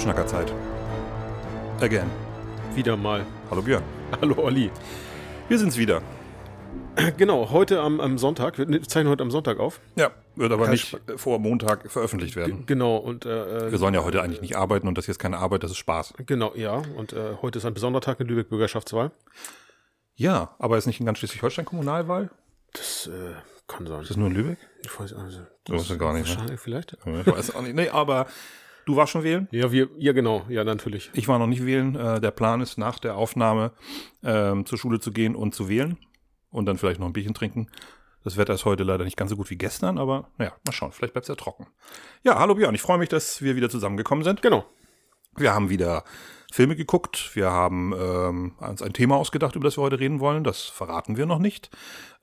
Klugschnackerzeit. Again. Wieder mal. Hallo Björn. Hallo Olli. Wir sind's wieder. Genau, heute am, am Sonntag, wir zeichnen heute am Sonntag auf. Ja, wird aber Kann nicht vor Montag veröffentlicht werden. genau, und äh, Wir sollen ja heute eigentlich nicht arbeiten und das hier ist keine Arbeit, das ist Spaß. genau, ja, und äh, heute ist ein besonderer Tag in Lübeck Bürgerschaftswahl. Ja, aber ist nicht in ganz Schleswig-Holstein Kommunalwahl? Das äh, kann sein. Ist das nur in Lübeck? Ich weiß also, Das ist ja gar nicht, ne? Wahrscheinlich vielleicht. Ich weiß auch nicht. Nee, aber du warst schon wählen? Ja, wir, ja genau, ja natürlich. Ich war noch nicht wählen. Äh, der Plan ist, nach der Aufnahme ähm, zur Schule zu gehen und zu wählen. Und dann vielleicht noch ein Bierchen trinken. Das Wetter ist heute leider nicht ganz so gut wie gestern, aber naja, mal schauen. Vielleicht bleibt es ja trocken. Ja, hallo Björn. Ich freue mich, dass wir wieder zusammengekommen sind. Genau. Wir haben wieder Filme geguckt. Wir haben ähm, uns ein Thema ausgedacht, über das wir heute reden wollen. Das verraten wir noch nicht.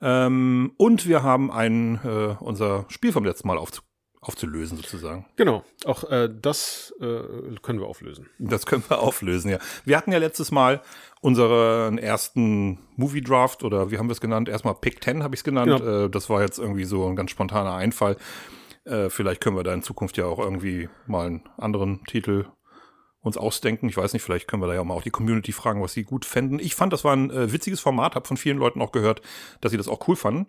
Ähm, und wir haben ein, äh, unser Spiel vom letzten Mal aufzu aufzulösen, sozusagen. Genau. Auch äh, das äh, können wir auflösen. Das können wir auflösen, ja. Wir hatten ja letztes Mal unseren ersten Movie Draft oder wie haben wir es genannt? Erstmal Pick 10 habe ich es genannt. Genau. Äh, das war jetzt irgendwie so ein ganz spontaner Einfall. Äh, vielleicht können wir da in Zukunft ja auch irgendwie mal einen anderen Titel uns ausdenken. Ich weiß nicht, vielleicht können wir da ja auch mal auch die Community fragen, was sie gut fänden. Ich fand, das war ein äh, witziges Format, habe von vielen Leuten auch gehört, dass sie das auch cool fanden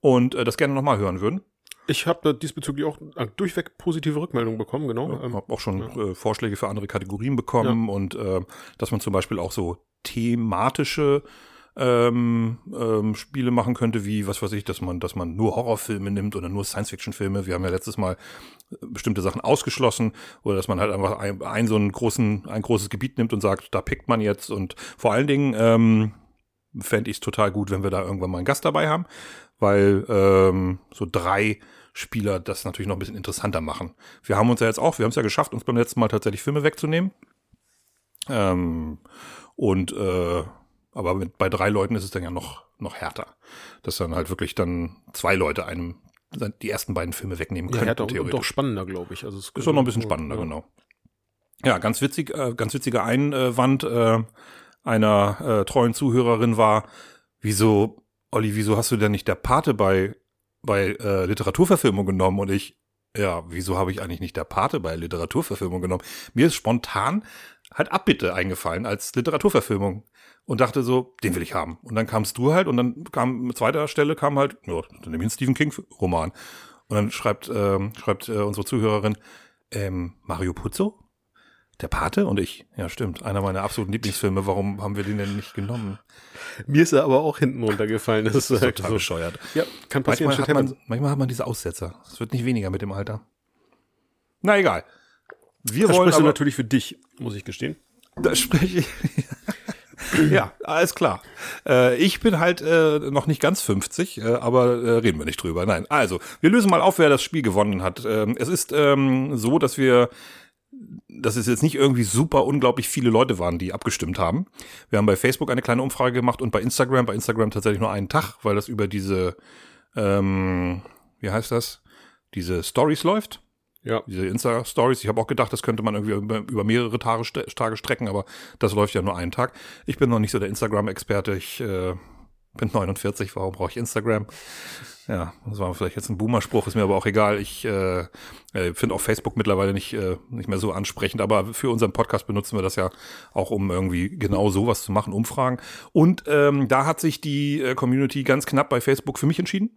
und äh, das gerne nochmal hören würden. Ich habe diesbezüglich auch äh, durchweg positive Rückmeldungen bekommen, genau. Ich Ähm, habe auch schon äh, Vorschläge für andere Kategorien bekommen und äh, dass man zum Beispiel auch so thematische ähm, ähm, Spiele machen könnte, wie was weiß ich, dass man, dass man nur Horrorfilme nimmt oder nur Science-Fiction-Filme. Wir haben ja letztes Mal äh, bestimmte Sachen ausgeschlossen oder dass man halt einfach ein, ein so einen großen, ein großes Gebiet nimmt und sagt, da pickt man jetzt und vor allen Dingen ähm, fände ich es total gut, wenn wir da irgendwann mal einen Gast dabei haben, weil ähm, so drei Spieler das natürlich noch ein bisschen interessanter machen. Wir haben uns ja jetzt auch, wir haben es ja geschafft, uns beim letzten Mal tatsächlich Filme wegzunehmen. Ähm, und äh, aber mit, bei drei Leuten ist es dann ja noch noch härter, dass dann halt wirklich dann zwei Leute einem die ersten beiden Filme wegnehmen können. ja, doch, und doch spannender, glaube ich. Also es Ist doch noch ein bisschen spannender, ja. genau. Ja, ganz witzig, äh, ganz witziger Einwand äh, einer äh, treuen Zuhörerin war, wieso, Olli, wieso hast du denn nicht der Pate bei, bei äh, Literaturverfilmung genommen? Und ich, ja, wieso habe ich eigentlich nicht der Pate bei Literaturverfilmung genommen? Mir ist spontan halt Abbitte eingefallen als Literaturverfilmung und dachte so, den will ich haben. Und dann kamst du halt und dann kam mit zweiter Stelle kam halt, ja, dann nehme ich einen Stephen King Roman. Und dann schreibt, ähm, schreibt äh, unsere Zuhörerin, ähm, Mario Puzo? Der Pate? Und ich, ja stimmt, einer meiner absoluten Lieblingsfilme, warum haben wir den denn nicht genommen? Mir ist er aber auch hinten runtergefallen. Das ist Total so. bescheuert. Ja, kann passieren. Manchmal hat, man, manchmal hat man diese Aussetzer. Es wird nicht weniger mit dem Alter. Na egal. Wir das wollen aber, natürlich für dich, muss ich gestehen. da spreche ich. ja, alles klar. Äh, ich bin halt äh, noch nicht ganz 50, äh, aber äh, reden wir nicht drüber. Nein, also, wir lösen mal auf, wer das Spiel gewonnen hat. Ähm, es ist ähm, so, dass wir dass es jetzt nicht irgendwie super unglaublich viele Leute waren, die abgestimmt haben. Wir haben bei Facebook eine kleine Umfrage gemacht und bei Instagram, bei Instagram tatsächlich nur einen Tag, weil das über diese, ähm, wie heißt das, diese Stories läuft Ja. diese Insta-Stories. Ich habe auch gedacht, das könnte man irgendwie über, über mehrere Tage, Tage strecken, aber das läuft ja nur einen Tag. Ich bin noch nicht so der Instagram-Experte. Ich äh, bin 49, warum brauche ich Instagram? Ja, das war vielleicht jetzt ein Boomer-Spruch, ist mir aber auch egal. Ich äh, äh, finde auch Facebook mittlerweile nicht, äh, nicht mehr so ansprechend, aber für unseren Podcast benutzen wir das ja auch, um irgendwie genau sowas zu machen, Umfragen. Und ähm, da hat sich die äh, Community ganz knapp bei Facebook für mich entschieden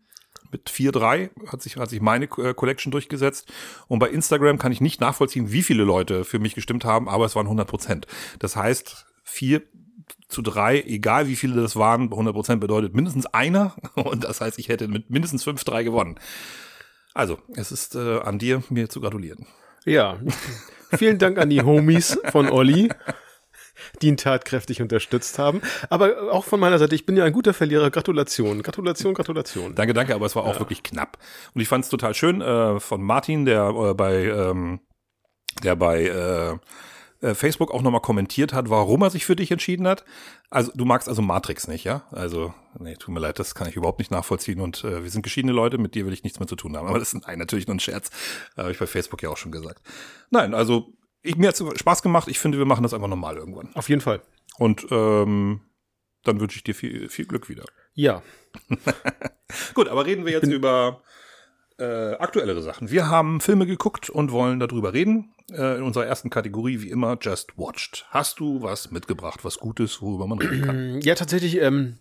mit 4-3 hat sich, hat sich meine äh, Collection durchgesetzt. Und bei Instagram kann ich nicht nachvollziehen, wie viele Leute für mich gestimmt haben, aber es waren 100 Prozent. Das heißt, 4 zu 3, egal wie viele das waren, 100 Prozent bedeutet mindestens einer. Und das heißt, ich hätte mit mindestens 5-3 gewonnen. Also, es ist äh, an dir, mir zu gratulieren. Ja. Vielen Dank an die Homies von Olli, die ihn tatkräftig unterstützt haben. Aber auch von meiner Seite, ich bin ja ein guter Verlierer. Gratulation, Gratulation, Gratulation. Danke, danke, aber es war auch wirklich knapp. Und ich fand es total schön äh, von Martin, der äh, bei ähm, der bei äh, äh, Facebook auch nochmal kommentiert hat, warum er sich für dich entschieden hat. Also du magst also Matrix nicht, ja? Also, nee, tut mir leid, das kann ich überhaupt nicht nachvollziehen. Und äh, wir sind geschiedene Leute, mit dir will ich nichts mehr zu tun haben. Aber das ist nein, natürlich nur ein Scherz. Habe ich bei Facebook ja auch schon gesagt. Nein, also ich, mir hat's Spaß gemacht. Ich finde, wir machen das einfach nochmal irgendwann. Auf jeden Fall. Und ähm, dann wünsche ich dir viel, viel Glück wieder. Ja. Gut, aber reden wir jetzt über äh, aktuellere Sachen. Wir haben Filme geguckt und wollen darüber reden. äh, in unserer ersten Kategorie wie immer Just Watched. Hast du was mitgebracht, was Gutes, worüber man reden kann? Ja, tatsächlich ähm,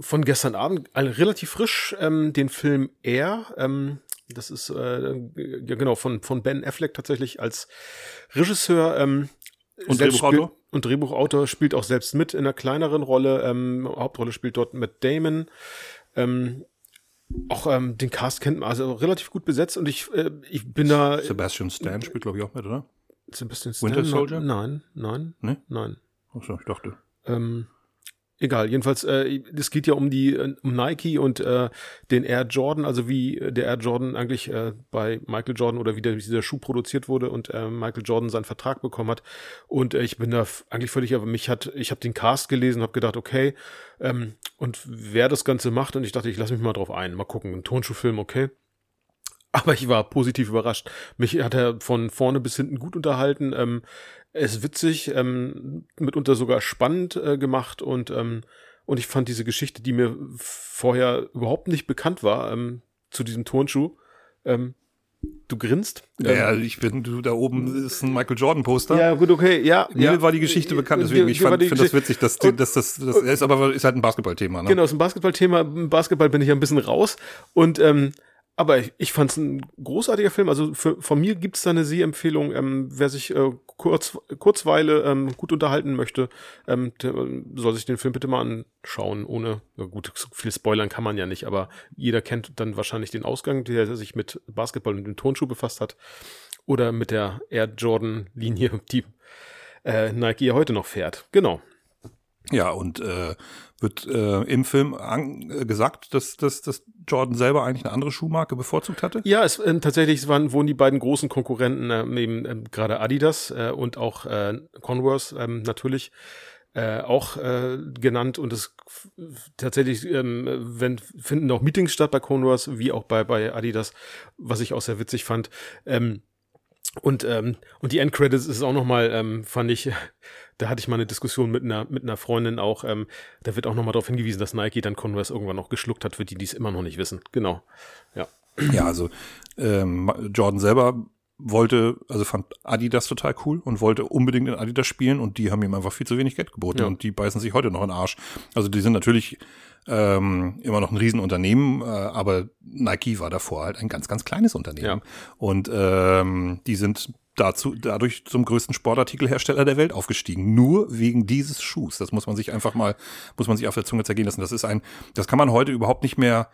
von gestern Abend äh, relativ frisch ähm, den Film Air. Ähm, das ist äh, ja genau von von Ben Affleck tatsächlich als Regisseur ähm, Und Drehbuchautor? spielt- und Drehbuchautor spielt auch selbst mit in einer kleineren Rolle. Ähm, Hauptrolle spielt dort Matt Damon. Ähm, auch ähm, den Cast kennt man also relativ gut besetzt und ich äh, ich bin da Sebastian Stan spielt, glaube ich, auch mit, oder? Sebastian Winter Stan? Soldier? Nein, nein, Ne? nein. Achso, ich dachte. Ähm, egal, jedenfalls, äh, es geht ja um die äh, um Nike und äh, den Air Jordan, also wie äh, der Air Jordan eigentlich äh, bei Michael Jordan oder wie der, wie dieser Schuh produziert wurde und äh, Michael Jordan seinen Vertrag bekommen hat. Und äh, ich bin da eigentlich völlig, aber mich hat, ich habe den Cast gelesen, habe gedacht, okay, ähm, und wer das Ganze macht, und ich dachte, ich lasse mich mal drauf ein, mal gucken, ein Tonschuhfilm, okay. Aber ich war positiv überrascht. Mich hat er von vorne bis hinten gut unterhalten. Ähm, er ist witzig, ähm, mitunter sogar spannend äh, gemacht und ähm, und ich fand diese Geschichte, die mir vorher überhaupt nicht bekannt war, ähm, zu diesem Turnschuh. Ähm, du grinst? Ja, ja, ich bin, du, da oben ist ein Michael Jordan Poster. ja, gut, okay, ja. Mir ja. war die Geschichte bekannt, Dir- deswegen ich finde das witzig, dass, die, dass das, das ist aber ist halt ein Basketballthema. Ne? Genau, ist ein Basketballthema. Im Basketball bin ich ja ein bisschen raus. Und ähm, aber ich, ich fand es ein großartiger Film. Also für, von mir gibt es da eine Sehempfehlung. Ähm, wer sich äh, kurz, Kurzweile ähm, gut unterhalten möchte, ähm, der soll sich den Film bitte mal anschauen. Ohne, na gut, so viel spoilern kann man ja nicht, aber jeder kennt dann wahrscheinlich den Ausgang, der sich mit Basketball und dem Turnschuh befasst hat. Oder mit der Air Jordan-Linie, die äh, Nike ja heute noch fährt. Genau. Ja, und äh, wird äh, im Film äh, gesagt, dass, dass, dass Jordan selber eigentlich eine andere Schuhmarke bevorzugt hatte? Ja, es ähm, tatsächlich waren wurden die beiden großen Konkurrenten äh, neben ähm, gerade Adidas äh, und auch äh, Converse ähm, natürlich äh, auch äh, genannt und es tatsächlich ähm, wenn finden auch Meetings statt bei Converse wie auch bei bei Adidas, was ich auch sehr witzig fand. Ähm, und ähm, und die Endcredits ist auch noch mal ähm, fand ich da hatte ich mal eine Diskussion mit einer mit einer Freundin auch ähm, da wird auch noch mal darauf hingewiesen, dass Nike dann Converse irgendwann noch geschluckt hat für die die es immer noch nicht wissen. Genau. Ja. Ja, also ähm, Jordan selber wollte, also fand Adidas total cool und wollte unbedingt in Adidas spielen und die haben ihm einfach viel zu wenig Geld geboten Ja. und die beißen sich heute noch in den Arsch. Also die sind natürlich ähm, immer noch ein Riesenunternehmen, äh, aber Nike war davor halt ein ganz, ganz kleines Unternehmen. Und ähm, die sind dazu, dadurch zum größten Sportartikelhersteller der Welt aufgestiegen. Nur wegen dieses Schuhs. Das muss man sich einfach mal, muss man sich auf der Zunge zergehen lassen. Das ist ein, das kann man heute überhaupt nicht mehr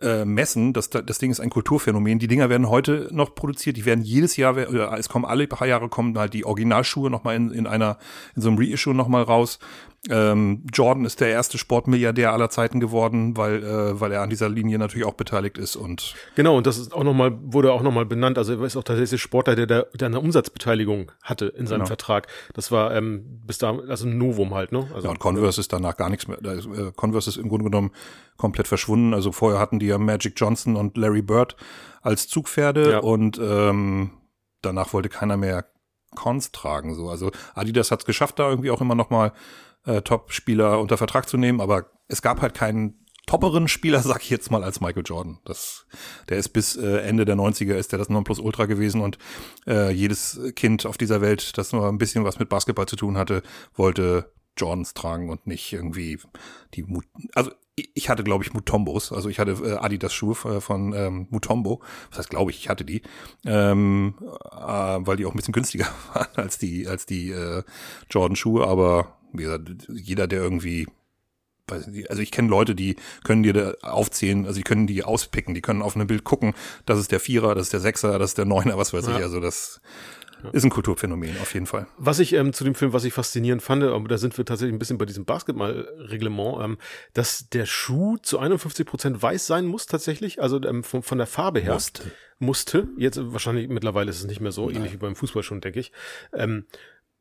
äh, messen. Das, das Ding ist ein Kulturphänomen. Die Dinger werden heute noch produziert. Die werden jedes Jahr, oder es kommen alle paar Jahre kommen halt die Originalschuhe nochmal in, in einer, in so einem Reissue nochmal raus. Ähm, Jordan ist der erste Sportmilliardär aller Zeiten geworden, weil, äh, weil er an dieser Linie natürlich auch beteiligt ist und Genau, und das ist auch nochmal, wurde auch nochmal benannt. Also er ist auch tatsächlich Sportler, der, da- der eine Umsatzbeteiligung hatte in seinem Genau. Vertrag. Das war ähm, bis da, also ein Novum halt, ne? Also, Ja, und Converse ist danach gar nichts mehr. Äh, Converse ist im Grunde genommen komplett verschwunden. Also vorher hatten die ja Magic Johnson und Larry Bird als Zugpferde Ja. und ähm, danach wollte keiner mehr Cons tragen. So, also Adidas hat es geschafft, da irgendwie auch immer noch mal äh, Top-Spieler unter Vertrag zu nehmen, aber es gab halt keinen topperen Spieler, sag ich jetzt mal, als Michael Jordan. Das, der ist bis äh, Ende der 90er ist der das Nonplusultra gewesen und äh, jedes Kind auf dieser Welt, das nur ein bisschen was mit Basketball zu tun hatte, wollte Jordans tragen und nicht irgendwie die Mut also ich hatte glaube ich Mutombos, also ich hatte äh, Adidas Schuhe äh, von ähm, Mutombo. Was heißt glaube ich, ich hatte die, ähm, äh, weil die auch ein bisschen günstiger waren als die als die äh, Jordan Schuhe, aber wie gesagt, jeder der irgendwie weiß nicht, also ich kenne Leute, die können dir da aufzählen, also die können die auspicken, die können auf einem Bild gucken, das ist der Vierer, das ist der Sechser, das ist der Neuner, was weiß Ja. ich, also das ist ein Kulturphänomen auf jeden Fall. Was ich ähm, zu dem Film, was ich faszinierend fand, aber da sind wir tatsächlich ein bisschen bei diesem Basketballreglement, ähm, dass der Schuh zu 51 Prozent weiß sein muss tatsächlich, also ähm, von, von der Farbe her. Musste. Musste. Jetzt wahrscheinlich mittlerweile ist es nicht mehr so, ähnlich wie beim Fußball schon, denke ich. Ähm,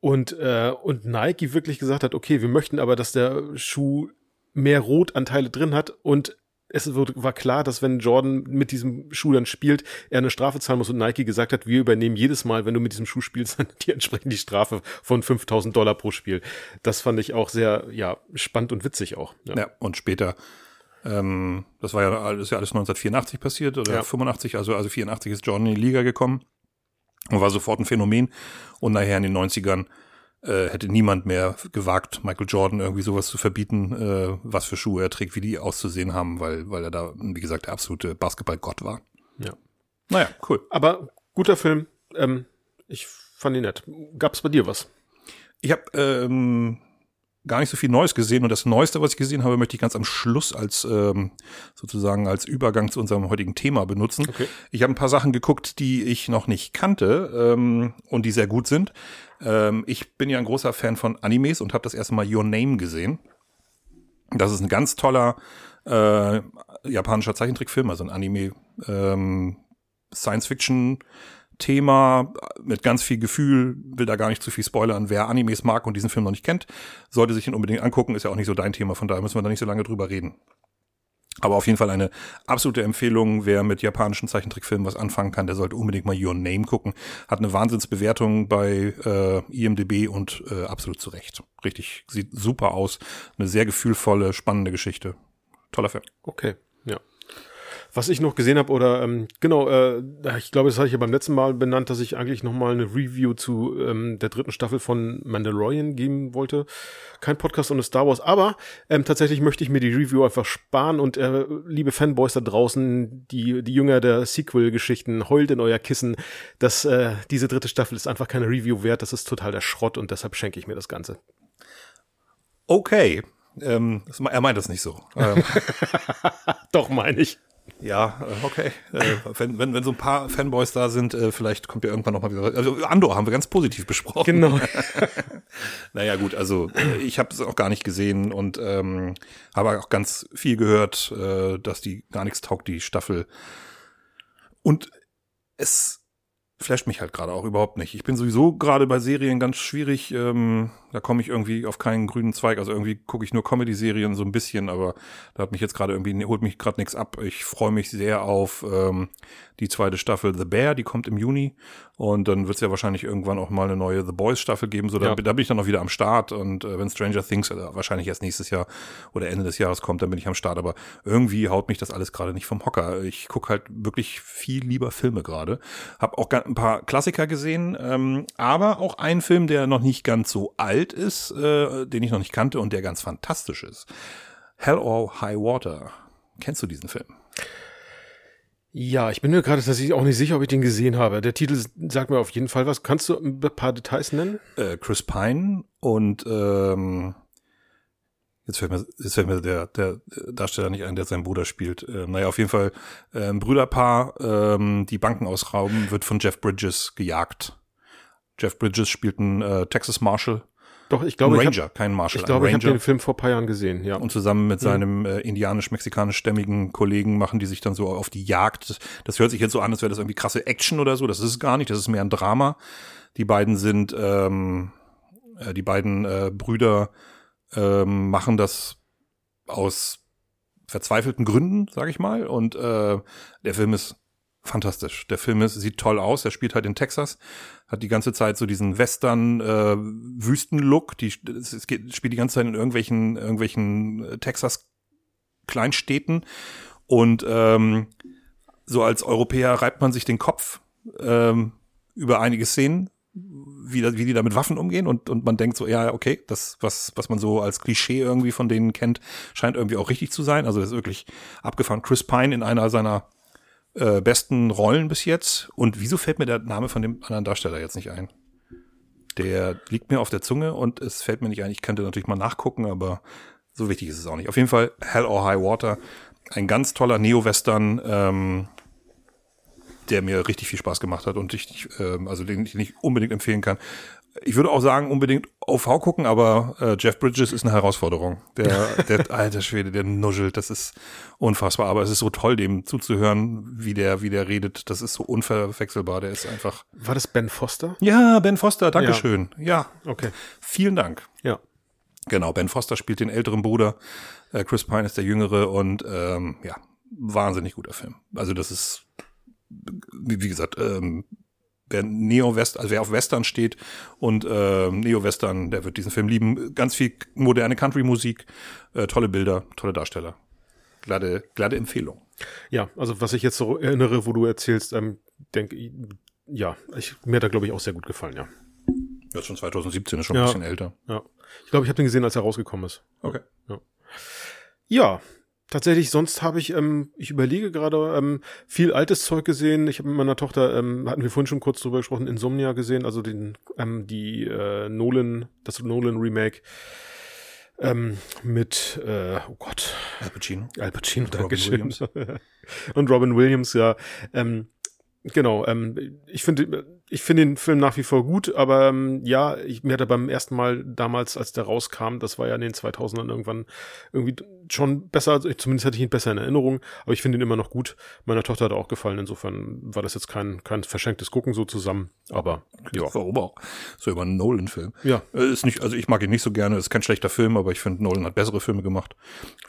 und, äh, und Nike wirklich gesagt hat, okay, wir möchten aber, dass der Schuh mehr Rotanteile drin hat und es wird, war klar, dass wenn Jordan mit diesem Schuh dann spielt, er eine Strafe zahlen muss und Nike gesagt hat, wir übernehmen jedes Mal, wenn du mit diesem Schuh spielst, dann die entsprechend die Strafe von 5000 Dollar pro Spiel. Das fand ich auch sehr, ja, spannend und witzig auch. Ja, und später, ähm, das war ja alles, ja alles 1984 passiert oder Ja. 85, also, also 84 ist Jordan in die Liga gekommen. Und war sofort ein Phänomen. Und nachher in den 90ern äh, hätte niemand mehr gewagt, Michael Jordan irgendwie sowas zu verbieten, äh, was für Schuhe er trägt, wie die auszusehen haben, weil, weil er da, wie gesagt, der absolute Basketballgott war. Ja. Naja, cool. Aber guter Film. Ähm, ich fand ihn nett. Gab's bei dir was? Ich habe ähm, gar nicht so viel Neues gesehen und das Neueste, was ich gesehen habe, möchte ich ganz am Schluss als ähm, sozusagen als Übergang zu unserem heutigen Thema benutzen. Okay. Ich habe ein paar Sachen geguckt, die ich noch nicht kannte ähm, und die sehr gut sind. Ähm, ich bin ja ein großer Fan von Animes und habe das erste Mal Your Name gesehen. Das ist ein ganz toller äh, japanischer Zeichentrickfilm, also ein Anime ähm, Science-Fiction Thema mit ganz viel Gefühl, will da gar nicht zu viel spoilern. Wer Animes mag und diesen Film noch nicht kennt, sollte sich ihn unbedingt angucken. Ist ja auch nicht so dein Thema, von daher müssen wir da nicht so lange drüber reden. Aber auf jeden Fall eine absolute Empfehlung, wer mit japanischen Zeichentrickfilmen was anfangen kann, der sollte unbedingt mal Your Name gucken. Hat eine Wahnsinnsbewertung bei äh, IMDB und äh, absolut zu Recht. Richtig, sieht super aus. Eine sehr gefühlvolle, spannende Geschichte. Toller Film. Okay. Was ich noch gesehen habe, oder ähm, genau, äh, ich glaube, das hatte ich ja beim letzten Mal benannt, dass ich eigentlich noch mal eine Review zu ähm, der dritten Staffel von Mandalorian geben wollte. Kein Podcast ohne Star Wars, aber ähm, tatsächlich möchte ich mir die Review einfach sparen und äh, liebe Fanboys da draußen, die, die Jünger der Sequel-Geschichten, heult in euer Kissen, dass äh, diese dritte Staffel ist einfach keine Review wert, das ist total der Schrott und deshalb schenke ich mir das Ganze. Okay. Ähm, er meint das nicht so. Ähm, Doch, meine ich. Ja, äh, okay. Äh, wenn, wenn, wenn so ein paar Fanboys da sind, äh, vielleicht kommt ja irgendwann noch mal wieder. Also Andor haben wir ganz positiv besprochen. Genau. naja, gut, also ich habe es auch gar nicht gesehen und ähm, habe auch ganz viel gehört, äh, dass die gar nichts taugt, die Staffel. Und es flasht mich halt gerade auch überhaupt nicht. Ich bin sowieso gerade bei Serien ganz schwierig. Ähm, da komme ich irgendwie auf keinen grünen Zweig. Also irgendwie gucke ich nur Comedy-Serien so ein bisschen, aber da hat mich jetzt gerade irgendwie, holt mich gerade nichts ab. Ich freue mich sehr auf ähm, die zweite Staffel The Bear, die kommt im Juni. Und dann wird es ja wahrscheinlich irgendwann auch mal eine neue The Boys Staffel geben. So, da, Ja. da bin ich dann auch wieder am Start. Und äh, wenn Stranger Things äh, wahrscheinlich erst nächstes Jahr oder Ende des Jahres kommt, dann bin ich am Start. Aber irgendwie haut mich das alles gerade nicht vom Hocker. Ich gucke halt wirklich viel lieber Filme gerade. Hab auch ein paar Klassiker gesehen, ähm, aber auch einen Film, der noch nicht ganz so alt ist, äh, den ich noch nicht kannte und der ganz fantastisch ist. Hell or High Water. Kennst du diesen Film? Ja, ich bin mir gerade tatsächlich auch nicht sicher, ob ich den gesehen habe. Der Titel sagt mir auf jeden Fall was. Kannst du ein paar Details nennen? Äh, Chris Pine und ähm, jetzt fällt mir, jetzt fällt mir der, der Darsteller nicht ein, der seinen Bruder spielt. Äh, naja, auf jeden Fall äh, ein Brüderpaar, ähm, die Banken ausrauben, wird von Jeff Bridges gejagt. Jeff Bridges spielt einen äh, Texas Marshal, Doch, ich ein glaube, Ranger, ich, hab, kein Marshal, ich, glaube, ich habe den Film vor ein paar Jahren gesehen, ja. und zusammen mit seinem äh, indianisch-mexikanisch-stämmigen Kollegen machen die sich dann so auf die Jagd. Das, hört sich jetzt so an, als wäre das irgendwie krasse Action oder so. Das ist es gar nicht. Das ist mehr ein Drama. Die beiden sind, ähm, äh, die beiden äh, Brüder ähm, machen das aus verzweifelten Gründen, sage ich mal. Und äh, der Film ist fantastisch. Der Film ist, sieht toll aus. Er spielt halt in Texas, hat die ganze Zeit so diesen Western äh, es es geht, spielt die ganze Zeit in irgendwelchen irgendwelchen äh, Texas Kleinstädten und ähm, so als Europäer reibt man sich den Kopf ähm, über einige Szenen, wie, wie die da mit Waffen umgehen und, und man denkt so, ja, okay, das, was, was man so als Klischee irgendwie von denen kennt, scheint irgendwie auch richtig zu sein. Also das ist wirklich abgefahren. Chris Pine in einer seiner äh, besten Rollen bis jetzt. Und wieso fällt mir der Name von dem anderen Darsteller jetzt nicht ein? Der liegt mir auf der Zunge und es fällt mir nicht ein. Ich könnte natürlich mal nachgucken, aber so wichtig ist es auch nicht. Auf jeden Fall Hell or High Water, ein ganz toller Neo-Western, ähm, der mir richtig viel Spaß gemacht hat und ich, ähm, also den ich nicht unbedingt empfehlen kann. Ich würde auch sagen, unbedingt OV gucken, aber äh, Jeff Bridges ist eine Herausforderung. Der, der alter Schwede, der nuschelt, das ist unfassbar. Aber es ist so toll, dem zuzuhören, wie der, wie der redet. Das ist so unverwechselbar. Der ist einfach. War das Ben Foster? Ja, Ben Foster, Dankeschön. Ja, Okay. vielen Dank. Ja. Genau, Ben Foster spielt den älteren Bruder, äh, Chris Pine ist der jüngere und ähm, ja, wahnsinnig guter Film. Also das ist, wie, wie gesagt, ähm, wer Neo-West, also wer auf Western steht und äh, Neo-Western, der wird diesen Film lieben. Ganz viel moderne Country-Musik, äh, tolle Bilder, tolle Darsteller. Glatte, glatte Empfehlung. Ja, also was ich jetzt so erinnere, wo du erzählst, ähm, denke ich, ja, ich, mir hat er, glaube ich, auch sehr gut gefallen, ja. Ist schon 2017, ist schon Ja. ein bisschen älter. Ja. Ich glaube, ich habe den gesehen, als er rausgekommen ist. Okay. Ja, tatsächlich, sonst habe ich, ähm, ich überlege gerade, ähm, viel altes Zeug gesehen. Ich habe mit meiner Tochter, ähm, hatten wir vorhin schon kurz drüber gesprochen, Insomnia gesehen, also den, ähm, die äh, Nolan, das Nolan-Remake ähm, mit, äh, oh Gott, Al Pacino. Al Pacino, Robin Dankeschön. Williams. Und Robin Williams, ja. Ähm, genau, ähm, ich finde ich finde den Film nach wie vor gut, aber ähm, ja, ich, mir hat er beim ersten Mal damals, als der rauskam, das war ja in den 2000ern irgendwann irgendwie schon besser, also ich, zumindest hatte ich ihn besser in Erinnerung, aber ich finde ihn immer noch gut. Meiner Tochter hat er auch gefallen, insofern war das jetzt kein, kein verschenktes Gucken so zusammen, aber ja. Warum auch? So über einen Nolan-Film. Ja, Äh, Ist nicht, also ich mag ihn nicht so gerne, ist kein schlechter Film, aber ich finde, Nolan hat bessere Filme gemacht.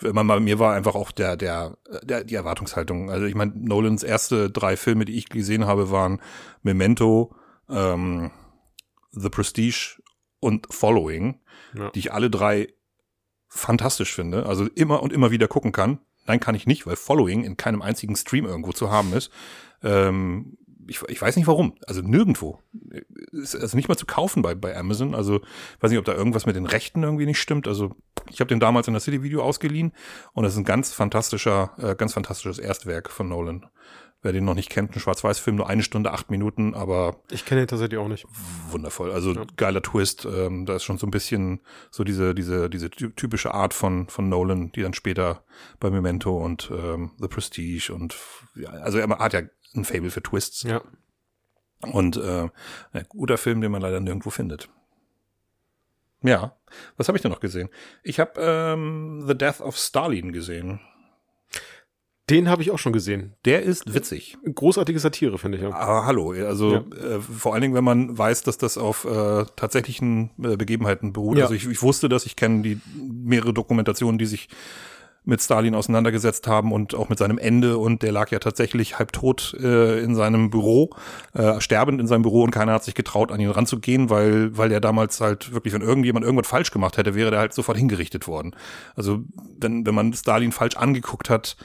Man- Mir war einfach auch der, der, der, die Erwartungshaltung. Also ich meine, Nolans erste drei Filme, die ich gesehen habe, waren Memento, ähm, The Prestige und Following, Ja. die ich alle drei fantastisch finde, also immer und immer wieder gucken kann. Nein, kann ich nicht, weil Following in keinem einzigen Stream irgendwo zu haben ist. Ähm, ich, ich weiß nicht warum. Also nirgendwo. Ist also nicht mal zu kaufen bei, bei Amazon. Also weiß nicht, ob da irgendwas mit den Rechten irgendwie nicht stimmt. Also ich habe den damals in der City Video ausgeliehen und das ist ein ganz fantastischer, äh, ganz fantastisches Erstwerk von Nolan. Wer den noch nicht kennt, ein Schwarz-Weiß-Film, nur eine Stunde, acht Minuten, aber ich kenne ihn tatsächlich auch nicht. wundervoll. Also Ja. geiler Twist. Ähm, da ist schon so ein bisschen so diese diese diese ty- typische Art von von Nolan, die dann später bei Memento und ähm, The Prestige und ja, also er hat ja ein Fable für Twists Ja. und äh, ein guter Film, den man leider nirgendwo findet. Ja, was habe ich denn noch gesehen? Ich habe ähm, The Death of Stalin gesehen. Den habe ich auch schon gesehen. Der ist witzig. Großartige Satire, finde ich. Ja. Aber hallo, also äh, vor allen Dingen, wenn man weiß, dass das auf äh, tatsächlichen äh, Begebenheiten beruht. Ja. Also ich, ich wusste das, ich kenne die mehrere Dokumentationen, die sich mit Stalin auseinandergesetzt haben und auch mit seinem Ende und der lag ja tatsächlich halb tot äh, in seinem Büro, äh, sterbend in seinem Büro und keiner hat sich getraut, an ihn ranzugehen, weil weil er damals halt wirklich, wenn irgendjemand irgendwas falsch gemacht hätte, wäre der halt sofort hingerichtet worden. Also wenn wenn man Stalin falsch angeguckt hat,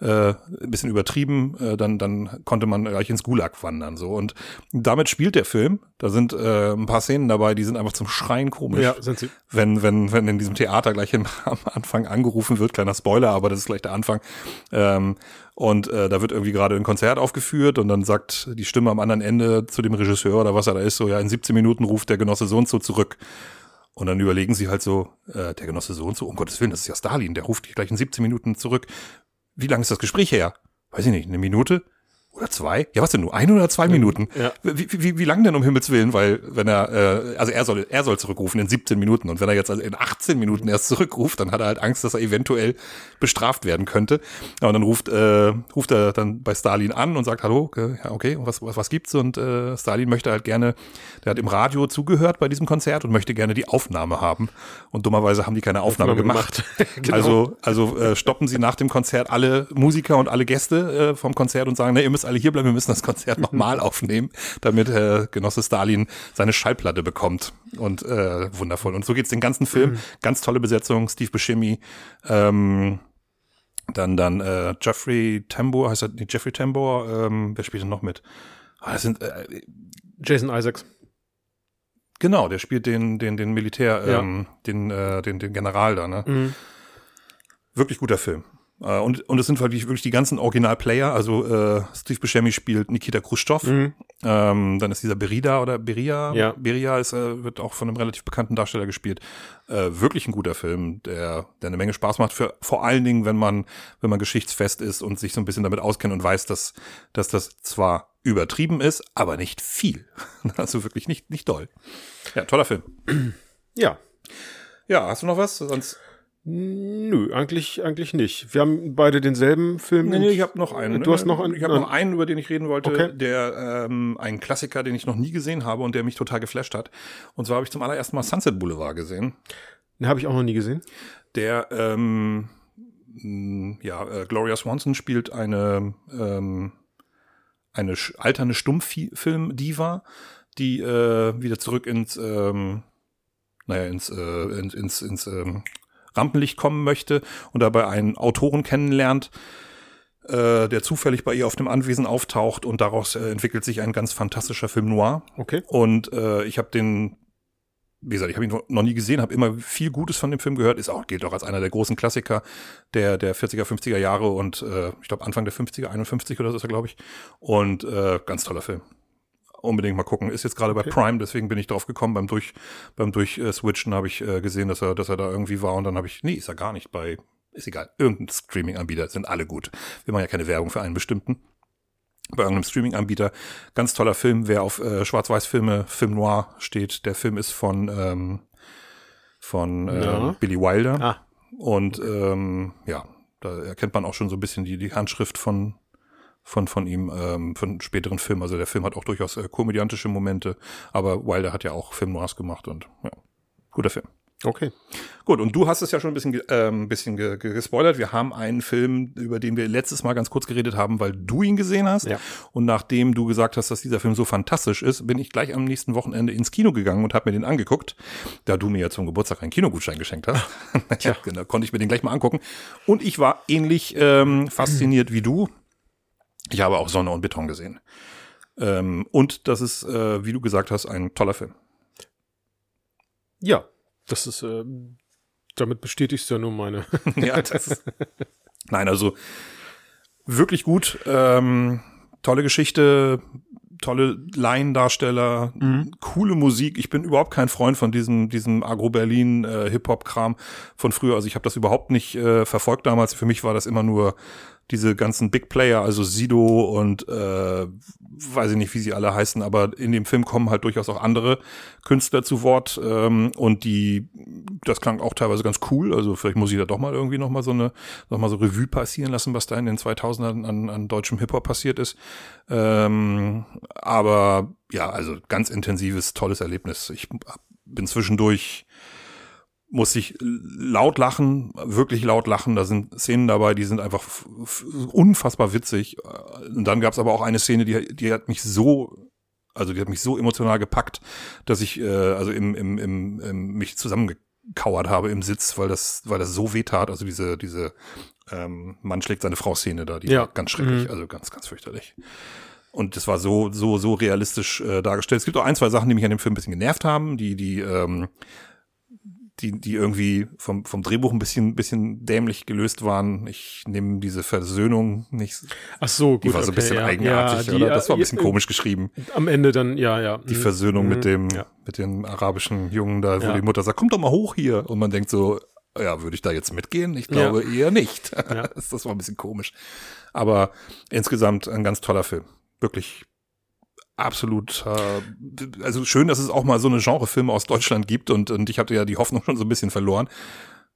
äh, ein bisschen übertrieben, äh, dann, dann konnte man gleich ins Gulag wandern. so Und damit spielt der Film. Da sind äh, ein paar Szenen dabei, die sind einfach zum Schreien komisch. ja, sind sie. Wenn, wenn, wenn in diesem Theater gleich im, am Anfang angerufen wird, kleiner Spoiler, aber das ist gleich der Anfang. Ähm, und äh, da wird irgendwie gerade ein Konzert aufgeführt und dann sagt die Stimme am anderen Ende zu dem Regisseur oder was er da ist, so ja, in 17 Minuten ruft der Genosse so und so zurück. Und dann überlegen sie halt so, äh, der Genosse so und so, um Gottes Willen, das ist ja Stalin, der ruft dich gleich in 17 Minuten zurück. Wie lange ist das Gespräch her? Weiß ich nicht, eine Minute? Oder zwei? Ja, was denn nur? Ein oder zwei Minuten? Ja. Wie, wie, wie, lang denn um Himmels Willen? Weil, wenn er, äh, also er soll, er soll zurückrufen in 17 Minuten und wenn er jetzt also in 18 Minuten erst zurückruft, dann hat er halt Angst, dass er eventuell bestraft werden könnte. Ja, und dann ruft, äh, ruft er dann bei Stalin an und sagt, hallo, ja, okay, was, was, was gibt's? Und äh, Stalin möchte halt gerne, der hat im Radio zugehört bei diesem Konzert und möchte gerne die Aufnahme haben. Und dummerweise haben die keine Aufnahme, Aufnahme gemacht. Genau. Also, also äh, stoppen sie nach dem Konzert alle Musiker und alle Gäste äh, vom Konzert und sagen, ne, ihr müsst alle hier bleiben, wir müssen das Konzert nochmal aufnehmen, damit äh, Genosse Stalin seine Schallplatte bekommt. Und äh, wundervoll. Und so geht's den ganzen Film. Ganz tolle Besetzung, Steve Buscemi, ähm, dann dann äh, Jeffrey Tambor, heißt er, nee, Jeffrey Tambor, ähm, wer spielt denn noch mit? Ah, das sind äh, Jason Isaacs. genau, der spielt den den den Militär, Ja. ähm, den äh, den den General da, ne? Mhm. Wirklich guter Film. Äh, Und, und es sind wirklich, wirklich die ganzen Original-Player. Also äh, Steve Buscemi spielt Nikita Khrushchev. Mhm. Ähm, dann ist dieser Berida oder Beria. Ja. Beria ist, äh, wird auch von einem relativ bekannten Darsteller gespielt. Äh, wirklich ein guter Film, der, der eine Menge Spaß macht. Für, vor allen Dingen, wenn man, wenn man geschichtsfest ist und sich so ein bisschen damit auskennt und weiß, dass, dass das zwar übertrieben ist, aber nicht viel. Also wirklich nicht, nicht doll. Ja, toller Film. Ja. Ja, hast du noch was? Sonst. Nö, eigentlich, eigentlich nicht. Wir haben beide denselben Film. Nee, nee, ich habe noch einen. Du hast noch einen? Ich habe noch einen, über den ich reden wollte, Okay. der ähm, ein Klassiker, den ich noch nie gesehen habe und der mich total geflasht hat. Und zwar habe ich zum allerersten Mal Sunset Boulevard gesehen. Den habe ich auch noch nie gesehen. Der, ähm, ja, äh, Gloria Swanson spielt eine ähm, eine alternde Stummfilm-Diva, die äh, wieder zurück ins, ähm, naja, ins, äh, ins, ins, ins ähm, Rampenlicht kommen möchte und dabei einen Autoren kennenlernt, äh, der zufällig bei ihr auf dem Anwesen auftaucht und daraus äh, entwickelt sich ein ganz fantastischer Film noir. Okay. Und äh, ich habe den, wie gesagt, ich habe ihn noch nie gesehen, habe immer viel Gutes von dem Film gehört. Ist auch gilt auch als einer der großen Klassiker der der 40er, 50er Jahre und äh, ich glaube Anfang der 50er, 51 oder so ist er, glaube ich. Und äh, ganz toller Film. Unbedingt mal gucken. Ist jetzt gerade Okay. bei Prime, deswegen bin ich drauf gekommen. Beim durch beim durch äh, Switchen habe ich äh, gesehen, dass er dass er da irgendwie war und dann habe ich nee, ist er gar nicht bei ist egal. Irgendein Streaming-Anbieter sind alle gut. Wir machen ja keine Werbung für einen bestimmten bei irgendeinem Streaming-Anbieter. Ganz toller Film. Wer auf äh, Schwarz-Weiß-Filme, Film Noir steht, der Film ist von ähm, von ähm, Ja. Billy Wilder. Ah, Und ähm, ja, da erkennt man auch schon so ein bisschen die, die Handschrift von von von ihm ähm, von späteren Filmen. Also der Film hat auch durchaus äh, komödiantische Momente, aber Wilder hat ja auch Film Noirs gemacht und ja, guter Film. okay. Gut, und du hast es ja schon ein bisschen, ähm, bisschen ge ge gespoilert. Wir haben einen Film, über den wir letztes Mal ganz kurz geredet haben, weil du ihn gesehen hast. Ja. Und nachdem du gesagt hast, dass dieser Film so fantastisch ist, bin ich gleich am nächsten Wochenende ins Kino gegangen und habe mir den angeguckt, da du mir ja zum Geburtstag einen Kinogutschein geschenkt hast. ja, genau, konnte ich mir den gleich mal angucken. Und ich war ähnlich ähm, fasziniert wie du. Ich habe auch Sonne und Beton gesehen. Ähm, und das ist, äh, wie du gesagt hast, ein toller Film. Ja, das ist, äh, damit bestätigst du ja nur meine. ja, das ist, nein, also wirklich gut. Ähm, tolle Geschichte, tolle Laiendarsteller, coole Musik. Ich bin überhaupt kein Freund von diesem diesem Agro-Berlin äh, von früher. Also ich habe das überhaupt nicht äh, verfolgt damals. Für mich war das immer nur diese ganzen Big Player, also Sido und äh, weiß ich nicht, wie sie alle heißen, aber in dem Film kommen halt durchaus auch andere Künstler zu Wort ähm, und die, das klang auch teilweise ganz cool. Also vielleicht muss ich da doch mal irgendwie noch mal so eine, noch mal so Revue passieren lassen, was da in den 2000ern an, an deutschem Hip Hop passiert ist. Ähm, aber ja, also ganz intensives, tolles Erlebnis. Ich bin zwischendurch muss ich laut lachen, wirklich laut lachen. Da sind Szenen dabei, die sind einfach unfassbar witzig. Und dann gab es aber auch eine Szene, die, die hat mich so, also die hat mich so emotional gepackt, dass ich äh, also im, im, im, im mich zusammengekauert habe im Sitz, weil das, weil das so weh tat. Also diese, diese ähm, Mann schlägt seine Frau Szene da, die Ja. war ganz schrecklich, Mhm. also ganz, ganz fürchterlich. Und das war so, so, so realistisch äh, dargestellt. Es gibt auch ein, zwei Sachen, die mich an dem Film ein bisschen genervt haben, die, die, ähm, die, die irgendwie vom, vom Drehbuch ein bisschen, bisschen dämlich gelöst waren. Ich nehme diese Versöhnung nicht. Ach so, gut. Die war so ein bisschen ja. eigenartig, ja, die, oder? Das war ein bisschen äh, komisch geschrieben. Am Ende dann, ja, ja. Die Mhm. Versöhnung mit Mhm. dem, Ja. mit dem arabischen Jungen da, wo die Mutter sagt, komm doch mal hoch hier. Und man denkt so, ja, würde ich da jetzt mitgehen? Ich glaube eher nicht. Das war ein bisschen komisch. Aber insgesamt ein ganz toller Film. Wirklich absolut, äh, also schön, dass es auch mal so eine Genrefilme aus Deutschland gibt und, und ich hatte ja die Hoffnung schon so ein bisschen verloren.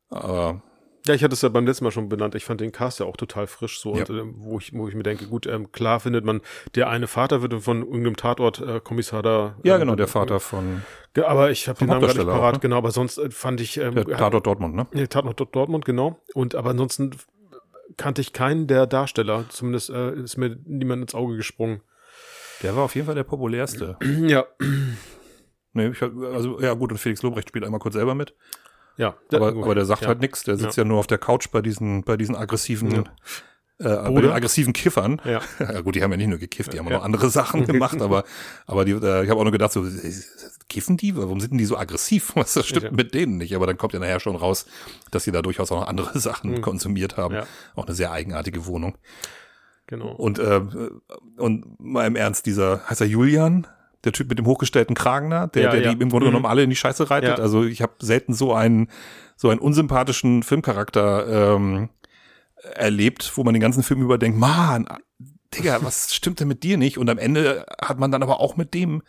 Aber Ja, ich hatte es ja beim letzten Mal schon benannt. Ich fand den Cast ja auch total frisch so, Ja. und, ähm, wo ich, wo ich mir denke, gut, ähm, klar findet man, der eine Vater wird von irgendeinem Tatort äh, Kommissar da. ja, ähm, genau, der Vater von Aber ich habe den Namen gerade nicht parat, ne? genau, aber sonst äh, fand ich, ähm, der Tatort Dortmund, ne? Nee, Tatort Dort- Dortmund, genau. Und aber ansonsten kannte ich keinen der Darsteller. Zumindest äh, ist mir niemand ins Auge gesprungen. Der war auf jeden Fall der populärste. ja, nee, ich hab, also ja gut, und Felix Lobrecht spielt einmal kurz selber mit. ja. Aber, gut. aber der sagt ja. halt nichts. Der sitzt ja. nur auf der Couch bei diesen, bei diesen aggressiven, Ja. äh, bei den aggressiven Kiffern. Ja. Ja gut, die haben ja nicht nur gekifft, die haben auch Ja. noch andere Sachen gemacht, aber, aber die, äh, ich habe auch nur gedacht, so, äh, kiffen die? Warum sind denn die so aggressiv? Was das stimmt Ja. mit denen nicht? Aber dann kommt ja nachher schon raus, dass sie da durchaus auch noch andere Sachen Mhm. konsumiert haben. Ja. Auch eine sehr eigenartige Wohnung. Genau. Und, äh, und mal im Ernst, dieser, heißt er Julian? Der Typ mit dem hochgestellten Kragen da, der, Ja, der ja. die im Grunde Mhm. genommen alle in die Scheiße reitet. Ja. Also ich habe selten so einen, so einen unsympathischen Filmcharakter ähm, erlebt, wo man den ganzen Film über denkt, Mann, Digga, was stimmt denn mit dir nicht? Und am Ende hat man dann aber auch mit dem,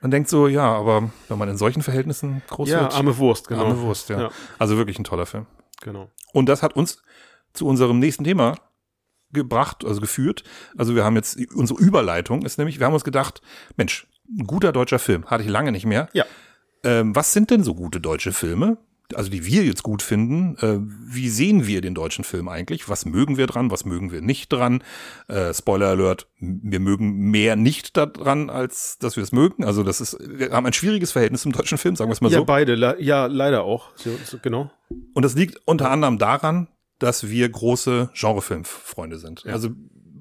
man denkt so, ja, aber wenn man in solchen Verhältnissen groß ja, wird, arme Wurst, genau. arme Wurst, ja. Ja. Also wirklich ein toller Film. Genau. Und das hat uns zu unserem nächsten Thema gebracht, also geführt. Also wir haben jetzt unsere Überleitung ist nämlich, wir haben uns gedacht, Mensch, ein guter deutscher Film hatte ich lange nicht mehr. Ja. Ähm, was sind denn so gute deutsche Filme? Also die wir jetzt gut finden. Äh, wie sehen wir den deutschen Film eigentlich? Was mögen wir dran? Was mögen wir nicht dran? Äh, Spoiler Alert: Wir mögen mehr nicht daran, als dass wir es mögen. Also das ist, wir haben ein schwieriges Verhältnis zum deutschen Film, sagen wir es mal Ja, so. beide. Le ja, leider auch. So, so, genau. Und das liegt unter anderem daran, dass wir große Genrefilmfreunde sind. Ja. Also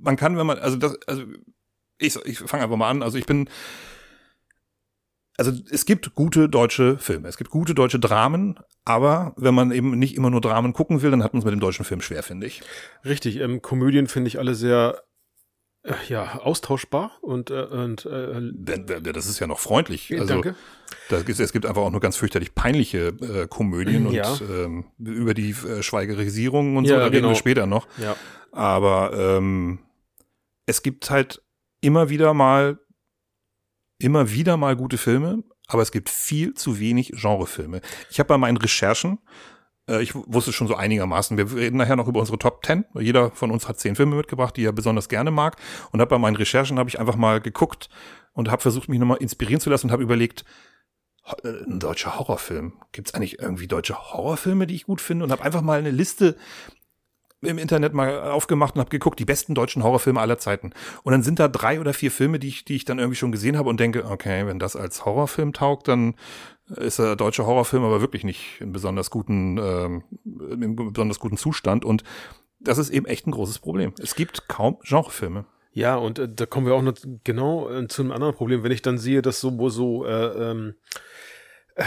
man kann, wenn man, also das, also ich, ich fange einfach mal an. Also ich bin, also es gibt gute deutsche Filme, es gibt gute deutsche Dramen, aber wenn man eben nicht immer nur Dramen gucken will, dann hat man es mit dem deutschen Film schwer, finde ich. Richtig, ähm, Komödien finde ich alle sehr ja, austauschbar und, äh, und äh, Das ist ja noch freundlich. Also danke. da gibt- es gibt einfach auch nur ganz fürchterlich peinliche äh, Komödien Ja. und ähm, über die äh, Schweigerisierung und so, Ja, da reden genau. wir später noch. Ja. Aber ähm, es gibt halt immer wieder mal, immer wieder mal gute Filme, aber es gibt viel zu wenig Genrefilme. Ich habe bei meinen Recherchen, äh, ich wusste schon so einigermaßen, wir reden nachher noch über unsere Top 10. Jeder von uns hat zehn Filme mitgebracht, die er besonders gerne mag. Und habe bei meinen Recherchen habe ich einfach mal geguckt und habe versucht, mich nochmal inspirieren zu lassen und habe überlegt, äh, ein deutscher Horrorfilm. Gibt es eigentlich irgendwie deutsche Horrorfilme, die ich gut finde? Und habe einfach mal eine Liste im Internet mal aufgemacht und habe geguckt, die besten deutschen Horrorfilme aller Zeiten. Und dann sind da drei oder vier Filme, die ich, die ich dann irgendwie schon gesehen habe und denke, okay, wenn das als Horrorfilm taugt, dann ist der deutsche Horrorfilm aber wirklich nicht in besonders guten, ähm, in besonders guten Zustand. Und das ist eben echt ein großes Problem. Es gibt kaum Genrefilme. Ja, und äh, da kommen wir auch noch genau äh, zu einem anderen Problem, wenn ich dann sehe, dass so, wo so äh, ähm, äh,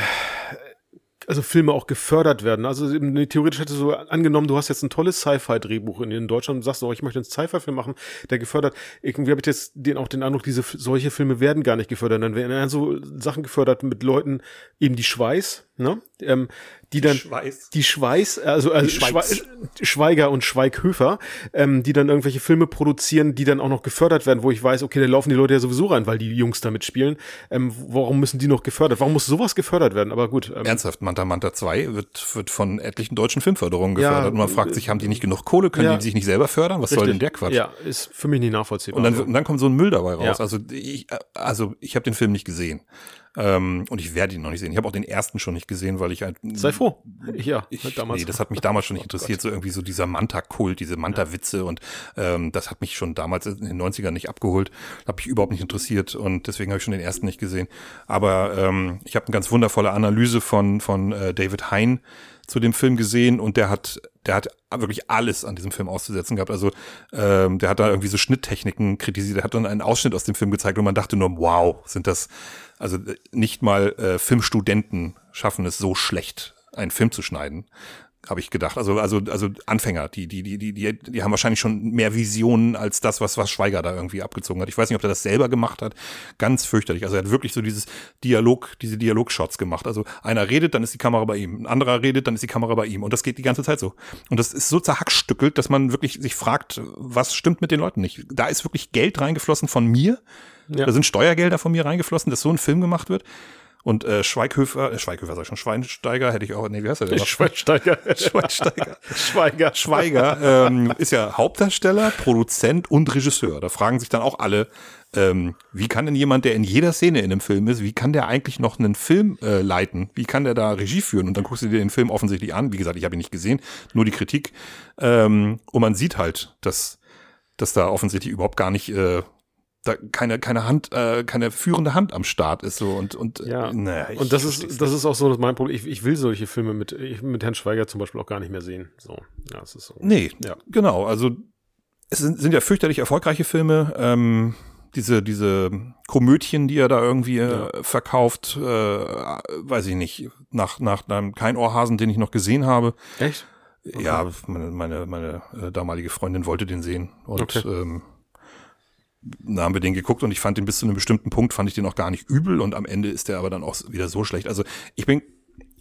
also Filme auch gefördert werden. Also theoretisch hätte so angenommen, du hast jetzt ein tolles Sci-Fi-Drehbuch in, Deutschland und sagst, oh, ich möchte einen Sci-Fi-Film machen, der gefördert. Irgendwie habe ich jetzt den, auch den Eindruck, diese solche Filme werden gar nicht gefördert. Dann werden so Sachen gefördert mit Leuten, eben die Schweiß, ne? Ähm, die dann Schweiß. die Schweiß, also, also Die Schweiz. Schwe Schweiger und Schweighöfer, ähm, die dann irgendwelche Filme produzieren, die dann auch noch gefördert werden, wo ich weiß, okay, da laufen die Leute ja sowieso rein, weil die Jungs damit spielen. Ähm, warum müssen die noch gefördert? Warum muss sowas gefördert werden? Aber gut. Ähm, Ernsthaft, Manta Manta 2 wird, wird von etlichen deutschen Filmförderungen Ja, gefördert. und man fragt sich, haben die nicht genug Kohle? Können ja. die sich nicht selber fördern? Was soll denn der Quatsch? Ja, ist für mich nicht nachvollziehbar. Und dann, und dann kommt so ein Müll dabei raus. Ja. Also ich, also ich habe den Film nicht gesehen. Ähm, und ich werde ihn noch nicht sehen. Ich habe auch den ersten schon nicht gesehen, weil ich halt. Sei froh. Ja, Ich, damals. nee, das hat mich damals schon nicht interessiert, so irgendwie so dieser Manta-Kult, diese Manta-Witze und ähm, das hat mich schon damals in den 90ern nicht abgeholt, hat mich überhaupt nicht interessiert und deswegen habe ich schon den ersten nicht gesehen. Aber ähm, ich habe eine ganz wundervolle Analyse von, von äh, David Hein zu dem Film gesehen und der hat, der hat wirklich alles an diesem Film auszusetzen gehabt. Also ähm, der hat da irgendwie so Schnitttechniken kritisiert. Der hat dann einen Ausschnitt aus dem Film gezeigt und man dachte nur, wow, sind das, also äh, nicht mal äh, Filmstudenten schaffen es so schlecht, einen Film zu schneiden habe ich gedacht. Also also also Anfänger, die die die die die die haben wahrscheinlich schon mehr Visionen als das, was was Schweiger da irgendwie abgezogen hat. Ich weiß nicht, ob er das selber gemacht hat. Ganz fürchterlich. Also er hat wirklich so dieses Dialog, diese Dialogshots gemacht. Also einer redet, dann ist die Kamera bei ihm, ein anderer redet, dann ist die Kamera bei ihm und das geht die ganze Zeit so. Und das ist so zerhackstückelt, dass man wirklich sich fragt, was stimmt mit den Leuten nicht. Da ist wirklich Geld reingeflossen von mir. Ja. Da sind Steuergelder von mir reingeflossen, dass so ein Film gemacht wird. Und äh, Schweighöfer, äh, Schweighöfer sag ich schon, Schweinsteiger hätte ich auch, nee, wie heißt er denn? Schweinsteiger. Schweinsteiger. Schweiger. Schweiger ähm, ist ja Hauptdarsteller, Produzent und Regisseur. Da fragen sich dann auch alle, ähm, wie kann denn jemand, der in jeder Szene in einem Film ist, wie kann der eigentlich noch einen Film äh, leiten? Wie kann der da Regie führen? Und dann guckst du dir den Film offensichtlich an. Wie gesagt, ich habe ihn nicht gesehen, nur die Kritik. Ähm, und man sieht halt, dass, dass da offensichtlich überhaupt gar nicht äh, da keine keine Hand äh, keine führende Hand am Start ist so und und Ja. äh, naja, ich und das ist, das ist auch so mein Problem. Ich, ich will solche Filme mit, ich, mit Herrn Schweiger zum Beispiel auch gar nicht mehr sehen. So, ja, es ist so. Nee, Ja. genau. Also es sind, sind ja fürchterlich erfolgreiche Filme. Ähm, diese, diese Komödien, die er da irgendwie äh, verkauft, äh, weiß ich nicht, nach, nach einem kein Ohrhasen, den ich noch gesehen habe. Echt? Ja, meine, meine, meine äh, damalige Freundin wollte den sehen. Und Okay. ähm, da haben wir den geguckt und ich fand den bis zu einem bestimmten Punkt, fand ich den auch gar nicht übel und am Ende ist der aber dann auch wieder so schlecht. Also ich bin,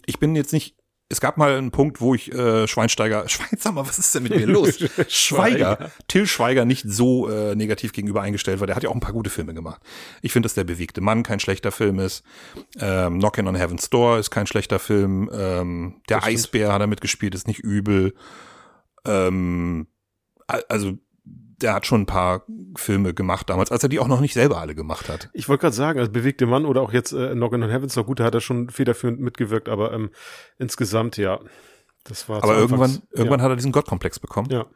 ich bin jetzt nicht, es gab mal einen Punkt, wo ich äh, Schweinsteiger, Schwein, sag mal, was ist denn mit mir los? Schweiger, Till Schweiger nicht so äh, negativ gegenüber eingestellt war. Der hat ja auch ein paar gute Filme gemacht. Ich finde, dass der bewegte Mann kein schlechter Film ist. Ähm, Knockin' on Heaven's Door ist kein schlechter Film. Ähm, der. Eisbär hat er mitgespielt, ist nicht übel. Ähm, also der hat schon ein paar Filme gemacht damals, als er die auch noch nicht selber alle gemacht hat. Ich wollte gerade sagen, als bewegte Mann oder auch jetzt äh, Knock on Heavens, noch gut, da hat er schon federführend mitgewirkt, aber ähm, insgesamt ja. Das war Aber irgendwann, Anfangs- irgendwann hat er diesen Gottkomplex bekommen. ja. ja.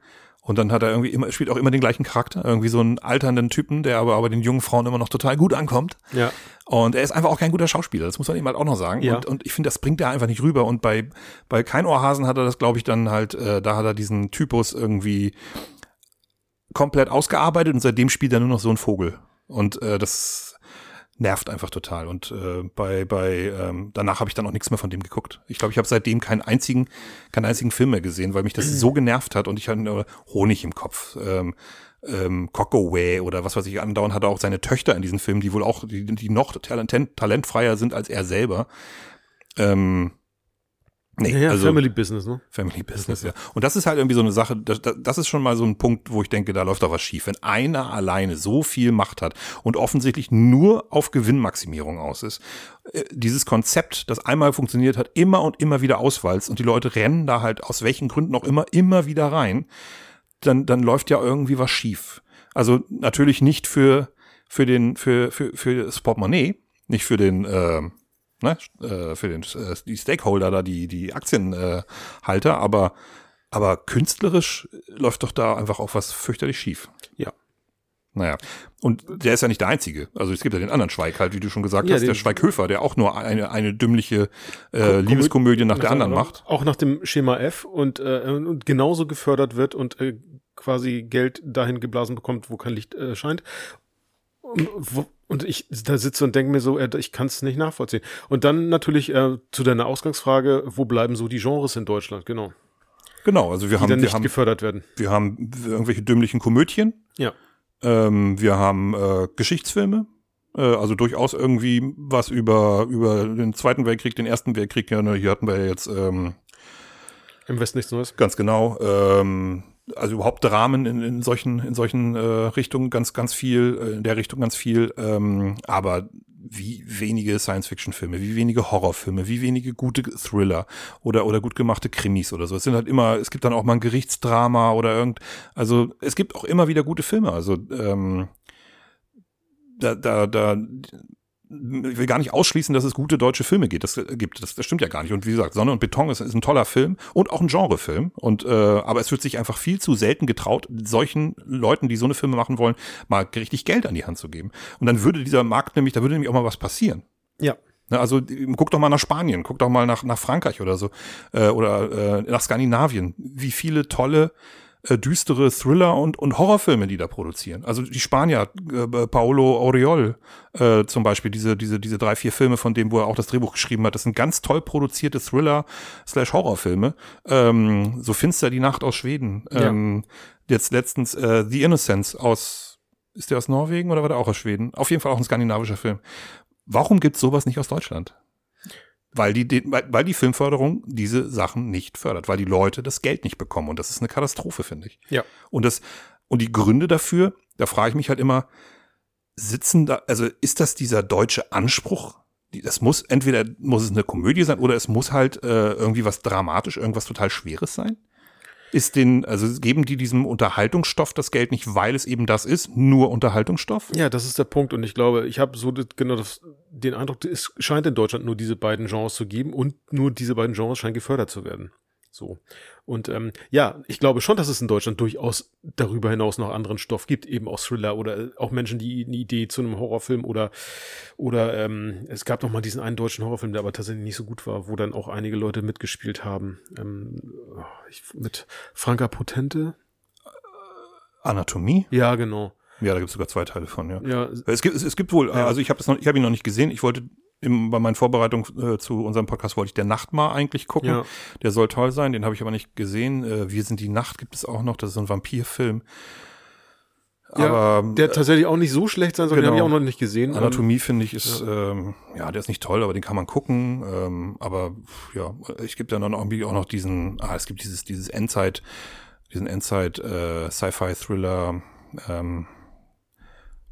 Und dann hat er irgendwie immer, spielt auch immer den gleichen Charakter, irgendwie so einen alternden Typen, der aber, aber den jungen Frauen immer noch total gut ankommt. Ja. Und er ist einfach auch kein guter Schauspieler, das muss man ihm halt auch noch sagen. Ja. Und, und ich finde, das bringt er einfach nicht rüber. Und bei, bei Kein Ohrhasen hat er das, glaube ich, dann halt, äh, da hat er diesen Typus irgendwie komplett ausgearbeitet und seitdem spielt er nur noch so einen Vogel. Und äh, das nervt einfach total. Und äh, bei, bei ähm, danach habe ich dann auch nichts mehr von dem geguckt. Ich glaube, ich habe seitdem keinen einzigen, keinen einzigen Film mehr gesehen, weil mich das so genervt hat und ich hatte äh, Honig im Kopf. Ähm, ähm, Cockaway oder was weiß ich andauernd hat er auch seine Töchter in diesem Film, die wohl auch, die, die noch talent, talentfreier sind als er selber. Ähm, nee, Ja, ja, also Family Business, ne? Family Business, ja. Und das ist halt irgendwie so eine Sache, das, das ist schon mal so ein Punkt, wo ich denke, da läuft doch was schief. Wenn einer alleine so viel Macht hat und offensichtlich nur auf Gewinnmaximierung aus ist, äh, dieses Konzept, das einmal funktioniert hat, immer und immer wieder auswalzt und die Leute rennen da halt aus welchen Gründen auch immer immer wieder rein, dann, dann läuft ja irgendwie was schief. Also natürlich nicht für, für den, für, für, für das Portemonnaie, nicht für den, äh, ne, äh, für den, äh, die Stakeholder da, die, die Aktienhalter, Halter, aber, aber künstlerisch läuft doch da einfach auch was fürchterlich schief. Ja. Naja, und der ist ja nicht der Einzige. Also es gibt ja den anderen Schweig halt, wie du schon gesagt Ja, hast, der Schweighöfer, der auch nur eine, eine dümmliche äh, Liebeskomödie nach der anderen macht. Auch nach dem Schema F und, äh, und genauso gefördert wird und äh, quasi Geld dahin geblasen bekommt, wo kein Licht äh, scheint. Und, wo, und ich da sitze und denke mir so, äh, ich kann es nicht nachvollziehen. Und dann natürlich äh, zu deiner Ausgangsfrage, wo bleiben so die Genres in Deutschland, genau, Genau, also wir die haben, dann wir nicht haben, gefördert werden. wir haben irgendwelche dümmlichen Komödien, Ja. Ähm, wir haben äh, Geschichtsfilme, äh, also durchaus irgendwie was über über den Zweiten Weltkrieg, den Ersten Weltkrieg. Ja, ne, hier hatten wir ja jetzt ähm, Im Westen nichts Neues. ganz genau. Ähm, also überhaupt Dramen in, in solchen in solchen äh, Richtungen ganz ganz viel äh, in der Richtung ganz viel. Ähm, aber wie wenige Science-Fiction-Filme, wie wenige Horrorfilme, wie wenige gute Thriller oder oder gut gemachte Krimis oder so. Es sind halt immer, es gibt dann auch mal ein Gerichtsdrama oder irgend, also es gibt auch immer wieder gute Filme. Also ähm, da da da ich will gar nicht ausschließen, dass es gute deutsche Filme geht. Das äh, gibt, das, das stimmt ja gar nicht. Und wie gesagt, Sonne und Beton ist, ist ein toller Film und auch ein Genrefilm. Und äh, aber es wird sich einfach viel zu selten getraut, solchen Leuten, die so eine Filme machen wollen, mal richtig Geld an die Hand zu geben. Und dann würde dieser Markt nämlich, da würde nämlich auch mal was passieren. Ja. Ne, Also guck doch mal nach Spanien, guck doch mal nach, nach Frankreich oder so äh, oder äh, nach Skandinavien. Wie viele tolle äh, düstere Thriller und, und Horrorfilme, die da produzieren. Also die Spanier, äh, Paolo Oriol äh, zum Beispiel, diese, diese, diese drei, vier Filme, von dem, wo er auch das Drehbuch geschrieben hat, das sind ganz toll produzierte Thriller slash Horrorfilme. Ähm, so finster die Nacht aus Schweden. Ja. Ähm, jetzt letztens äh, The Innocence aus, ist der aus Norwegen oder war der auch aus Schweden? Auf jeden Fall auch ein skandinavischer Film. Warum gibt's sowas nicht aus Deutschland? Weil die, weil, die Filmförderung diese Sachen nicht fördert, weil die Leute das Geld nicht bekommen. Und das ist eine Katastrophe, finde ich. Ja. Und das, und die Gründe dafür, da frage ich mich halt immer, sitzen da, also ist das dieser deutsche Anspruch? Das muss, entweder muss es eine Komödie sein oder es muss halt äh, irgendwie was dramatisch, irgendwas total Schweres sein? Ist den, also geben die diesem Unterhaltungsstoff das Geld nicht, weil es eben das ist, nur Unterhaltungsstoff? Ja, das ist der Punkt. Und ich glaube, ich habe so genau das, den Eindruck, es scheint in Deutschland nur diese beiden Genres zu geben und nur diese beiden Genres scheinen gefördert zu werden. So. Und ähm, ja, ich glaube schon, dass es in Deutschland durchaus darüber hinaus noch anderen Stoff gibt, eben auch Thriller oder äh, auch Menschen, die eine Idee zu einem Horrorfilm oder oder ähm, es gab noch mal diesen einen deutschen Horrorfilm, der aber tatsächlich nicht so gut war, wo dann auch einige Leute mitgespielt haben. Ähm, ich, mit Franka Potente. Anatomie? Ja, genau. Ja, da gibt es sogar zwei Teile von, ja. Ja, Es gibt, es, es gibt wohl, Ja. also ich habe es noch, ich habe ihn noch nicht gesehen. Ich wollte im, bei meinen Vorbereitungen äh, zu unserem Podcast wollte ich der Nacht mal eigentlich gucken. ja. Der soll toll sein, den habe ich aber nicht gesehen. Äh, Wir sind die Nacht gibt es auch noch, das ist so ein Vampirfilm. Ja, aber Der tatsächlich auch nicht so schlecht sein soll, den Genau. habe ich auch noch nicht gesehen. Anatomie finde ich ist, ähm, ja, der ist nicht toll, aber den kann man gucken. Ähm, aber ja, es gibt dann auch irgendwie auch noch diesen, ah, es gibt dieses, dieses Endzeit, diesen Endzeit äh, Sci-Fi Thriller. Ähm,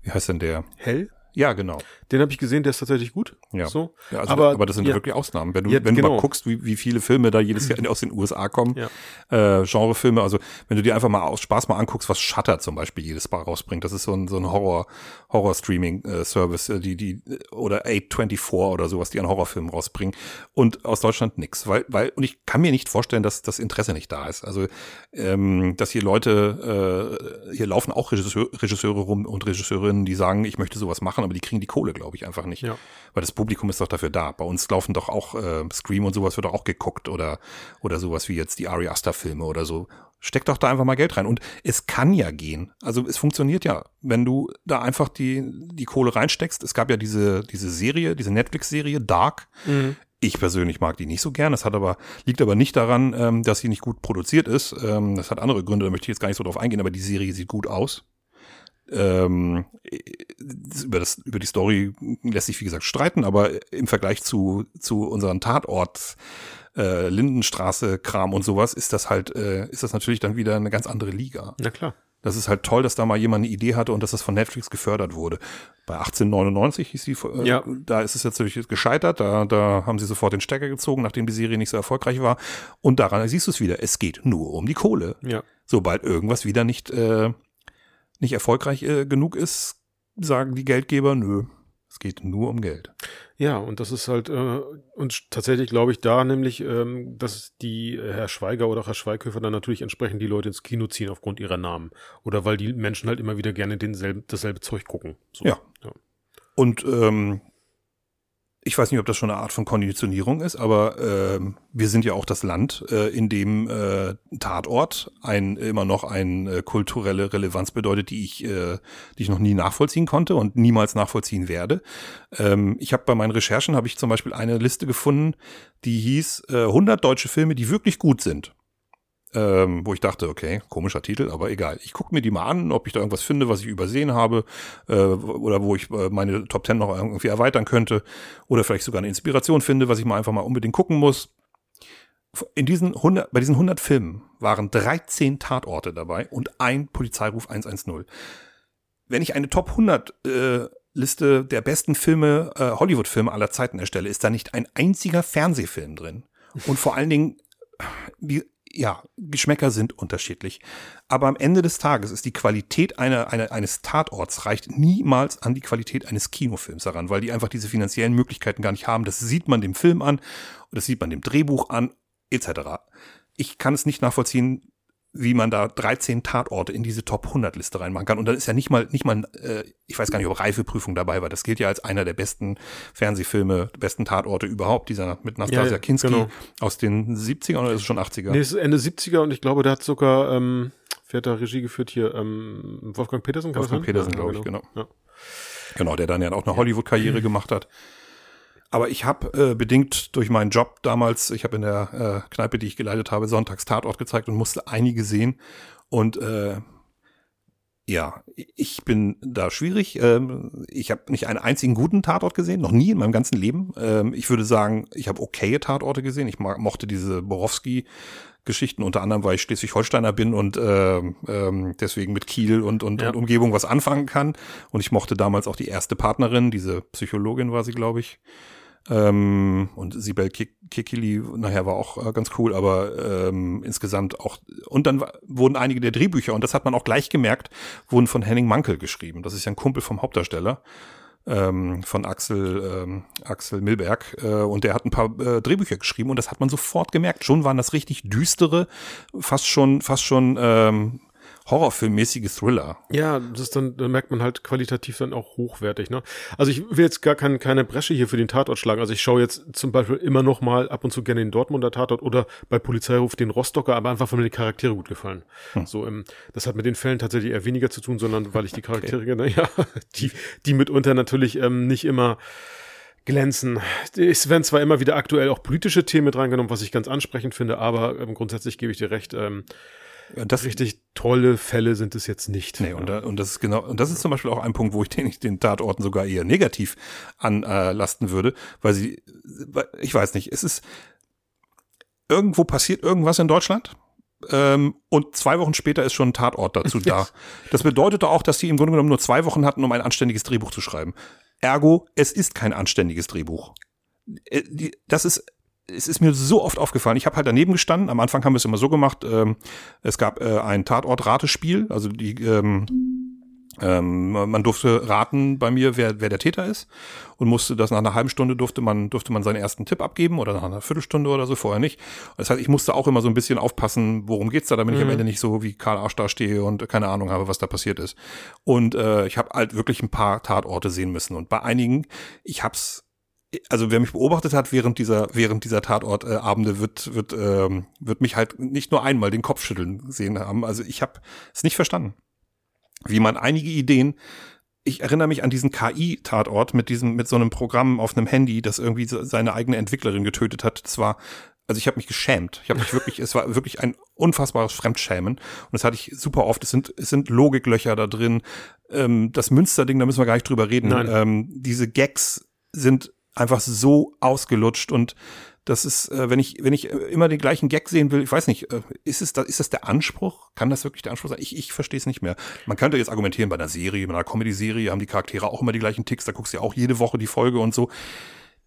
wie heißt denn der? Hell? Ja, genau. Den habe ich gesehen, der ist tatsächlich gut. Ja. So. Ja, also, aber, aber, das sind ja. wirklich Ausnahmen. Wenn du, Ja, wenn du genau. mal guckst, wie, wie viele Filme da jedes Jahr aus den USA kommen, Ja. äh, Genrefilme, also wenn du dir einfach mal aus Spaß mal anguckst, was Shutter zum Beispiel jedes Mal rausbringt, das ist so ein, so ein Horror, Horror-Streaming-Service, äh, die, die, oder 824 oder sowas, die an Horrorfilmen rausbringen. Und aus Deutschland nix. Weil, weil, und ich kann mir nicht vorstellen, dass das Interesse nicht da ist. Also, ähm, dass hier Leute, äh, hier laufen auch Regisseur, Regisseure rum und Regisseurinnen, die sagen, ich möchte sowas machen, aber die kriegen die Kohle, glaube ich, einfach nicht. Ja. Weil das Publikum ist doch dafür da. Bei uns laufen doch auch äh, Scream und sowas wird doch auch geguckt oder oder sowas wie jetzt die Ari Aster Filme oder so. Steck doch da einfach mal Geld rein und es kann ja gehen. Also es funktioniert ja, wenn du da einfach die die Kohle reinsteckst. Es gab ja diese diese Serie, diese Netflix Serie Dark. Mhm. Ich persönlich mag die nicht so gern. Das hat aber, liegt aber nicht daran, ähm, dass sie nicht gut produziert ist. Ähm, das hat andere Gründe, da möchte ich jetzt gar nicht so drauf eingehen, aber die Serie sieht gut aus. Ähm, über, das, über die Story lässt sich, wie gesagt, streiten, aber im Vergleich zu, zu unseren Tatort äh, Lindenstraße Kram und sowas ist das halt, äh, ist das natürlich dann wieder eine ganz andere Liga. Na klar. Das ist halt toll, dass da mal jemand eine Idee hatte und dass das von Netflix gefördert wurde. Bei 1899 hieß die, äh, Ja. da ist es jetzt natürlich gescheitert, da, da haben sie sofort den Stecker gezogen, nachdem die Serie nicht so erfolgreich war. Und daran siehst du es wieder, es geht nur um die Kohle. Ja. Sobald irgendwas wieder nicht, äh, nicht erfolgreich äh, genug ist, sagen die Geldgeber, nö, es geht nur um Geld. Ja, und das ist halt, äh, und tatsächlich glaube ich da nämlich, ähm, dass die äh, Herr Schweiger oder Herr Schweighöfer dann natürlich entsprechend die Leute ins Kino ziehen aufgrund ihrer Namen. Oder weil die Menschen halt immer wieder gerne denselben, dasselbe Zeug gucken. So. Ja. ja. Und ähm, ich weiß nicht, ob das schon eine Art von Konditionierung ist, aber ähm, wir sind ja auch das Land, äh, in dem äh, Tatort ein immer noch eine äh, kulturelle Relevanz bedeutet, die ich, äh, die ich noch nie nachvollziehen konnte und niemals nachvollziehen werde. Ähm, ich habe bei meinen Recherchen habe ich zum Beispiel eine Liste gefunden, die hieß äh, 100 deutsche Filme, die wirklich gut sind. Ähm, wo ich dachte, okay, komischer Titel, aber egal. Ich gucke mir die mal an, ob ich da irgendwas finde, was ich übersehen habe äh, oder wo ich äh, meine Top 10 noch irgendwie erweitern könnte oder vielleicht sogar eine Inspiration finde, was ich mal einfach mal unbedingt gucken muss. In diesen 100, bei diesen 100 Filmen waren 13 Tatorte dabei und ein Polizeiruf 110. Wenn ich eine Top 100 äh, Liste der besten Filme, äh, Hollywood-Filme aller Zeiten erstelle, ist da nicht ein einziger Fernsehfilm drin. Und vor allen Dingen, wie, ja, Geschmäcker sind unterschiedlich. Aber am Ende des Tages ist die Qualität einer, einer, eines Tatorts reicht niemals an die Qualität eines Kinofilms heran, weil die einfach diese finanziellen Möglichkeiten gar nicht haben. Das sieht man dem Film an, das sieht man dem Drehbuch an, etc. Ich kann es nicht nachvollziehen, wie man da 13 Tatorte in diese Top 100 Liste reinmachen kann. Und dann ist ja nicht mal, nicht mal, äh, ich weiß gar nicht, ob Reifeprüfung dabei war. Das gilt ja als einer der besten Fernsehfilme, besten Tatorte überhaupt, dieser mit Nastasia Ja, Kinski genau. aus den 70ern oder ist es schon 80er? Nee, es ist Ende 70er und ich glaube, der hat sogar, ähm, wer hat da Regie geführt hier? Ähm, Wolfgang Petersen, kann Wolfgang? Petersen, glaube ich, genau. Ja. Genau, der dann ja auch eine Hollywood-Karriere gemacht hat. Aber ich habe äh, bedingt durch meinen Job damals, ich habe in der äh, Kneipe, die ich geleitet habe, sonntags Tatort gezeigt und musste einige sehen. Und äh, ja, ich bin da schwierig. Ähm, ich habe nicht einen einzigen guten Tatort gesehen, noch nie in meinem ganzen Leben. Ähm, ich würde sagen, ich habe okaye Tatorte gesehen. Ich mochte diese Borowski. Geschichten, unter anderem, weil ich Schleswig-Holsteiner bin und ähm, ähm, deswegen mit Kiel und, und, Ja. und Umgebung was anfangen kann. Und ich mochte damals auch die erste Partnerin, diese Psychologin war sie, glaube ich. Ähm, und Sibel Kik- Kikili nachher war auch äh, ganz cool, aber ähm, insgesamt auch. Und dann wurden einige der Drehbücher, und das hat man auch gleich gemerkt, wurden von Henning Mankel geschrieben. Das ist ja ein Kumpel vom Hauptdarsteller ähm, von Axel, ähm, Axel Milberg. Äh, und der hat ein paar äh, Drehbücher geschrieben und das hat man sofort gemerkt. Schon waren das richtig düstere, fast schon, fast schon ähm, Horrorfilmmäßige Thriller. Ja, das ist dann, da merkt man halt qualitativ dann auch hochwertig, ne? Also ich will jetzt gar kein, keine Bresche hier für den Tatort schlagen. Also ich schaue jetzt zum Beispiel immer noch mal ab und zu gerne den Dortmunder Tatort oder bei Polizeiruf den Rostocker, aber einfach, weil mir die Charaktere gut gefallen. So, ähm, das hat mit den Fällen tatsächlich eher weniger zu tun, sondern weil ich die Charaktere, naja, die, die mitunter natürlich ähm, nicht immer glänzen. Es werden zwar immer wieder aktuell auch politische Themen mit reingenommen, was ich ganz ansprechend finde, aber ähm, grundsätzlich gebe ich dir recht, ähm, Das richtig tolle Fälle sind es jetzt nicht. Nee, und, da, und das ist genau, und das ist zum Beispiel auch ein Punkt, wo ich den, den Tatorten sogar eher negativ anlasten würde, weil sie, ich weiß nicht, es ist, irgendwo passiert irgendwas in Deutschland, ähm, und zwei Wochen später ist schon ein Tatort dazu da. Das bedeutet auch, dass die im Grunde genommen nur zwei Wochen hatten, um ein anständiges Drehbuch zu schreiben. Ergo, es ist kein anständiges Drehbuch. Äh, das ist es ist mir so oft aufgefallen. Ich habe halt daneben gestanden. Am Anfang haben wir es immer so gemacht. Ähm, es gab äh, ein Tatort-Ratespiel. Also die ähm, ähm, man durfte raten bei mir, wer, wer der Täter ist und musste das nach einer halben Stunde durfte man durfte man seinen ersten Tipp abgeben oder nach einer Viertelstunde oder so vorher nicht. Das heißt, ich musste auch immer so ein bisschen aufpassen, worum geht's da, damit mhm. ich am mhm. Ende nicht so wie Karl Arsch da stehe und keine Ahnung habe, was da passiert ist. Und äh, ich habe halt wirklich ein paar Tatorte sehen müssen und bei einigen, ich hab's also wer mich beobachtet hat während dieser während dieser Tatortabende äh, wird wird ähm, wird mich halt nicht nur einmal den Kopf schütteln sehen haben. Also ich habe es nicht verstanden wie man einige Ideen ich erinnere mich an diesen KI-Tatort mit diesem, mit so einem Programm auf einem Handy, das irgendwie seine eigene Entwicklerin getötet hat. Das war, also ich habe mich geschämt. Ich habe mich wirklich, es war wirklich ein unfassbares Fremdschämen. Und das hatte ich super oft. Es sind, es sind Logiklöcher da drin. Ähm, das Münster-Ding, da müssen wir gar nicht drüber reden. Ähm, diese Gags sind einfach so ausgelutscht und das ist, äh, wenn ich, wenn ich äh, immer den gleichen Gag sehen will, ich weiß nicht, äh, ist es da, ist das der Anspruch? Kann das wirklich der Anspruch sein? Ich, ich verstehe es nicht mehr. Man könnte jetzt argumentieren, bei einer Serie, bei einer Comedy-Serie haben die Charaktere auch immer die gleichen Ticks, da guckst du ja auch jede Woche die Folge und so.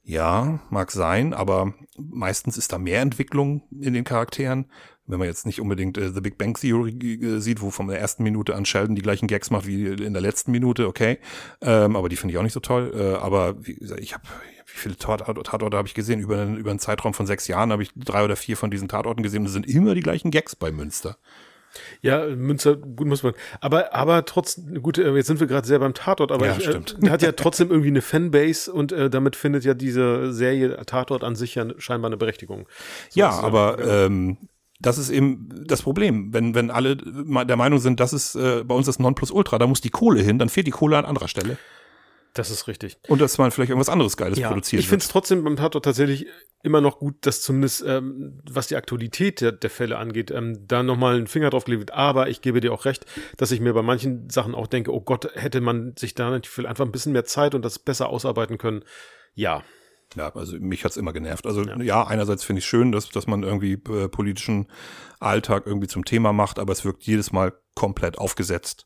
Ja, mag sein, aber meistens ist da mehr Entwicklung in den Charakteren. Wenn man jetzt nicht unbedingt äh, The Big Bang Theory äh, sieht, wo von der ersten Minute an Sheldon die gleichen Gags macht wie in der letzten Minute, okay. Ähm, aber die finde ich auch nicht so toll. Äh, aber wie gesagt, ich habe wie viele Tatorte, Tatorte habe ich gesehen? Über einen, über einen Zeitraum von sechs Jahren habe ich drei oder vier von diesen Tatorten gesehen. Das sind immer die gleichen Gags bei Münster. Ja, Münster, gut muss man. Aber, aber trotz, gut, äh, jetzt sind wir gerade sehr beim Tatort, aber ja, ich. Äh, hat ja trotzdem irgendwie eine Fanbase und äh, damit findet ja diese Serie Tatort an sich ja scheinbar eine Berechtigung. So ja, aber ähm, das ist eben das Problem. Wenn, wenn alle der Meinung sind, das ist äh, bei uns das Nonplusultra, da muss die Kohle hin, dann fehlt die Kohle an anderer Stelle. Das ist richtig. Und dass man vielleicht irgendwas anderes Geiles ja, produziert. Ich finde es trotzdem beim Tatort tatsächlich immer noch gut, dass zumindest, ähm, was die Aktualität der, der Fälle angeht, ähm, da nochmal einen Finger drauf gelegt Aber ich gebe dir auch recht, dass ich mir bei manchen Sachen auch denke, oh Gott, hätte man sich da natürlich einfach ein bisschen mehr Zeit und das besser ausarbeiten können. Ja. Ja, also mich hat's immer genervt. Also ja, ja einerseits finde ich schön, dass, dass man irgendwie äh, politischen Alltag irgendwie zum Thema macht, aber es wirkt jedes Mal komplett aufgesetzt,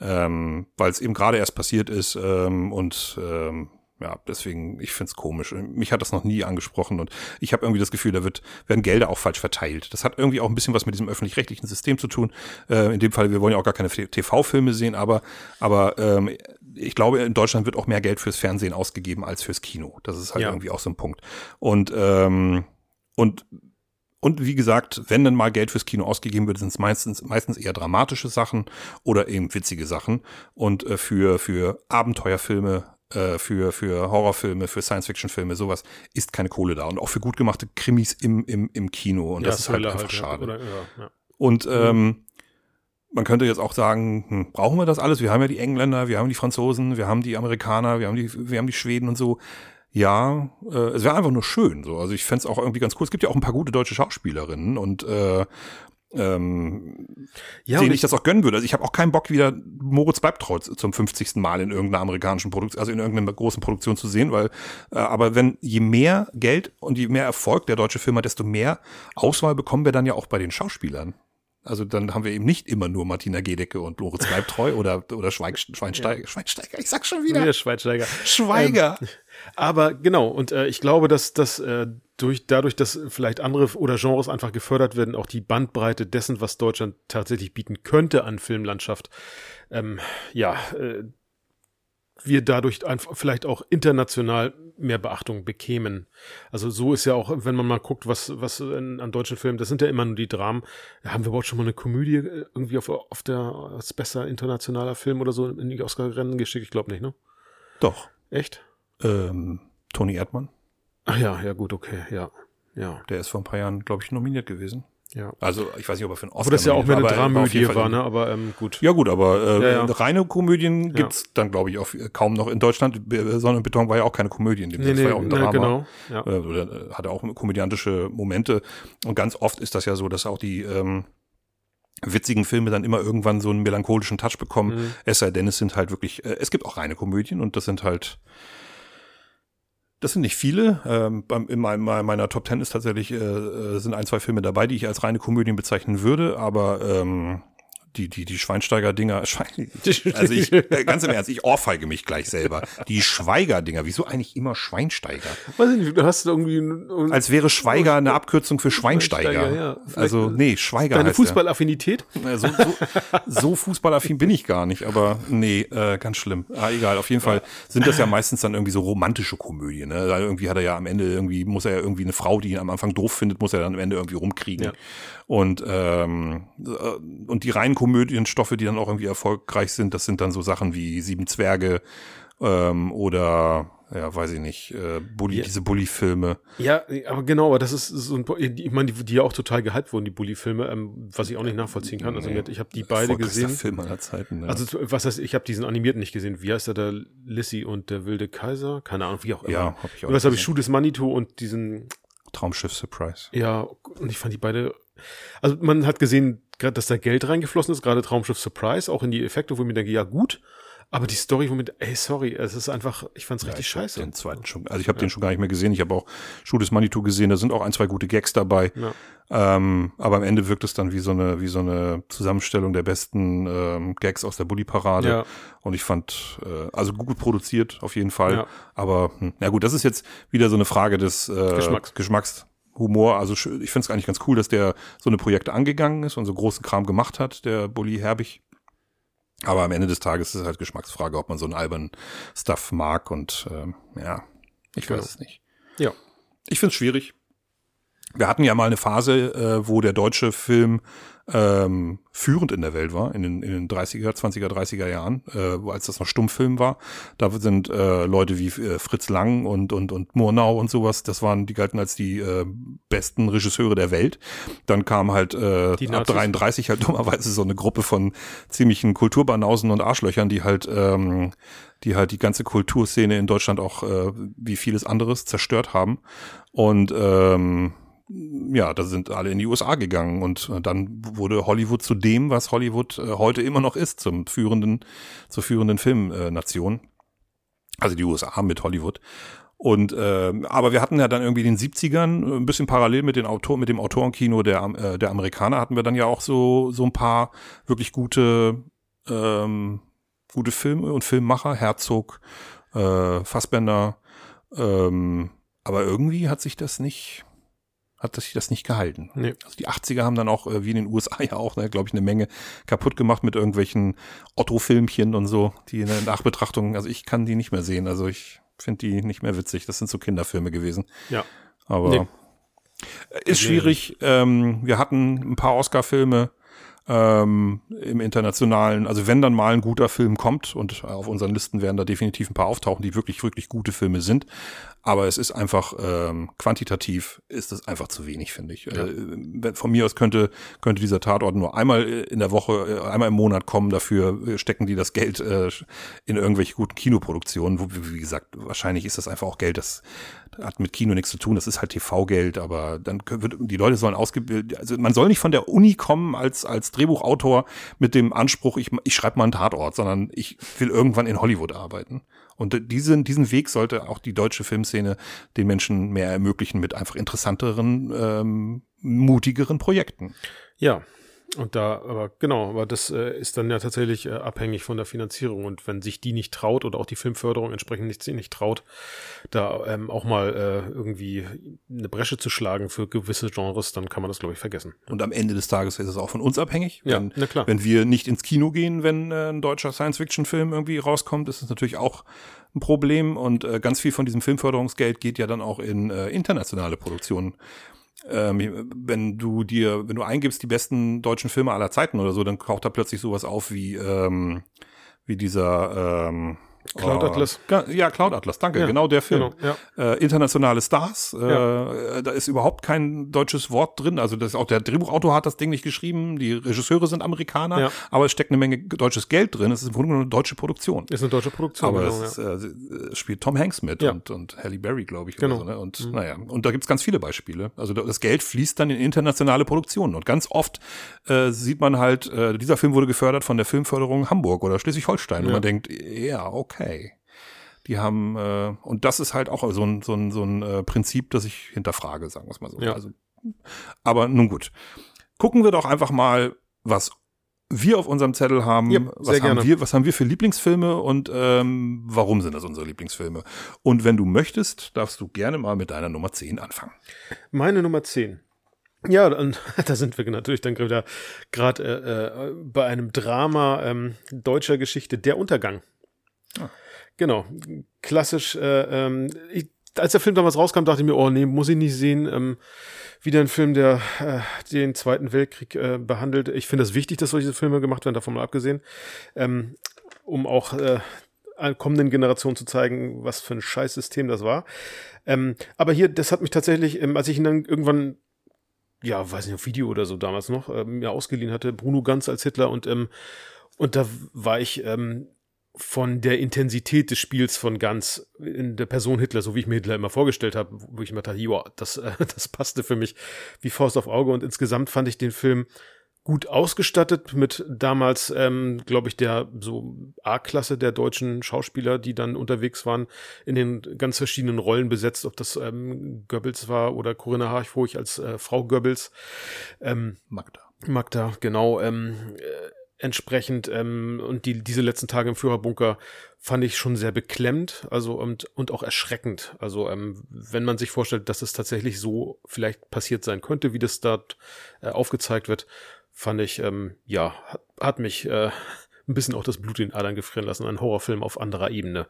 ähm, weil es eben gerade erst passiert ist ähm, und ähm, ja, deswegen, ich find's komisch. Mich hat das noch nie angesprochen und ich habe irgendwie das Gefühl, da wird, werden Gelder auch falsch verteilt. Das hat irgendwie auch ein bisschen was mit diesem öffentlich-rechtlichen System zu tun. Äh, in dem Fall, wir wollen ja auch gar keine TV-Filme sehen, aber, aber ähm, ich glaube, in Deutschland wird auch mehr Geld fürs Fernsehen ausgegeben als fürs Kino. Das ist halt ja. irgendwie auch so ein Punkt. Und, ähm, und und wie gesagt, wenn dann mal Geld fürs Kino ausgegeben wird, sind es meistens, meistens eher dramatische Sachen oder eben witzige Sachen. Und äh, für, für Abenteuerfilme, äh, für, für Horrorfilme, für Science-Fiction-Filme, sowas, ist keine Kohle da. Und auch für gut gemachte Krimis im, im, im Kino. Und ja, das ist halt einfach halt, schade. Oder, ja. Und ähm, man könnte jetzt auch sagen, hm, brauchen wir das alles? Wir haben ja die Engländer, wir haben die Franzosen, wir haben die Amerikaner, wir haben die, wir haben die Schweden und so ja, äh, es wäre einfach nur schön. So. Also ich fände es auch irgendwie ganz cool. Es gibt ja auch ein paar gute deutsche Schauspielerinnen und äh, ähm, ja, denen ich das auch gönnen würde. Also ich habe auch keinen Bock, wieder Moritz bleibt treu zum 50. Mal in irgendeiner amerikanischen Produktion, also in irgendeiner großen Produktion zu sehen, weil, äh, aber wenn je mehr Geld und je mehr Erfolg der deutsche Film hat, desto mehr Auswahl bekommen wir dann ja auch bei den Schauspielern. Also dann haben wir eben nicht immer nur Martina Gedecke und Lorenz Bleibtreu oder, oder Schweig, Schweinsteiger. Ja. Schweinsteiger, ich sag schon wieder. Wieder Schweinsteiger. Schweiger. Ähm, aber genau, und äh, ich glaube, dass das äh, durch, dadurch, dass vielleicht andere oder Genres einfach gefördert werden, auch die Bandbreite dessen, was Deutschland tatsächlich bieten könnte an Filmlandschaft, ähm, ja, äh, wir dadurch einfach vielleicht auch international mehr Beachtung bekämen. Also so ist ja auch, wenn man mal guckt, was, was in, an deutschen Filmen, das sind ja immer nur die Dramen. Haben wir überhaupt schon mal eine Komödie äh, irgendwie auf, auf der, als besser internationaler Film oder so in die Oscar-Rennen geschickt? Ich glaube nicht, ne? Doch. Echt? Ähm, Toni Erdmann. Ach ja, ja gut, okay, ja. Ja. Der ist vor ein paar Jahren, glaube ich, nominiert gewesen. Ja. Also ich weiß nicht, ob er für einen Oscar Aber das ja auch mehr eine Dramödie war, war, ne? Aber ähm, gut. Ja gut, aber äh, ja, ja. reine Komödien gibt's ja. dann, glaube ich, auch kaum noch in Deutschland. Sonne und Beton war ja auch keine Komödie in dem nee, nee, war ja auch ein Drama. Genau. Ja. Äh, oder äh, hatte auch komödiantische Momente. Und ganz oft ist das ja so, dass auch die ähm, witzigen Filme dann immer irgendwann so einen melancholischen Touch bekommen. Mhm. Es sei denn, es sind halt wirklich, äh, es gibt auch reine Komödien und das sind halt das sind nicht viele. Ähm, in meinem, meiner Top Ten ist tatsächlich äh, äh, sind ein, zwei Filme dabei, die ich als reine Komödien bezeichnen würde, aber ähm, die, die, die Schweinsteiger-Dinger, Schwein, also ich, äh, ganz im Ernst, ich ohrfeige mich gleich selber. Die Schweiger-Dinger, wieso eigentlich immer Schweinsteiger? Weiß ich nicht, du hast irgendwie. Als wäre Schweiger eine Abkürzung für Schweinsteiger. Schweinsteiger, ja. Also, nee, Schweiger Deine. Fußballaffinität? So, so, so fußballaffin bin ich gar nicht, aber nee, äh, ganz schlimm. Ah, egal, auf jeden Fall sind das ja meistens dann irgendwie so romantische Komödien. Ne? Da irgendwie hat er ja am Ende irgendwie, muss er ja irgendwie eine Frau, die ihn am Anfang doof findet, muss er dann am Ende irgendwie rumkriegen. Ja. Und, ähm, äh, und die reinen Komödienstoffe, die dann auch irgendwie erfolgreich sind, das sind dann so Sachen wie Sieben Zwerge ähm, oder ja, weiß ich nicht, äh, Bully, Ja. diese Bully-Filme. Ja, aber genau, aber das ist so ein, ich meine, die, die ja auch total gehypt wurden, die Bully-Filme, ähm, was ich auch nicht nachvollziehen kann. Also hat- ich habe die beide gesehen. Film aller Zeiten. Ne? Also was heißt, ich habe diesen animierten nicht gesehen. Wie heißt der, der Lissy und der wilde Kaiser? Keine Ahnung, wie auch immer. ja, habe ich auch Und was habe ich? Schuh des Manitou und diesen, Traumschiff Surprise. ja, und ich fand die beide, also man hat gesehen, gerade, dass da Geld reingeflossen ist, gerade Traumschiff Surprise, auch in die Effekte, wo ich mir denke, ja gut, aber die Story, womit, ey, sorry, es ist einfach, ich fand's richtig ich scheiße. Den zweiten schon, also ich habe den schon gar nicht mehr gesehen. Ich habe auch Schuh des Manitou gesehen. Da sind auch ein, zwei gute Gags dabei. Ja. Ähm, aber am Ende wirkt es dann wie so eine, wie so eine Zusammenstellung der besten ähm, Gags aus der Bully-Parade. Ja. Und ich fand, äh, also gut produziert auf jeden Fall. Ja. Aber hm, na gut, das ist jetzt wieder so eine Frage des äh, Geschmacks. Geschmacks. Humor, also ich finde es eigentlich ganz cool, dass der so eine Projekte angegangen ist und so großen Kram gemacht hat, der Bully Herbig. Aber am Ende des Tages ist es halt Geschmacksfrage, ob man so einen albernen Stuff mag und ähm, ja, ich Genau. weiß es nicht. Ja. Ich finde es schwierig. Wir hatten ja mal eine Phase, äh, wo der deutsche Film ähm, führend in der Welt war, in den, in den 30er, 20er, 30er Jahren, äh, wo- als das noch Stummfilm war. Da sind äh, Leute wie äh, Fritz Lang und, und, und Murnau und sowas, das waren, die galten als die äh, besten Regisseure der Welt. Dann kam halt äh, ab Nazis. 33 halt dummerweise so eine Gruppe von ziemlichen Kulturbanausen und Arschlöchern, die halt ähm, die halt die ganze Kulturszene in Deutschland auch äh, wie vieles anderes zerstört haben. Und ähm, ja, da sind alle in die USA gegangen und äh, dann wurde Hollywood zu dem, was Hollywood äh, heute immer noch ist, zum führenden, zur führenden Filmnation. Also die USA mit Hollywood. Und ähm, aber wir hatten ja dann irgendwie in den 70ern äh, ein bisschen parallel mit den Autor mit dem Autorenkino der äh, der Amerikaner hatten wir dann ja auch so so ein paar wirklich gute ähm, gute Filme und Filmmacher Herzog äh, Fassbender ähm, aber irgendwie hat sich das nicht hat sich das nicht gehalten. Nee. Also die 80er haben dann auch, äh, wie in den USA ja auch, ne, glaube ich, eine Menge kaputt gemacht mit irgendwelchen Otto-Filmchen und so, die in der Nachbetrachtung, also ich kann die nicht mehr sehen. Also ich finde die nicht mehr witzig. Das sind so Kinderfilme gewesen. Ja. Aber Nee. ist schwierig. Ähm, wir hatten ein paar Oscar-Filme ähm, im internationalen, also wenn dann mal ein guter Film kommt und auf unseren Listen werden da definitiv ein paar auftauchen, die wirklich, wirklich gute Filme sind. Aber es ist einfach ähm, quantitativ ist es einfach zu wenig, finde ich. Ja. Äh, von mir aus könnte könnte dieser Tatort nur einmal äh, in der Woche, äh, einmal im Monat kommen. Dafür äh, stecken die das Geld äh, in irgendwelche guten Kinoproduktionen. Wo, wie gesagt, wahrscheinlich ist das einfach auch Geld, das hat mit Kino nichts zu tun. Das ist halt TV-Geld. Aber dann wird die Leute sollen ausgebildet. Also man soll nicht von der Uni kommen als als Drehbuchautor mit dem Anspruch, ich ich schreibe mal einen Tatort, sondern ich will irgendwann in Hollywood arbeiten. Und diesen, diesen Weg sollte auch die deutsche Filmszene den Menschen mehr ermöglichen mit einfach interessanteren, ähm, mutigeren Projekten. Ja, und da, aber genau, aber das äh, ist dann ja tatsächlich äh, abhängig von der Finanzierung. Und wenn sich die nicht traut oder auch die Filmförderung entsprechend nicht, nicht traut, da ähm, auch mal äh, irgendwie eine Bresche zu schlagen für gewisse Genres, dann kann man das, glaube ich, vergessen. Und am Ende des Tages ist es auch von uns abhängig. Ja, wenn, na klar. wenn wir nicht ins Kino gehen, wenn äh, ein deutscher Science-Fiction-Film irgendwie rauskommt, ist es natürlich auch ein Problem. Und äh, ganz viel von diesem Filmförderungsgeld geht ja dann auch in äh, internationale Produktionen. Ähm, wenn du dir, wenn du eingibst die besten deutschen Filme aller Zeiten oder so, dann taucht da plötzlich sowas auf wie ähm, wie dieser ähm, Cloud Atlas. Ja, Cloud Atlas, danke, Ja, genau der Film. Genau, ja. Äh, internationale Stars, äh, Ja. da ist überhaupt kein deutsches Wort drin. Also das auch der Drehbuchautor hat das Ding nicht geschrieben, die Regisseure sind Amerikaner, aber es steckt eine Menge deutsches Geld drin. Es ist im Grunde eine deutsche Produktion. Ist eine deutsche Produktion. Aber genau, es äh, es spielt Tom Hanks mit und, und Halle Berry, glaube ich. Genau. So, ne? Und naja, und da gibt's ganz viele Beispiele. Also da- das Geld fließt dann in internationale Produktionen. Und ganz oft äh, sieht man halt, äh, dieser Film wurde gefördert von der Filmförderung Hamburg oder Schleswig-Holstein. Und man denkt, ja, okay. Die haben, äh, und das ist halt auch so ein, so ein, so ein äh, Prinzip, das ich hinterfrage, sagen wir es mal so. Ja. Also, aber nun gut. Gucken wir doch einfach mal, was wir auf unserem Zettel haben, Ja, was, haben wir, was haben wir für Lieblingsfilme und ähm, warum sind das unsere Lieblingsfilme? Und wenn du möchtest, darfst du gerne mal mit deiner Nummer 10 anfangen. Meine Nummer 10. Ja, und da sind wir natürlich dann wieder gerade äh, äh, bei einem Drama ähm, deutscher Geschichte, Der Untergang. Ah. Genau, klassisch. Äh, ähm, ich, als der Film damals rauskam, dachte ich mir, oh nee, muss ich nicht sehen. Ähm, wieder ein Film, der äh, den Zweiten Weltkrieg äh, behandelt. Ich finde es wichtig, dass solche Filme gemacht werden, davon mal abgesehen, ähm, um auch äh, kommenden Generationen zu zeigen, was für ein Scheißsystem das war. Ähm, aber hier, das hat mich tatsächlich, ähm, als ich ihn dann irgendwann ja, weiß nicht, auf Video oder so damals noch, äh, mir ausgeliehen hatte, Bruno Ganz als Hitler und, ähm, und da war ich ähm, von der Intensität des Spiels von Ganz in der Person Hitler, so wie ich mir Hitler immer vorgestellt habe, wo ich mir dachte, ja, das, äh, das passte für mich wie Faust auf Auge und insgesamt fand ich den Film gut ausgestattet mit damals, ähm, glaube ich, der so A-Klasse der deutschen Schauspieler, die dann unterwegs waren, in den ganz verschiedenen Rollen besetzt, ob das ähm, Goebbels war oder Corinna Harchfurch als äh, Frau Goebbels. Ähm, Magda. Magda, genau. Ähm, äh, entsprechend ähm, und die diese letzten Tage im Führerbunker fand ich schon sehr beklemmt, also und und auch erschreckend. Also ähm, wenn man sich vorstellt, dass es tatsächlich so vielleicht passiert sein könnte, wie das dort äh, aufgezeigt wird, fand ich ähm, ja hat, hat mich äh, ein bisschen auch das Blut in den Adern gefrieren lassen. Ein Horrorfilm auf anderer Ebene.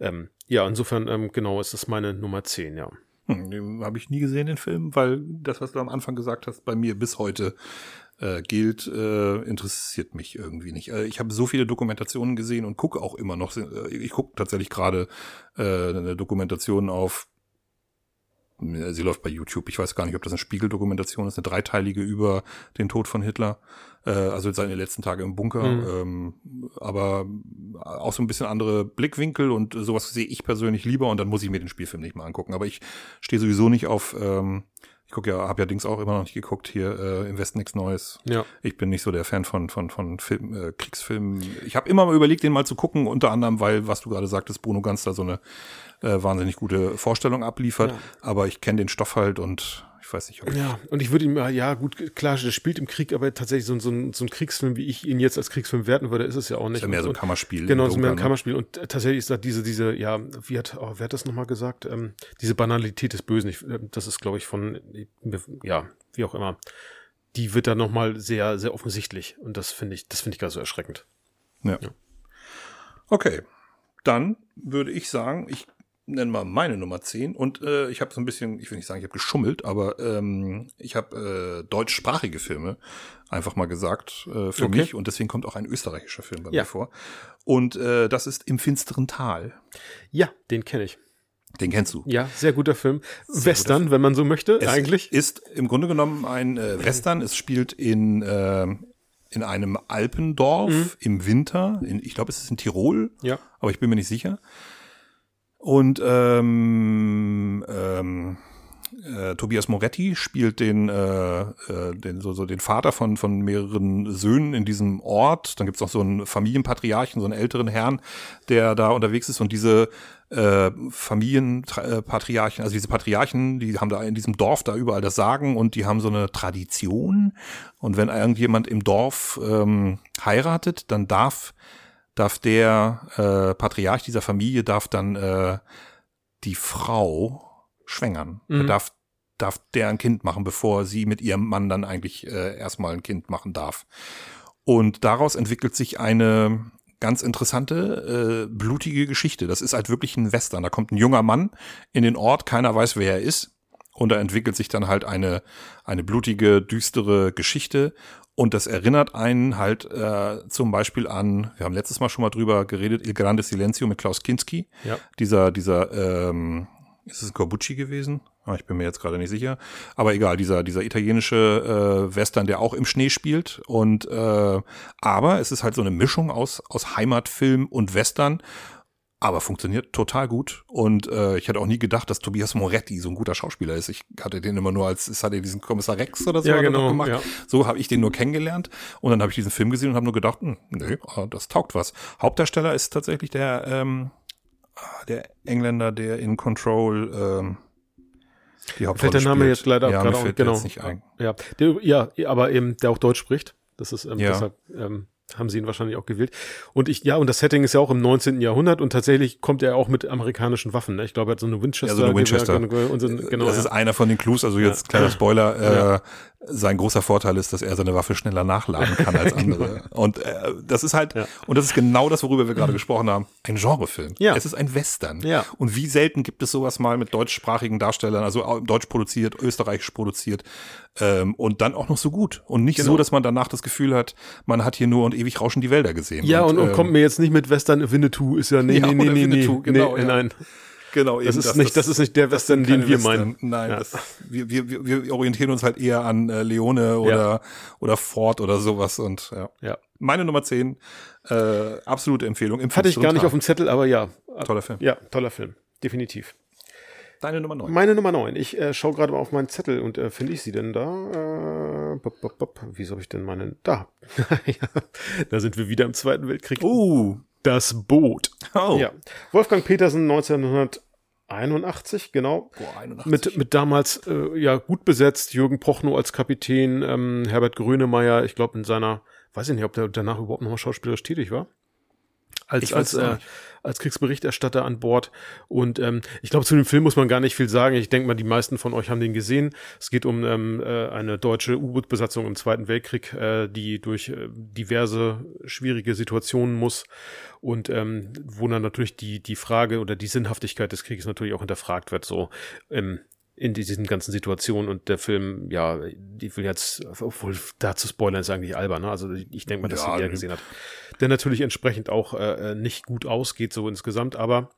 Ähm, ja, insofern ähm, genau ist das meine Nummer 10, ja. Hm, den habe ich nie gesehen, den Film, weil das, was du am Anfang gesagt hast, bei mir bis heute äh, gilt, äh, interessiert mich irgendwie nicht. Äh, ich habe so viele Dokumentationen gesehen und gucke auch immer noch. Äh, ich gucke tatsächlich gerade äh, eine Dokumentation auf. äh, Sie läuft bei YouTube. Ich weiß gar nicht, ob das eine Spiegeldokumentation ist, eine dreiteilige über den Tod von Hitler. Äh, also seine letzten Tage im Bunker. Mhm. Ähm, aber auch so ein bisschen andere Blickwinkel und sowas sehe ich persönlich lieber und dann muss ich mir den Spielfilm nicht mal angucken. Aber ich stehe sowieso nicht auf. Ähm, ich gucke ja, habe ja Dings auch immer noch nicht geguckt hier äh, im Westen nichts Neues. Ja. Ich bin nicht so der Fan von von von Film, äh, Kriegsfilmen. Ich habe immer mal überlegt, den mal zu gucken, unter anderem, weil was du gerade sagtest, Bruno Ganz da so eine äh, wahnsinnig gute Vorstellung abliefert. Ja. Aber ich kenne den Stoff halt und ich weiß nicht, ob Ja, und ich würde ihm, ja, ja, gut, klar, der spielt im Krieg, aber tatsächlich so, ein- so, ein, so ein Kriegsfilm, wie ich ihn jetzt als Kriegsfilm werten würde, ist es ja auch nicht. ist ja mehr so ein Kammerspiel. Genau, so mehr ein ne? Kammerspiel. Und äh, tatsächlich ist da diese, diese, ja, wie hat, oh, wer hat das nochmal gesagt? Ähm, diese Banalität des Bösen. Ich, äh, das ist, glaube ich, von, ja, wie auch immer. Die wird da nochmal sehr, sehr offensichtlich. Und das finde ich, das finde ich gar so erschreckend. Ja. Ja. Okay. Dann würde ich sagen, ich nenne mal meine Nummer 10 und äh, ich habe so ein bisschen, ich will nicht sagen, ich habe geschummelt, aber ähm, ich habe äh, deutschsprachige Filme einfach mal gesagt äh, für Okay. mich und deswegen kommt auch ein österreichischer Film bei Ja. mir vor. Und äh, das ist Im finsteren Tal. Ja, den kenne ich. Den kennst du. Ja, sehr guter Film. Sehr Western, guter wenn man so möchte, Es eigentlich. ist im Grunde genommen ein äh, Western. Es spielt in, äh, in einem Alpendorf Mhm. im Winter. In, ich glaube, es ist in Tirol, Ja. aber ich bin mir nicht sicher. Und ähm, ähm, äh, Tobias Moretti spielt den, äh, äh, den so, so den Vater von von mehreren Söhnen in diesem Ort. Dann gibt's noch so einen Familienpatriarchen, so einen älteren Herrn, der da unterwegs ist und diese äh, Familienpatriarchen, also diese Patriarchen, die haben da in diesem Dorf da überall das Sagen und die haben so eine Tradition. Und wenn irgendjemand im Dorf ähm, heiratet, dann darf darf der äh, Patriarch dieser Familie darf dann äh, die Frau schwängern. Er Mhm. darf darf der ein Kind machen, bevor sie mit ihrem Mann dann eigentlich äh, erstmal ein Kind machen darf. Und daraus entwickelt sich eine ganz interessante, äh, blutige Geschichte. Das ist halt wirklich ein Western. Da kommt ein junger Mann in den Ort, keiner weiß, wer er ist. Und da entwickelt sich dann halt eine, eine blutige, düstere Geschichte. Und das erinnert einen halt äh, zum Beispiel an, wir haben letztes Mal schon mal drüber geredet, Il Grande Silenzio mit Klaus Kinski. Ja. Dieser, dieser, ähm, ist es ein Corbucci gewesen? Ah, ich bin mir jetzt gerade nicht sicher. Aber egal, dieser, dieser italienische äh, Western, der auch im Schnee spielt. Und äh, aber es ist halt so eine Mischung aus, aus Heimatfilm und Western. Aber funktioniert total gut. Und äh, ich hätte auch nie gedacht, dass Tobias Moretti so ein guter Schauspieler ist. Ich hatte den immer nur als, es hat er diesen Kommissar Rex oder so Ja, genau, gemacht. ja. So habe ich den nur kennengelernt. Und dann habe ich diesen Film gesehen und habe nur gedacht, hm, nö, ah, das taugt was. Hauptdarsteller ist tatsächlich der, ähm, ah, der Engländer, der in Control ähm, die Hauptrolle Fällt der Name spielt. jetzt leider ja, gerade auch, genau. nicht ein. Ja, der, ja, aber eben, der auch Deutsch spricht. Das ist ähm, Ja. deshalb ähm, haben sie ihn wahrscheinlich auch gewählt. Und ich, ja, und das Setting ist ja auch im 19. Jahrhundert und tatsächlich kommt er auch mit amerikanischen Waffen. Ne? Ich glaube, er hat so eine Winchester. Ja, so eine Winchester. Und so, ein- genau, das ja. ist einer von den Clues, also jetzt kleiner Spoiler, äh, sein großer Vorteil ist, dass er seine Waffe schneller nachladen kann als andere. Und äh, das ist halt, Ja. und das ist genau das, worüber wir gerade gesprochen haben, ein Genrefilm. Ja. Es ist ein Western. Ja. Und wie selten gibt es sowas mal mit deutschsprachigen Darstellern, also deutsch produziert, österreichisch produziert ähm, und dann auch noch so gut. Und nicht Genau. so, dass man danach das Gefühl hat, man hat hier nur und ewig rauschen die Wälder gesehen. ja, und, und ähm, kommt mir jetzt nicht mit Western Winnetou, ist ja, nee, Ja, nee, nee, nee, Winnetou, nee, genau, nee, ja. nein. Genau, Das ist nicht, das ist nicht der Western, den wir Western. meinen. Nein, Ja. das, wir, wir, wir orientieren uns halt eher an äh, Leone oder, oder Ford oder sowas und ja. Ja. Meine Nummer 10, äh, absolute Empfehlung. Im Hatte ich gar nicht auf dem Zettel, aber ja. Toller Film. Ja, toller Film. Definitiv. Deine Nummer 9. Meine Nummer 9. Ich äh, schaue gerade mal auf meinen Zettel und äh, finde ich sie denn da? Äh, bop, bop, bop. Wieso habe ich denn meine? Da. ja, da sind wir wieder im Zweiten Weltkrieg. Uh, Das Boot. oh. Ja. Wolfgang Petersen 1981, genau. Boah, 81. Mit, mit damals äh, ja gut besetzt, Jürgen Prochnow als Kapitän, ähm, Herbert Grönemeyer, ich glaube in seiner, weiß ich nicht, ob der danach überhaupt noch mal schauspielerisch tätig war. Als, als, äh, als Kriegsberichterstatter an Bord. Und ähm, ich glaube, zu dem Film muss man gar nicht viel sagen. Ich denke mal, die meisten von euch haben den gesehen. Es geht um ähm, äh, eine deutsche U-Boot-Besatzung im Zweiten Weltkrieg, äh, die durch äh, diverse schwierige Situationen muss und ähm, wo dann natürlich die, die Frage oder die Sinnhaftigkeit des Krieges natürlich auch hinterfragt wird, so ähm, in diesen ganzen Situationen und der Film, ja, ich will jetzt, obwohl da zu spoilern ist eigentlich albern, ne? Also ich denke mal, dass Ja,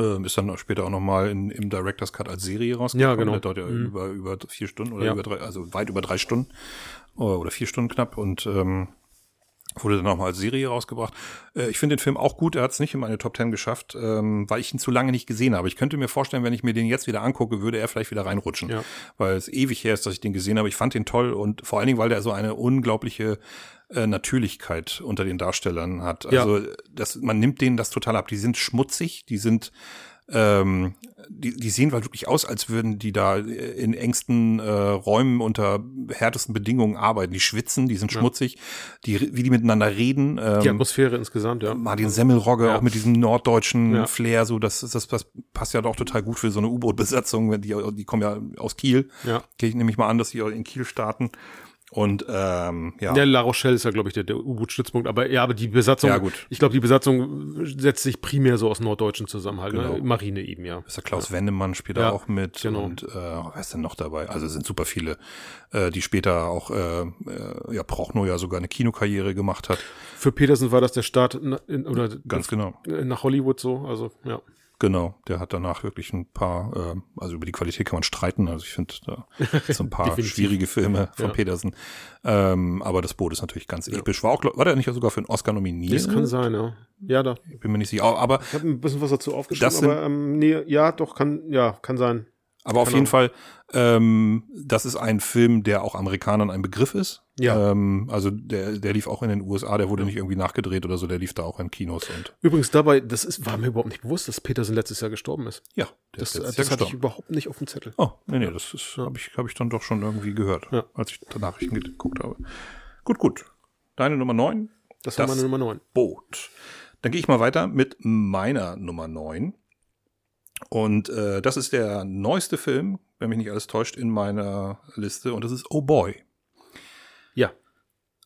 Ähm, ist dann später auch nochmal im Director's Cut als Serie rausgekommen. Ja, genau. Der dauert ja Mhm. über, über vier Stunden oder Ja. über drei, also weit über drei Stunden oder, oder vier Stunden knapp und ähm, wurde dann auch mal als Serie rausgebracht. Äh, ich finde den Film auch gut. Er hat es nicht in meine Top Ten geschafft, ähm, weil ich ihn zu lange nicht gesehen habe. Ich könnte mir vorstellen, wenn ich mir den jetzt wieder angucke, würde er vielleicht wieder reinrutschen. Ja. Weil es ewig her ist, dass ich den gesehen habe. Ich fand den toll und vor allen Dingen, weil der so eine unglaubliche äh, Natürlichkeit unter den Darstellern hat. Ja. Also das, man nimmt denen das total ab. Die sind schmutzig, die sind ähm, die, die sehen halt wirklich aus, als würden die da in engsten äh, Räumen unter härtesten Bedingungen arbeiten. Die schwitzen, die sind Ja. schmutzig, die, wie die miteinander reden. Die Ähm, Atmosphäre insgesamt, ja. Martin Semmelrogge Ja. auch mit diesem norddeutschen Ja. Flair, so das, das, das passt ja doch total gut für so eine U-Boot-Besatzung. Die, die kommen ja aus Kiel. Ja. Gehe ich nämlich mal an, dass die in Kiel starten. Und ähm, ja. Der La Rochelle ist ja, glaube ich, der, der U-Boot-Stützpunkt. Aber ja, aber die Besatzung, Ja, gut. ich glaube, die Besatzung setzt sich primär so aus norddeutschen Zusammenhalt. Genau. Ne? Marine eben, ja. ist der Klaus Wendemann spielt da Ja, auch mit genau. und äh, wer ist denn noch dabei? Also es sind super viele, äh, die später auch äh, äh, ja Prochnow ja sogar eine Kinokarriere gemacht hat. Für Peterson war das der Start in, in, oder Ganz genau. nach Hollywood so. Also, ja. Genau, der hat danach wirklich ein paar, äh, also über die Qualität kann man streiten. Also ich finde da so ein paar schwierige Filme von Ja. Petersen. Ähm, aber das Boot ist natürlich ganz episch. War auch, war der nicht sogar für einen Oscar nominiert? Das kann sein, ja. Ja, da. Ich bin mir nicht sicher. Aber, Ich habe ein bisschen was dazu aufgeschrieben, sind- aber ähm, nee, ja, doch, kann, ja, kann sein. aber auf Keine jeden Fall, ähm, das ist ein Film, der auch Amerikanern ein Begriff ist. Ja. Ähm, also der, der lief auch in den USA, der wurde nicht irgendwie nachgedreht oder so, der lief da auch in Kinos und Übrigens dabei, das ist, war mir überhaupt nicht bewusst, dass Peterson letztes Jahr gestorben ist. ja, der Das, ist das, das Jahr hatte ich gestorben. überhaupt nicht auf dem Zettel. Oh, nee, nee, das ist, habe ich, hab ich dann doch schon irgendwie gehört, Ja. als ich die Nachrichten geguckt habe. Gut, gut. Deine Nummer neun Das war Das- meine Nummer 9. Boot. Dann gehe ich mal weiter mit meiner Nummer neun Und äh, das ist der neueste Film, wenn mich nicht alles täuscht, in meiner Liste. Und das ist Oh Boy. Ja.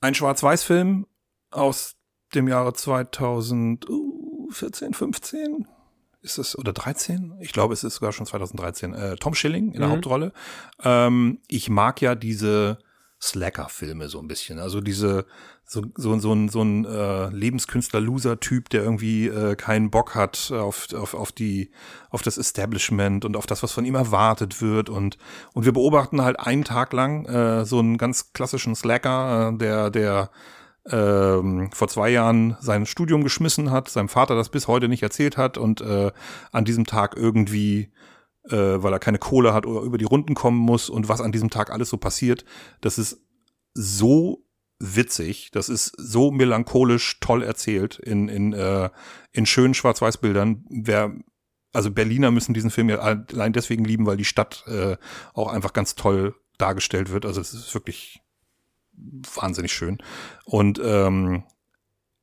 Ein Schwarz-Weiß-Film aus dem Jahre 2014, 15 ist es oder 13? Ich glaube, es ist sogar schon 2013. Äh, Tom Schilling in der Mhm. Hauptrolle. Ähm, ich mag ja diese Slacker-Filme so ein bisschen. Also diese so so so ein so ein äh, Lebenskünstler-Loser-Typ, der irgendwie äh, keinen Bock hat auf auf auf die auf das Establishment und auf das, was von ihm erwartet wird und und wir beobachten halt einen Tag lang äh, so einen ganz klassischen Slacker, äh, der der ähm, vor zwei Jahren sein Studium geschmissen hat, seinem Vater das bis heute nicht erzählt hat und äh, an diesem Tag irgendwie, äh, weil er keine Kohle hat oder über die Runden kommen muss und was an diesem Tag alles so passiert, das ist so witzig, das ist so melancholisch toll erzählt in, in, äh, in schönen Schwarz-Weiß-Bildern. Wer also Berliner müssen diesen Film ja allein deswegen lieben, weil die Stadt äh, auch einfach ganz toll dargestellt wird. Also es ist wirklich wahnsinnig schön. Und ähm,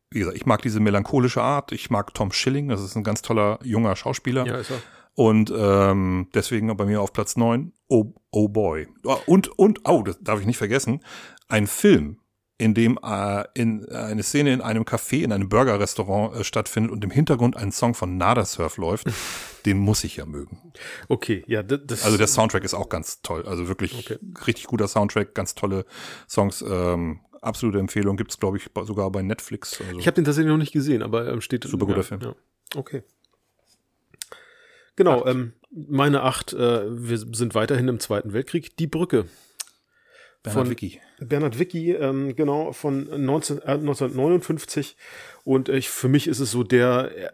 wie gesagt, ich mag diese melancholische Art. Ich mag Tom Schilling, das ist ein ganz toller junger Schauspieler. Ja, ist er. Und ähm, deswegen bei mir auf Platz neun. Oh, oh boy. Und, und, oh, das darf ich nicht vergessen, ein Film, in dem äh, in, äh, eine Szene in einem Café, in einem Burgerrestaurant äh, stattfindet und im Hintergrund ein Song von Nada Surf läuft, den muss ich ja mögen. Okay, ja, das. Also der Soundtrack ist auch ganz toll. Also wirklich okay. richtig guter Soundtrack, ganz tolle Songs. Ähm, absolute Empfehlung gibt's glaube ich sogar bei Netflix. Also ich habe den tatsächlich noch nicht gesehen, aber ähm, steht super guter ja, Film. Ja. Okay. Genau, ähm, meine acht, äh, wir sind weiterhin im Zweiten Weltkrieg. Die Brücke. Bernhard Wicki. Bernhard Wicki, ähm, genau, von 19, äh, 1959. Und ich, für mich ist es so der äh,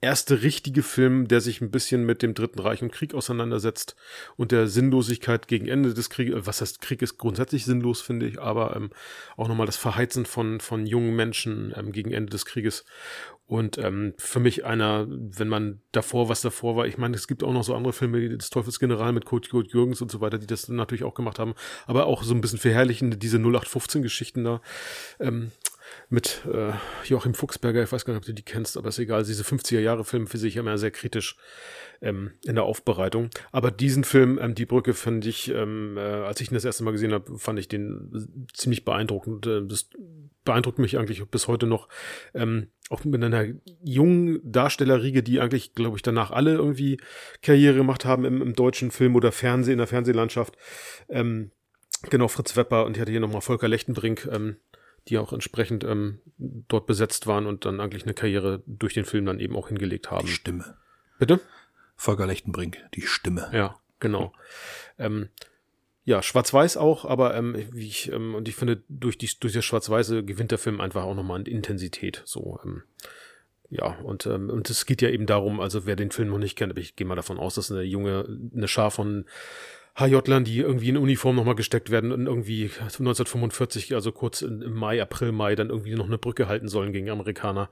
erste richtige Film, der sich ein bisschen mit dem Dritten Reich und Krieg auseinandersetzt und der Sinnlosigkeit gegen Ende des Krieges, äh, was heißt Krieg ist grundsätzlich sinnlos, finde ich, aber ähm, auch nochmal das Verheizen von, von jungen Menschen ähm, gegen Ende des Krieges und ähm, für mich einer, wenn man davor, was davor war, ich meine, es gibt auch noch so andere Filme, wie das Teufelsgeneral mit Kurt, Kurt Jürgens und so weiter, die das natürlich auch gemacht haben, aber auch so ein bisschen verherrlichende, diese 0815-Geschichten da. Ähm, mit äh, Joachim Fuchsberger, ich weiß gar nicht, ob du die kennst, aber ist egal, diese 50er-Jahre-Filme für sich immer sehr kritisch ähm, in der Aufbereitung. Aber diesen Film, ähm, Die Brücke, fand ich, ähm, äh, als ich ihn das erste Mal gesehen habe, fand ich den ziemlich beeindruckend. Äh, das beeindruckt mich eigentlich bis heute noch. Ähm, auch mit einer jungen Darstellerriege, die eigentlich, glaube ich, danach alle irgendwie Karriere gemacht haben im, im deutschen Film oder Fernsehen, in der Fernsehlandschaft. Ähm, genau, Fritz Wepper und ich hatte hier nochmal Volker Lechtenbrink, ähm, die auch entsprechend ähm, dort besetzt waren und dann eigentlich eine Karriere durch den Film dann eben auch hingelegt haben. Die Stimme. Bitte? Volker Lechtenbrink, die Stimme. Ja, genau. Ähm, ja, Schwarz-Weiß auch, aber ähm, wie ich, ähm, und ich finde, durch, die, durch das Schwarz-Weiße gewinnt der Film einfach auch nochmal an Intensität. So, ähm, ja, und, ähm, und es geht ja eben darum, also wer den Film noch nicht kennt, aber ich gehe mal davon aus, dass eine junge, eine Schar von HJ-Lern, die irgendwie in Uniform nochmal gesteckt werden und irgendwie 1945, also kurz im Mai, April, Mai, dann irgendwie noch eine Brücke halten sollen gegen Amerikaner.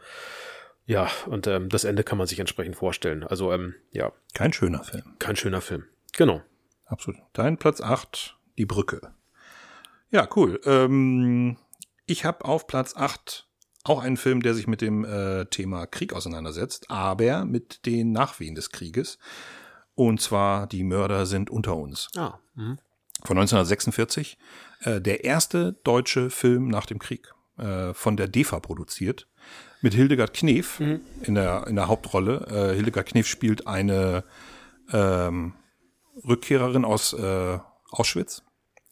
Ja, und ähm, das Ende kann man sich entsprechend vorstellen. Also, ähm, ja. Kein schöner Film. Kein schöner Film. Genau. Absolut. Dein Platz 8, Die Brücke. Ja, cool. Ähm, ich habe auf Platz 8 auch einen Film, der sich mit dem äh, Thema Krieg auseinandersetzt, aber mit den Nachwehen des Krieges. Und zwar Die Mörder sind unter uns. Ah. Mh. Von 1946. Äh, der erste deutsche Film nach dem Krieg. Äh, von der DEFA produziert mit Hildegard Knef mhm. in, der, in der Hauptrolle. Äh, Hildegard Knef spielt eine ähm, Rückkehrerin aus äh, Auschwitz.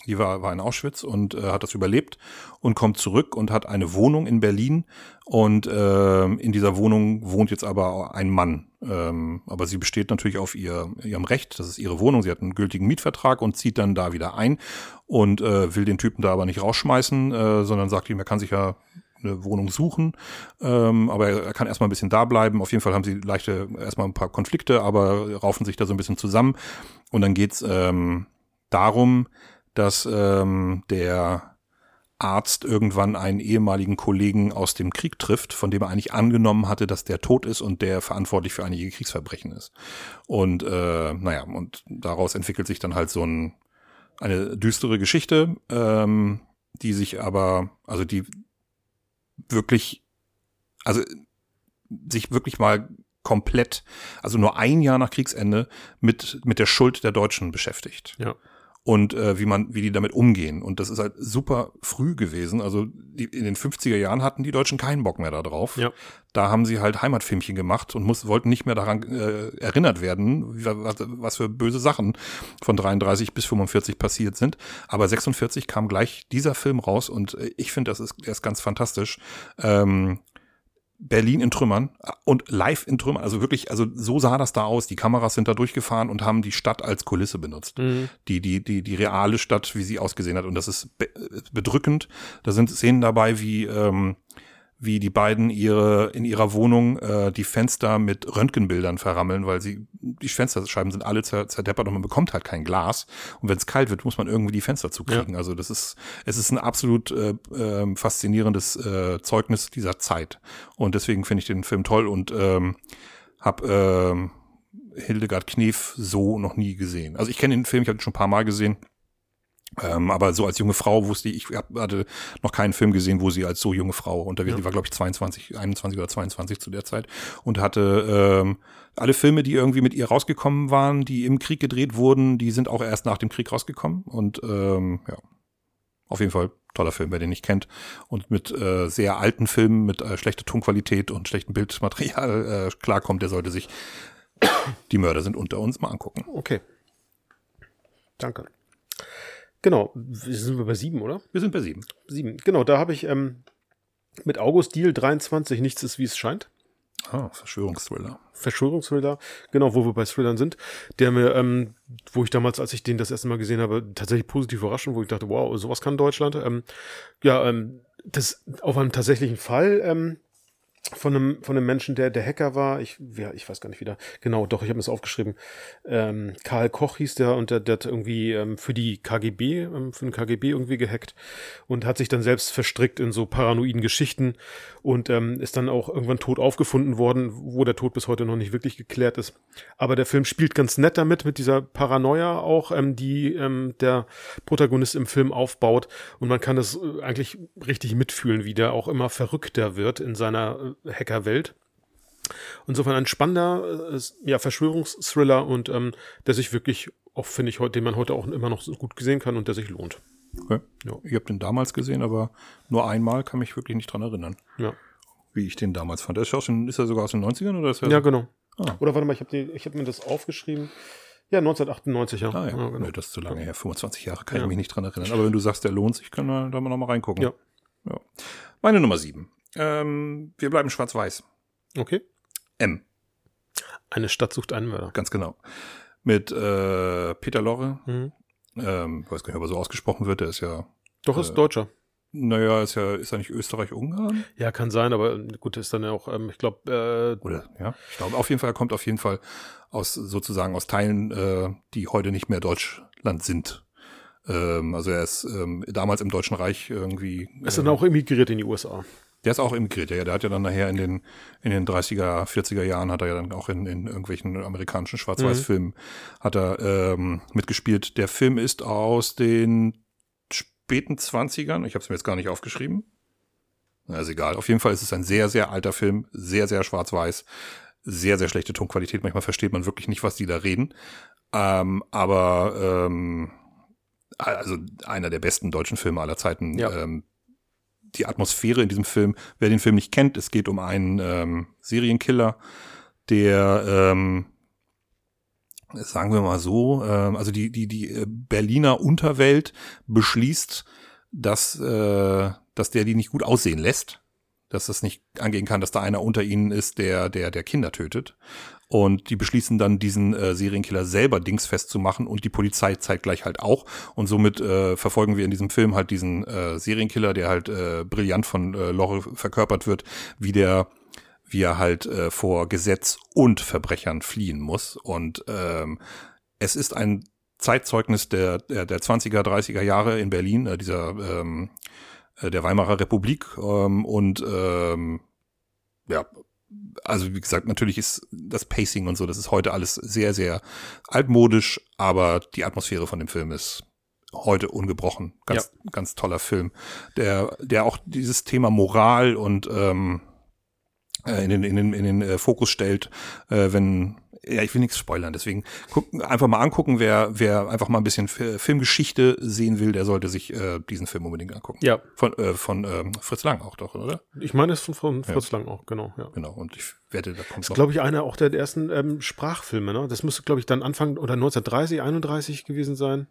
Die war, war in Auschwitz und äh, hat das überlebt und kommt zurück und hat eine Wohnung in Berlin. Und äh, in dieser Wohnung wohnt jetzt aber ein Mann. Ähm, aber sie besteht natürlich auf ihr, ihrem Recht. Das ist ihre Wohnung. Sie hat einen gültigen Mietvertrag und zieht dann da wieder ein und äh, will den Typen da aber nicht rausschmeißen, äh, sondern sagt ihm, er kann sich ja eine Wohnung suchen. Ähm, aber er kann erstmal ein bisschen da bleiben. Auf jeden Fall haben sie leichte, erstmal ein paar Konflikte, aber raufen sich da so ein bisschen zusammen. Und dann geht's ähm, darum, dass ähm, der Arzt irgendwann einen ehemaligen Kollegen aus dem Krieg trifft, von dem er eigentlich angenommen hatte, dass der tot ist und der verantwortlich für einige Kriegsverbrechen ist. Und äh, naja, und daraus entwickelt sich dann halt so ein, eine düstere Geschichte, ähm, die sich aber, also die wirklich, also sich wirklich mal komplett, also nur ein Jahr nach Kriegsende mit mit der Schuld der Deutschen beschäftigt. Ja. Und äh, wie man, wie die damit umgehen. Und das ist halt super früh gewesen. Also die, in den 50er Jahren hatten die Deutschen keinen Bock mehr darauf. Ja. Da haben sie halt Heimatfilmchen gemacht und muss, wollten nicht mehr daran äh, erinnert werden, was, was für böse Sachen von 33 bis 45 passiert sind. Aber 46 kam gleich dieser Film raus und äh, ich finde, das ist, er ist ganz fantastisch. Ähm, Berlin in Trümmern und live in Trümmern. Also wirklich, also so sah das da aus. Die Kameras sind da durchgefahren und haben die Stadt als Kulisse benutzt. Mhm. Die, die, die, die reale Stadt, wie sie ausgesehen hat. Und das ist bedrückend. Da sind Szenen dabei, wie, ähm, wie die beiden ihre in ihrer Wohnung äh, die Fenster mit Röntgenbildern verrammeln, weil sie die Fensterscheiben sind alle zerdeppert und man bekommt halt kein Glas und wenn es kalt wird, muss man irgendwie die Fenster zukriegen. Ja. Also das ist es ist ein absolut äh, äh, faszinierendes äh, Zeugnis dieser Zeit und deswegen finde ich den Film toll und ähm, habe äh, Hildegard Knef so noch nie gesehen. Also ich kenne den Film, ich habe ihn schon ein paar Mal gesehen. Ähm, aber so als junge Frau wusste ich, ich hatte noch keinen Film gesehen, wo sie als so junge Frau unterwegs, ja. die war glaube ich 22, 21 oder 22 zu der Zeit und hatte ähm, alle Filme, die irgendwie mit ihr rausgekommen waren, die im Krieg gedreht wurden, die sind auch erst nach dem Krieg rausgekommen und ähm, ja, auf jeden Fall toller Film, wer den nicht kennt und mit äh, sehr alten Filmen mit äh, schlechter Tonqualität und schlechtem Bildmaterial äh, klarkommt, der sollte sich die Mörder sind unter uns mal angucken. Okay. Danke. Genau, sind wir bei sieben, oder? Wir sind bei sieben. Sieben, genau, da habe ich ähm, mit August Deal 23 Nichts ist, wie es scheint. Ah, Verschwörungsthriller. Verschwörungsthriller, genau, wo wir bei Thrillern sind, der mir, ähm, wo ich damals, als ich den das erste Mal gesehen habe, tatsächlich positiv überraschen, wo ich dachte, wow, sowas kann Deutschland. Ähm, ja, ähm, das auf einem tatsächlichen Fall ähm, von einem, von einem Menschen, der der Hacker war. Ich, ja, ich weiß gar nicht wieder. Genau, doch, ich habe es aufgeschrieben. Ähm, Karl Koch hieß der und der, der hat irgendwie ähm, für die KGB, ähm, für den KGB irgendwie gehackt und hat sich dann selbst verstrickt in so paranoiden Geschichten und ähm, ist dann auch irgendwann tot aufgefunden worden, wo der Tod bis heute noch nicht wirklich geklärt ist. Aber der Film spielt ganz nett damit, mit dieser Paranoia auch, ähm, die ähm, der Protagonist im Film aufbaut und man kann das äh, eigentlich richtig mitfühlen, wie der auch immer verrückter wird in seiner äh, Hackerwelt. Insofern ein spannender äh, ja, Verschwörungsthriller und ähm, der sich wirklich auch, finde ich, den man heute auch immer noch so gut gesehen kann und der sich lohnt. Okay. Ja. Ich habe den damals gesehen, aber nur einmal kann mich wirklich nicht dran erinnern. Ja. Wie ich den damals fand. Ist, schon, ist er sogar aus den 90ern oder ist er Ja, genau. Ah. Oder warte mal, ich habe hab mir das aufgeschrieben. Ja, 1998, ja. Ah, ja. ja genau. nee, das ist zu lange her. 25 Jahre kann ich mich nicht dran erinnern. Aber wenn du sagst, der lohnt sich, können wir da mal noch mal reingucken. Ja. ja. Meine Nummer sieben. Ähm, wir bleiben schwarz-weiß. Okay. M. Eine Stadt sucht einen Mörder. Ganz genau. Mit äh, Peter Lorre. Mhm. Ähm, weiß gar nicht, ob er so ausgesprochen wird. Der ist ja. Doch, ist äh, Deutscher. Naja, ist ja, ist ja nicht Österreich-Ungarn? Ja, kann sein, aber gut, ist dann ja auch, ähm, ich glaube, äh, Oder, ja. Ich glaube, auf jeden Fall, er kommt auf jeden Fall aus, sozusagen aus Teilen, äh, die heute nicht mehr Deutschland sind. Ähm, also er ist ähm, damals im Deutschen Reich irgendwie. Äh, ist dann auch emigriert in die USA. Der ist auch emigriert, ja. Der hat ja dann nachher in den, in den 30er, 40er Jahren hat er ja dann auch in, in irgendwelchen amerikanischen Schwarz-Weiß-Filmen mhm. hat er ähm, mitgespielt. Der Film ist aus den späten 20ern. Ich habe es mir jetzt gar nicht aufgeschrieben. Na, ist egal. Auf jeden Fall ist es ein sehr, sehr alter Film. Sehr, sehr schwarz-weiß. Sehr, sehr schlechte Tonqualität. Manchmal versteht man wirklich nicht, was die da reden. Ähm, aber ähm, also einer der besten deutschen Filme aller Zeiten. Ja. Ähm, die Atmosphäre in diesem Film. Wer den Film nicht kennt, es geht um einen ähm, Serienkiller, der ähm, sagen wir mal so, ähm, also die die die äh, Berliner Unterwelt beschließt, dass äh, dass der die nicht gut aussehen lässt, dass das nicht angehen kann, dass da einer unter ihnen ist, der der der Kinder tötet und die beschließen dann, diesen äh, Serienkiller selber dingsfest zu machen und die Polizei zeigt gleich halt auch. Und somit äh, verfolgen wir in diesem Film halt diesen äh, Serienkiller, der halt äh, brillant von äh, Lore verkörpert wird, wie der wie er halt äh, vor Gesetz und Verbrechern fliehen muss. Und ähm, es ist ein Zeitzeugnis der, der, der 20er, 30er Jahre in Berlin, äh, dieser ähm, äh, der Weimarer Republik ähm, und ähm, ja, also wie gesagt, natürlich ist das Pacing und so, das ist heute alles sehr, sehr altmodisch, aber die Atmosphäre von dem Film ist heute ungebrochen. Ganz, ja. ganz toller Film, der, der auch dieses Thema Moral und ähm, äh, in den, in den, in den äh, Fokus stellt, äh, wenn ja, ich will nichts spoilern, deswegen gucken, einfach mal angucken, wer, wer einfach mal ein bisschen Filmgeschichte sehen will, der sollte sich äh, diesen Film unbedingt angucken. Ja. Von, äh, von ähm, Fritz Lang auch doch, oder? Ich meine, es ist von, von Fritz ja. Lang auch, genau. Ja. Genau, und ich wette, da kommt Das ist, glaube ich, einer auch der ersten ähm, Sprachfilme, ne? Das müsste, glaube ich, dann Anfang oder 1930, 31 gewesen sein.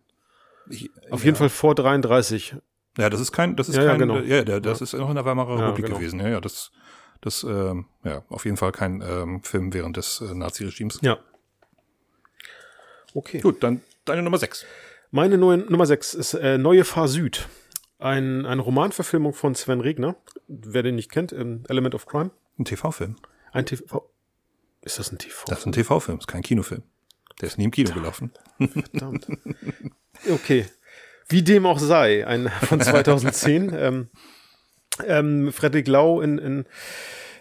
Ich, Auf ja. jeden Fall vor 33. Ja, das ist kein, das ist ja, kein, ja, genau. ja, der, das ist noch in der Weimarer Republik genau. gewesen, ja, ja, das Das, ähm, ja, auf jeden Fall kein ähm, Film während des äh, Nazi-Regimes. Ja. Okay. Gut, dann deine Nummer 6. Meine neue, Nummer 6 ist äh, Neue Fahr Süd. Ein, eine Romanverfilmung von Sven Regner. Wer den nicht kennt, ähm, Element of Crime. Ein TV-Film. Ein TV. Ist das ein TV? Das ist ein TV-Film, ist kein Kinofilm. Der ist nie im Kino gelaufen. Verdammt. Okay. Wie dem auch sei, ein von 2010. ähm, ähm, Frederik Lau in, in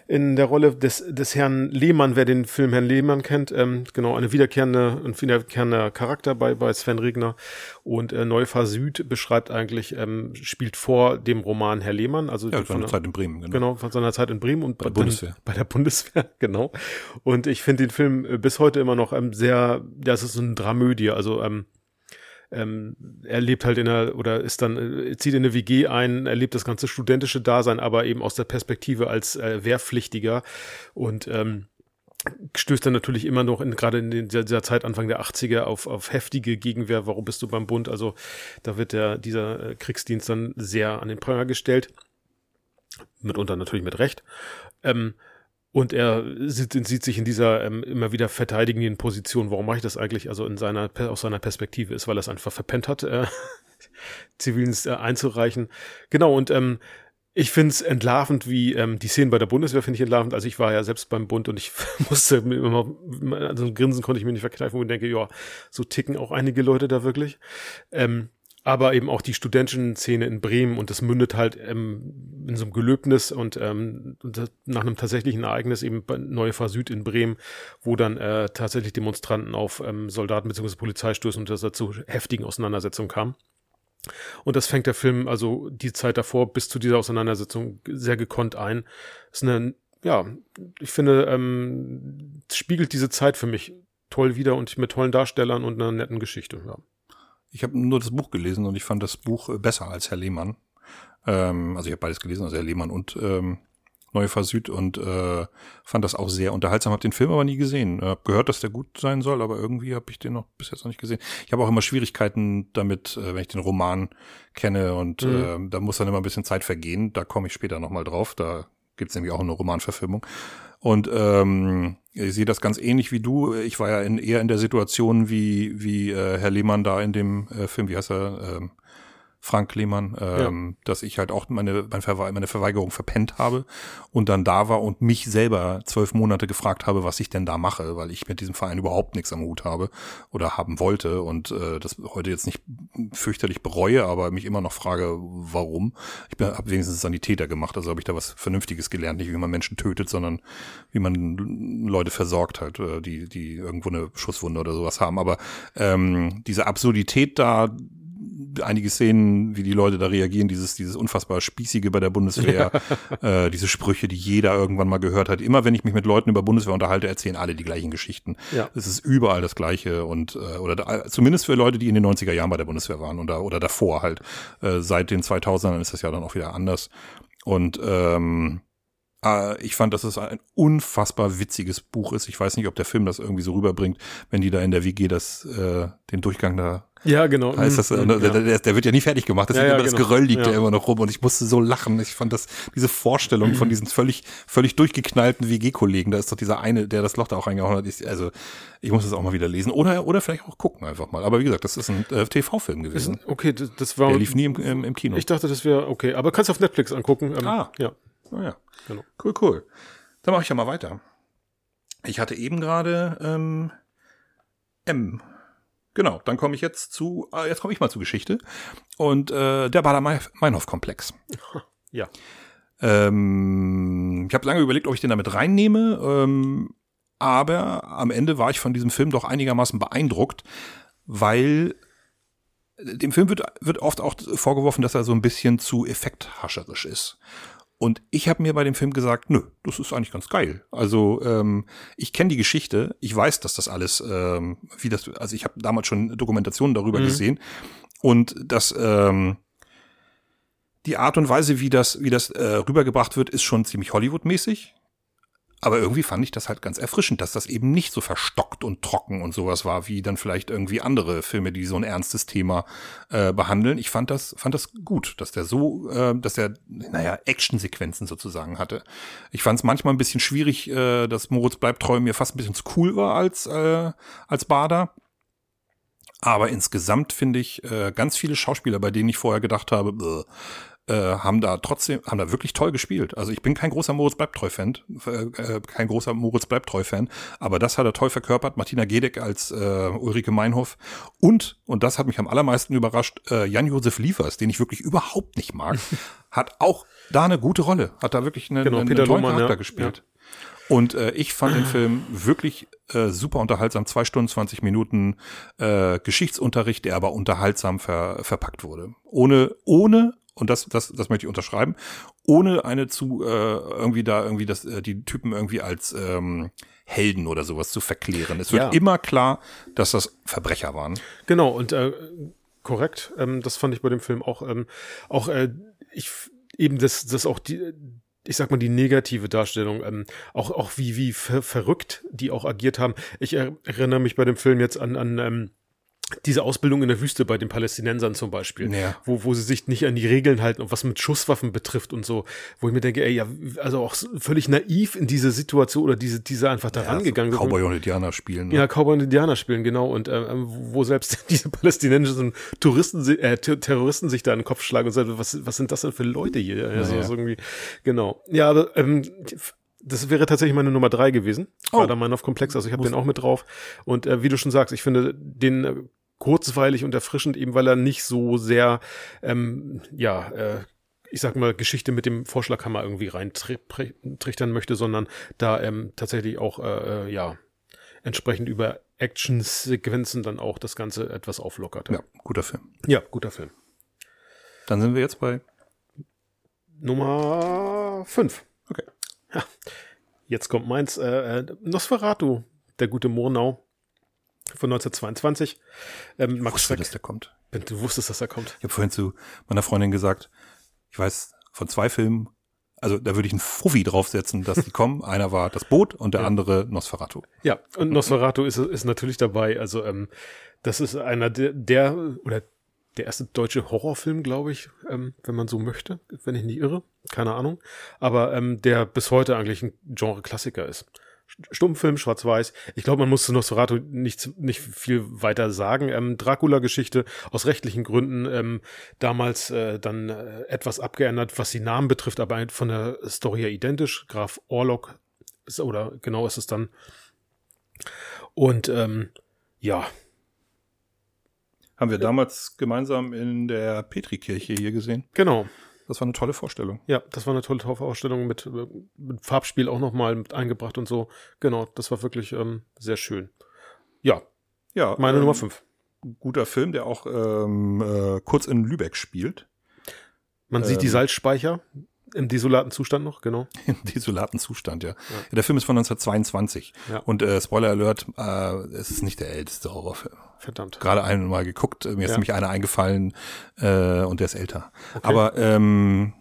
in der Rolle des, des Herrn Lehmann, wer den Film Herrn Lehmann kennt, ähm, genau, eine wiederkehrende, ein wiederkehrender Charakter bei, bei Sven Regner. Und äh, Neufahr Süd beschreibt eigentlich, ähm, spielt vor dem Roman Herr Lehmann, also Ja, von der der- Zeit in Bremen, genau. Genau, von seiner Zeit in Bremen und Bei der dann- Bundeswehr. Bei der Bundeswehr, genau. Und ich finde den Film äh, bis heute immer noch ähm, sehr, das ist so eine Dramödie. Also ähm, ähm, er lebt halt in einer, oder ist dann, äh, zieht in eine WG ein, erlebt das ganze studentische Dasein, aber eben aus der Perspektive als äh, Wehrpflichtiger und ähm, stößt dann natürlich immer noch in, gerade in dieser, dieser Zeit Anfang der 80er auf, auf heftige Gegenwehr. Warum bist du beim Bund? Also da wird der, dieser äh, Kriegsdienst dann sehr an den Pranger gestellt. Mitunter natürlich mit Recht. Ähm, und er sieht, sieht sich in dieser ähm, immer wieder verteidigenden Position. Warum mache ich das eigentlich? Also in seiner, aus seiner Perspektive ist, weil er es einfach verpennt hat, äh, Zivildienst äh, einzureichen. Genau, und ähm, ich finde es entlarvend, wie ähm, die Szenen bei der Bundeswehr finde ich entlarvend. Also ich war ja selbst beim Bund und ich musste immer, also Grinsen konnte ich mir nicht verkneifen, ich denke, ja, so ticken auch einige Leute da wirklich. Ähm, aber eben auch die studentischen Szene in Bremen und das mündet halt ähm, in so einem Gelöbnis und, ähm, nach einem tatsächlichen Ereignis eben Neue Fahr Süd in Bremen, wo dann äh, tatsächlich Demonstranten auf ähm, Soldaten bzw. Polizei stoßen und das dazu heftigen Auseinandersetzungen kam. Und das fängt der Film also die Zeit davor bis zu dieser Auseinandersetzung sehr gekonnt ein. Ist eine, ja, ich finde, ähm, spiegelt diese Zeit für mich toll wieder und mit tollen Darstellern und einer netten Geschichte. Ja. Ich habe nur das Buch gelesen und ich fand das Buch äh, besser als Herr Lehmann. Ähm, also ich habe beides gelesen, also Herr Lehmann und ähm, Neue Fahr Süd und äh, fand das auch sehr unterhaltsam. Habe den Film aber nie gesehen. Äh, Hab gehört, dass der gut sein soll, aber irgendwie habe ich den noch bis jetzt noch nicht gesehen. Ich habe auch immer Schwierigkeiten damit, äh, wenn ich den Roman kenne und Mhm. äh, da muss dann immer ein bisschen Zeit vergehen. Da komme ich später nochmal drauf. Da gibt's nämlich auch eine Romanverfilmung. Und ähm, ich sehe das ganz ähnlich wie du. Ich war ja in, eher in der Situation wie, wie äh, Herr Lehmann da in dem äh, Film, wie heißt er? Ähm, Frank Lehmann, ähm, dass ich halt auch meine, meine, Verwe meine Verweigerung verpennt habe und dann da war und mich selber zwölf Monate gefragt habe, was ich denn da mache, weil ich mit diesem Verein überhaupt nichts am Hut habe oder haben wollte und äh, das heute jetzt nicht fürchterlich bereue, aber mich immer noch frage, warum. Ich habe wenigstens Sanitäter gemacht, also habe ich da was Vernünftiges gelernt, nicht wie man Menschen tötet, sondern wie man Leute versorgt halt, die, die irgendwo eine Schusswunde oder sowas haben. Aber ähm, diese Absurdität da, einige Szenen, wie die Leute da reagieren, dieses, dieses unfassbar Spießige bei der Bundeswehr, äh, diese Sprüche, die jeder irgendwann mal gehört hat. Immer wenn ich mich mit Leuten über Bundeswehr unterhalte, erzählen alle die gleichen Geschichten. Ja. Es ist überall das Gleiche und äh, oder da, zumindest für Leute, die in den 90er Jahren bei der Bundeswehr waren oder, oder davor halt. Äh, seit den 2000ern ist das ja dann auch wieder anders. Und ähm, äh, ich fand, dass es ein unfassbar witziges Buch ist. Ich weiß nicht, ob der Film das irgendwie so rüberbringt, wenn die da in der WG das, äh, den Durchgang da Ja, genau. heißt das, äh, Mhm, der, ja. der, der wird ja nie fertig gemacht. Das, Ja, ja, immer, das genau. Geröll liegt ja. Immer noch rum und ich musste so lachen. Ich fand das, diese Vorstellung von diesen völlig, völlig durchgeknallten WG-Kollegen, da ist doch dieser eine, der das Loch da auch reingehauen hat. Ich, also, ich muss das auch mal wieder lesen oder, oder vielleicht auch gucken einfach mal. Aber wie gesagt, das ist ein äh, TV-Film Ist, gewesen. okay, das, das war. Der lief nie im, im, im Kino. Ich dachte, das wäre okay, aber kannst du auf Netflix angucken. Ähm, Ah. Ja. Oh ja. Genau. Cool, cool. Dann mache ich ja mal weiter. Ich hatte eben gerade ähm, M. Genau, dann komme ich jetzt zu, äh, jetzt komme ich mal zur Geschichte. Und äh, der Bader-Meinhof-Komplex. Ja. Ähm, ich habe lange überlegt, ob ich den damit reinnehme, ähm, aber am Ende war ich von diesem Film doch einigermaßen beeindruckt, weil dem Film wird, wird oft auch vorgeworfen, dass er so ein bisschen zu effekthascherisch ist. Und ich habe mir bei dem Film gesagt, nö, das ist eigentlich ganz geil. Also ähm, ich kenne die Geschichte, ich weiß, dass das alles, ähm, wie das, also ich habe damals schon Dokumentationen darüber Mhm. gesehen und dass ähm, die Art und Weise, wie das, wie das äh, rübergebracht wird, ist schon ziemlich Hollywood-mäßig. Aber irgendwie fand ich das halt ganz erfrischend, dass das eben nicht so verstockt und trocken und sowas war, wie dann vielleicht irgendwie andere Filme, die so ein ernstes Thema äh, behandeln. Ich fand das, fand das gut, dass der so, äh, dass der, naja, Actionsequenzen sozusagen hatte. Ich fand es manchmal ein bisschen schwierig, äh, dass Moritz bleibt treu mir fast ein bisschen zu cool war als, äh, als Bader. Aber insgesamt finde ich äh, ganz viele Schauspieler, bei denen ich vorher gedacht habe, bäh, äh, haben da trotzdem, haben da wirklich toll gespielt. Also ich bin kein großer Moritz Bleibtreu-Fan, äh, kein großer Moritz Bleibtreu-Fan, aber das hat er toll verkörpert. Martina Gedeck als äh, Ulrike Meinhof und, und das hat mich am allermeisten überrascht, äh, Jan-Josef Liefers, den ich wirklich überhaupt nicht mag, hat auch da eine gute Rolle, hat da wirklich eine, Genau, einen, einen tollen Lohmann, Charakter ja. gespielt. Und äh, ich fand den Film wirklich äh, super unterhaltsam, zwei Stunden, 20 Minuten äh, Geschichtsunterricht, der aber unterhaltsam ver, verpackt wurde. Ohne, ohne, und das, das, das möchte ich unterschreiben, ohne eine zu äh, irgendwie da irgendwie das, äh, die Typen irgendwie als ähm, Helden oder sowas zu verklären. Es wird Ja. immer klar, dass das Verbrecher waren. Genau, und äh, korrekt, ähm, das fand ich bei dem Film auch, ähm, auch äh, ich eben das, das auch die, ich sag mal, die negative Darstellung, ähm, auch, auch wie, wie ver verrückt die auch agiert haben. Ich er erinnere mich bei dem Film jetzt an, an ähm, diese Ausbildung in der Wüste bei den Palästinensern zum Beispiel, Ja. wo, wo sie sich nicht an die Regeln halten und was mit Schusswaffen betrifft und so, wo ich mir denke, ey, ja, also auch völlig naiv in diese Situation oder diese, diese einfach da rangegangen so sind. Cowboy und Indianer spielen. ne? Ja, Cowboy und Indianer spielen, genau. Und äh, wo selbst diese palästinensischen Touristen, äh, Ter- Terroristen sich da in den Kopf schlagen und sagen, was, was sind das denn für Leute hier? Also, Ja, ja. irgendwie, genau. Ja, aber ähm, das wäre tatsächlich meine Nummer drei gewesen. Oh. War da mein auf Komplex, also ich habe den auch mit drauf. Und äh, wie du schon sagst, ich finde den äh, kurzweilig und erfrischend, eben weil er nicht so sehr, ähm, ja, äh, ich sag mal, Geschichte mit dem Vorschlaghammer irgendwie reintrichtern möchte, sondern da ähm, tatsächlich auch, äh, äh, ja, entsprechend über Actionsequenzen dann auch das Ganze etwas auflockert. ja, guter Film. ja guter Film. Dann sind wir jetzt bei Nummer fünf. Ja. Jetzt kommt meins. Äh, äh, Nosferatu, der gute Murnau von 1922. Ähm, Max wusste, Schreck. dass der kommt. Du wusstest, dass er kommt. Ich habe vorhin zu meiner Freundin gesagt, ich weiß von zwei Filmen, also da würde ich einen Fuffi draufsetzen, dass die kommen. Einer war das Boot und der Ja. andere Nosferatu. Ja, und Nosferatu ist, ist natürlich dabei. Also, ähm, das ist einer der, der oder der erste deutsche Horrorfilm, glaube ich, ähm, wenn man so möchte, wenn ich nicht irre. Keine Ahnung. Aber ähm, der bis heute eigentlich ein Genre-Klassiker ist. Stummfilm, schwarz-weiß. Ich glaube, man muss zu Nosferatu nicht, nicht viel weiter sagen. Ähm, Dracula-Geschichte aus rechtlichen Gründen ähm, damals äh, dann äh, etwas abgeändert, was die Namen betrifft, aber von der Story her identisch. Graf Orlok ist, oder genau ist es dann. Und ähm, ja, Haben wir damals gemeinsam in der Petrikirche hier gesehen. genau. Das war eine tolle Vorstellung. Ja, das war eine tolle Ausstellung mit, äh, mit Farbspiel auch nochmal mit eingebracht und so. Genau, das war wirklich ähm, sehr schön. Ja, Ja, meine ähm, Nummer fünf. Guter Film, der auch ähm, äh, kurz in Lübeck spielt. Man sieht die ähm, Salzspeicher im desolaten Zustand noch, genau. Im desolaten Zustand, ja. ja. Der Film ist von 1922. Ja. Und äh, Spoiler Alert, äh, es ist nicht der älteste Horrorfilm. Verdammt. Gerade einmal geguckt, mir ist Ja. nämlich einer eingefallen äh, und der ist älter. Aber ähm,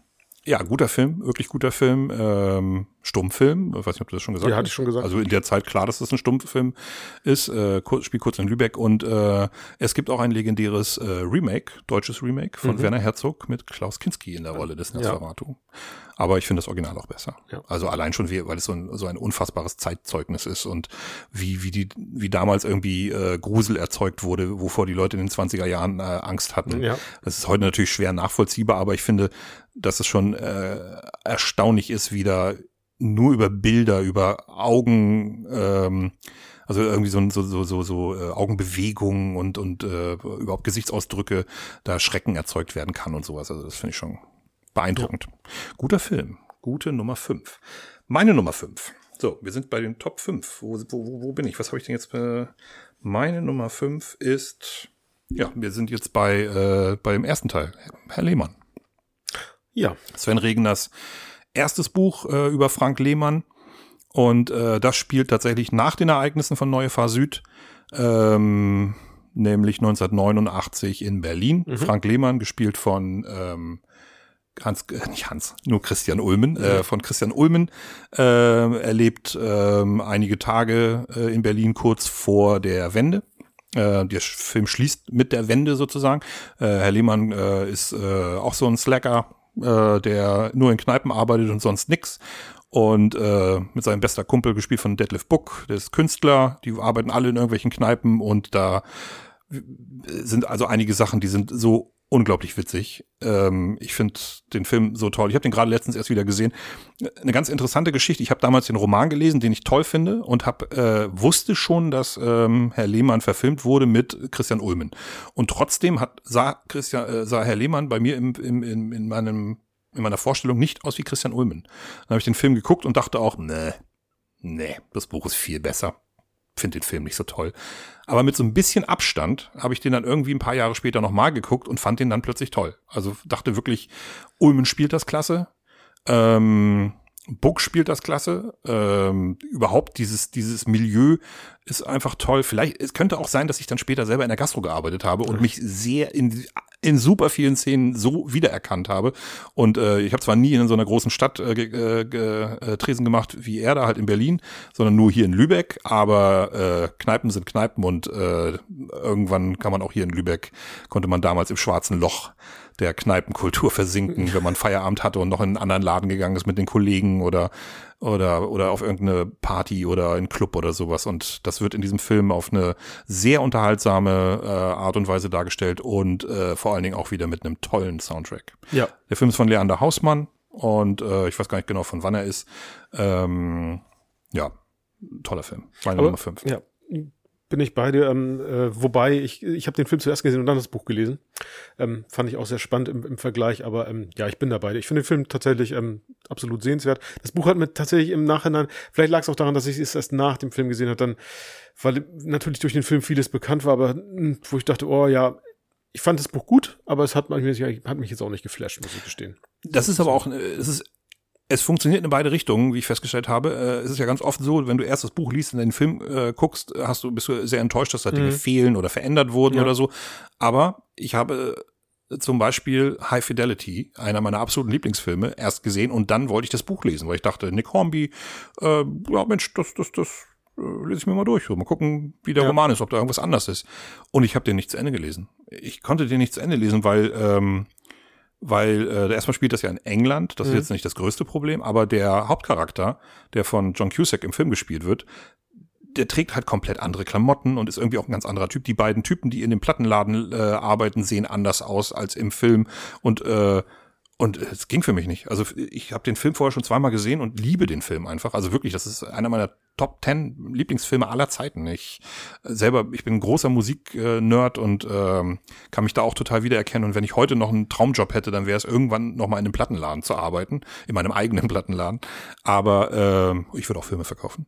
ja, guter Film, wirklich guter Film. Ähm, Stummfilm, ich weiß nicht, ob du das schon gesagt Ja, hast. hatte ich schon gesagt. Also in der Zeit klar, dass das ein Stummfilm ist. Äh, kurz, spielt kurz in Lübeck und äh, es gibt auch ein legendäres äh, Remake, deutsches Remake von Mhm. Werner Herzog mit Klaus Kinski in der Rolle des Nosferatu. Aber ich finde das Original auch besser. Ja. Also allein schon, weil es so ein, so ein unfassbares Zeitzeugnis ist und wie, wie die, wie damals irgendwie äh, Grusel erzeugt wurde, wovor die Leute in den 20er Jahren äh, Angst hatten. Ja. Das ist heute natürlich schwer nachvollziehbar, aber ich finde, dass es schon äh, erstaunlich ist, wie da nur über Bilder, über Augen, ähm, also irgendwie so so so so, so äh, Augenbewegungen und und äh, überhaupt Gesichtsausdrücke, da Schrecken erzeugt werden kann und sowas. Also das finde ich schon beeindruckend. Guter Film, gute Nummer fünf. Meine Nummer fünf. So, wir sind bei den Top 5. Wo, wo, wo bin ich? Was habe ich denn jetzt? Äh, meine Nummer fünf ist, ja, wir sind jetzt bei, äh, bei dem ersten Teil. Herr Lehmann. Ja, Sven Regners erstes Buch äh, über Frank Lehmann. Und äh, das spielt tatsächlich nach den Ereignissen von Neue Fahr Süd, ähm, nämlich 1989 in Berlin. Frank Lehmann, gespielt von ähm, Hans, äh, nicht Hans, nur Christian Ulmen, äh, von Christian Ulmen. Äh, er lebt äh, einige Tage äh, in Berlin kurz vor der Wende. Äh, der Film schließt mit der Wende sozusagen. Äh, Herr Lehmann äh, ist äh, auch so ein Slacker, äh, der nur in Kneipen arbeitet und sonst nix. Und äh, mit seinem bester Kumpel gespielt von Detlef Book, der ist Künstler, die arbeiten alle in irgendwelchen Kneipen und da sind also einige Sachen, die sind so unglaublich witzig. Ähm, ich finde den Film so toll. Ich habe den gerade letztens erst wieder gesehen. Eine ganz interessante Geschichte. Ich habe damals den Roman gelesen, den ich toll finde und hab, äh, wusste schon, dass ähm, Herr Lehmann verfilmt wurde mit Christian Ulmen. Und trotzdem hat sah, Christian, äh, sah Herr Lehmann bei mir im, im, in, in meinem in meiner Vorstellung nicht aus wie Christian Ulmen. Dann habe ich den Film geguckt und dachte auch, nee, nee, das Buch ist viel besser finde den Film nicht so toll. Aber mit so ein bisschen Abstand habe ich den dann irgendwie ein paar Jahre später nochmal geguckt und fand den dann plötzlich toll. Also dachte wirklich, Ulmen spielt das klasse. Ähm, Book spielt das klasse. Ähm, überhaupt dieses, dieses Milieu ist einfach toll. Vielleicht, es könnte auch sein, dass ich dann später selber in der Gastro gearbeitet habe und mich sehr in, in super vielen Szenen so wiedererkannt habe. Und äh, ich habe zwar nie in so einer großen Stadt äh, äh, äh, Tresen gemacht wie er da halt in Berlin, sondern nur hier in Lübeck. Aber äh, Kneipen sind Kneipen und äh, irgendwann kann man auch hier in Lübeck, konnte man damals im schwarzen Loch der Kneipenkultur versinken, wenn man Feierabend hatte und noch in einen anderen Laden gegangen ist mit den Kollegen oder oder oder auf irgendeine Party oder einen Club oder sowas. Und das wird in diesem Film auf eine sehr unterhaltsame äh, Art und Weise dargestellt und äh, vor allen Dingen auch wieder mit einem tollen Soundtrack. Ja. Der Film ist von Leander Hausmann und äh, ich weiß gar nicht genau von wann er ist. Ähm, ja, toller Film. Meine Aber, Nummer 5. Ja, bin ich bei dir. Ähm, äh, wobei, ich, ich habe den Film zuerst gesehen und dann das Buch gelesen. Ähm, fand ich auch sehr spannend im, im Vergleich, aber ähm, ja, ich bin dabei. Ich finde den Film tatsächlich ähm, absolut sehenswert. Das Buch hat mir tatsächlich im Nachhinein, vielleicht lag es auch daran, dass ich es erst nach dem Film gesehen habe, dann, weil natürlich durch den Film vieles bekannt war, aber hm, wo ich dachte, oh ja, ich fand das Buch gut, aber es hat, hat mich jetzt auch nicht geflasht, muss ich gestehen. Das ist aber auch, äh, es ist es funktioniert in beide Richtungen, wie ich festgestellt habe. Äh, es ist ja ganz oft so, wenn du erst das Buch liest und den Film äh, guckst, hast du, bist du sehr enttäuscht, dass da Dinge mhm. fehlen oder verändert wurden ja. oder so. Aber ich habe äh, zum Beispiel High Fidelity, einer meiner absoluten Lieblingsfilme, erst gesehen und dann wollte ich das Buch lesen, weil ich dachte, Nick Hornby, äh, ja Mensch, das, das, das äh, lese ich mir mal durch. Mal gucken, wie der ja. Roman ist, ob da irgendwas anders ist. Und ich habe den nicht zu Ende gelesen. Ich konnte den nicht zu Ende lesen, weil ähm, weil äh, erstmal spielt das ja in England, das mhm. ist jetzt nicht das größte Problem, aber der Hauptcharakter, der von John Cusack im Film gespielt wird, der trägt halt komplett andere Klamotten und ist irgendwie auch ein ganz anderer Typ. Die beiden Typen, die in dem Plattenladen äh, arbeiten, sehen anders aus als im Film und äh, und es ging für mich nicht. Also ich habe den Film vorher schon zweimal gesehen und liebe den Film einfach. Also wirklich, das ist einer meiner Top Ten Lieblingsfilme aller Zeiten. Ich selber, ich bin großer Musiknerd und ähm, kann mich da auch total wiedererkennen. Und wenn ich heute noch einen Traumjob hätte, dann wäre es irgendwann noch mal in einem Plattenladen zu arbeiten, in meinem eigenen Plattenladen. Aber äh, ich würde auch Filme verkaufen.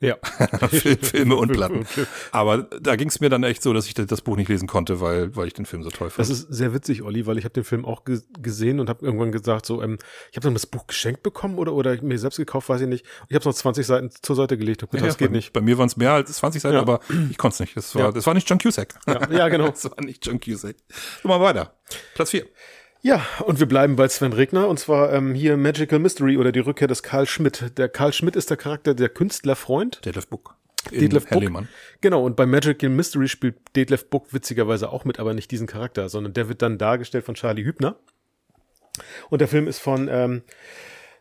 Ja. Filme und Platten. Aber da ging es mir dann echt so, dass ich das Buch nicht lesen konnte, weil, weil ich den Film so toll fand. Das ist sehr witzig, Olli, weil ich habe den Film auch ge gesehen und habe irgendwann gesagt, so, ähm, ich habe dann das Buch geschenkt bekommen oder, oder mir selbst gekauft, weiß ich nicht. Ich habe noch 20 Seiten zur Seite gelegt. Gedacht, ja, das geht bei, nicht. Bei mir waren es mehr als 20 Seiten, ja. aber ich konnte es nicht. Das war, ja. das war nicht John Cusack. Ja, ja genau. das war nicht John Cusack. So, mal weiter. Platz 4. Ja, und wir bleiben bei Sven Regner und zwar ähm, hier Magical Mystery oder die Rückkehr des Karl Schmidt. Der Karl Schmidt ist der Charakter der Künstlerfreund. Detlef Book. Detlef Book. Lehmann. Genau, und bei Magical Mystery spielt Detlef Book witzigerweise auch mit, aber nicht diesen Charakter, sondern der wird dann dargestellt von Charlie Hübner. Und der Film ist von ähm,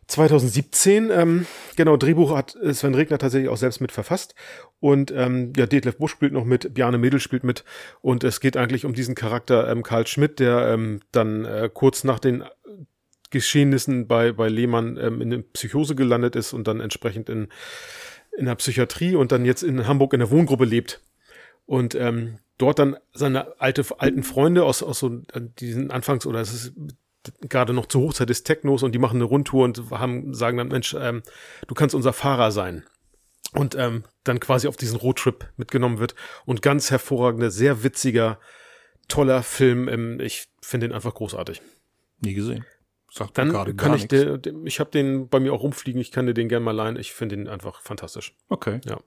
2017. Ähm, genau, Drehbuch hat Sven Regner tatsächlich auch selbst mit verfasst. Und ähm, ja, Detlef Busch spielt noch mit, Bjarne Mädel spielt mit. Und es geht eigentlich um diesen Charakter ähm, Karl Schmidt, der ähm, dann äh, kurz nach den Geschehnissen bei, bei Lehmann ähm, in der Psychose gelandet ist und dann entsprechend in, in der Psychiatrie und dann jetzt in Hamburg in der Wohngruppe lebt. Und ähm, dort dann seine alte, alten Freunde aus, aus so äh, diesen Anfangs- oder es ist gerade noch zur Hochzeit des Technos und die machen eine Rundtour und haben, sagen dann, Mensch, ähm, du kannst unser Fahrer sein. Und ähm, dann quasi auf diesen Roadtrip mitgenommen wird. Und ganz hervorragender, sehr witziger, toller Film. Ähm, ich finde ihn einfach großartig. Nie gesehen. Sagt dann kann ich, de, ich habe den bei mir auch rumfliegen, ich kann dir den gerne mal leihen. Ich finde ihn einfach fantastisch. Okay. Ja.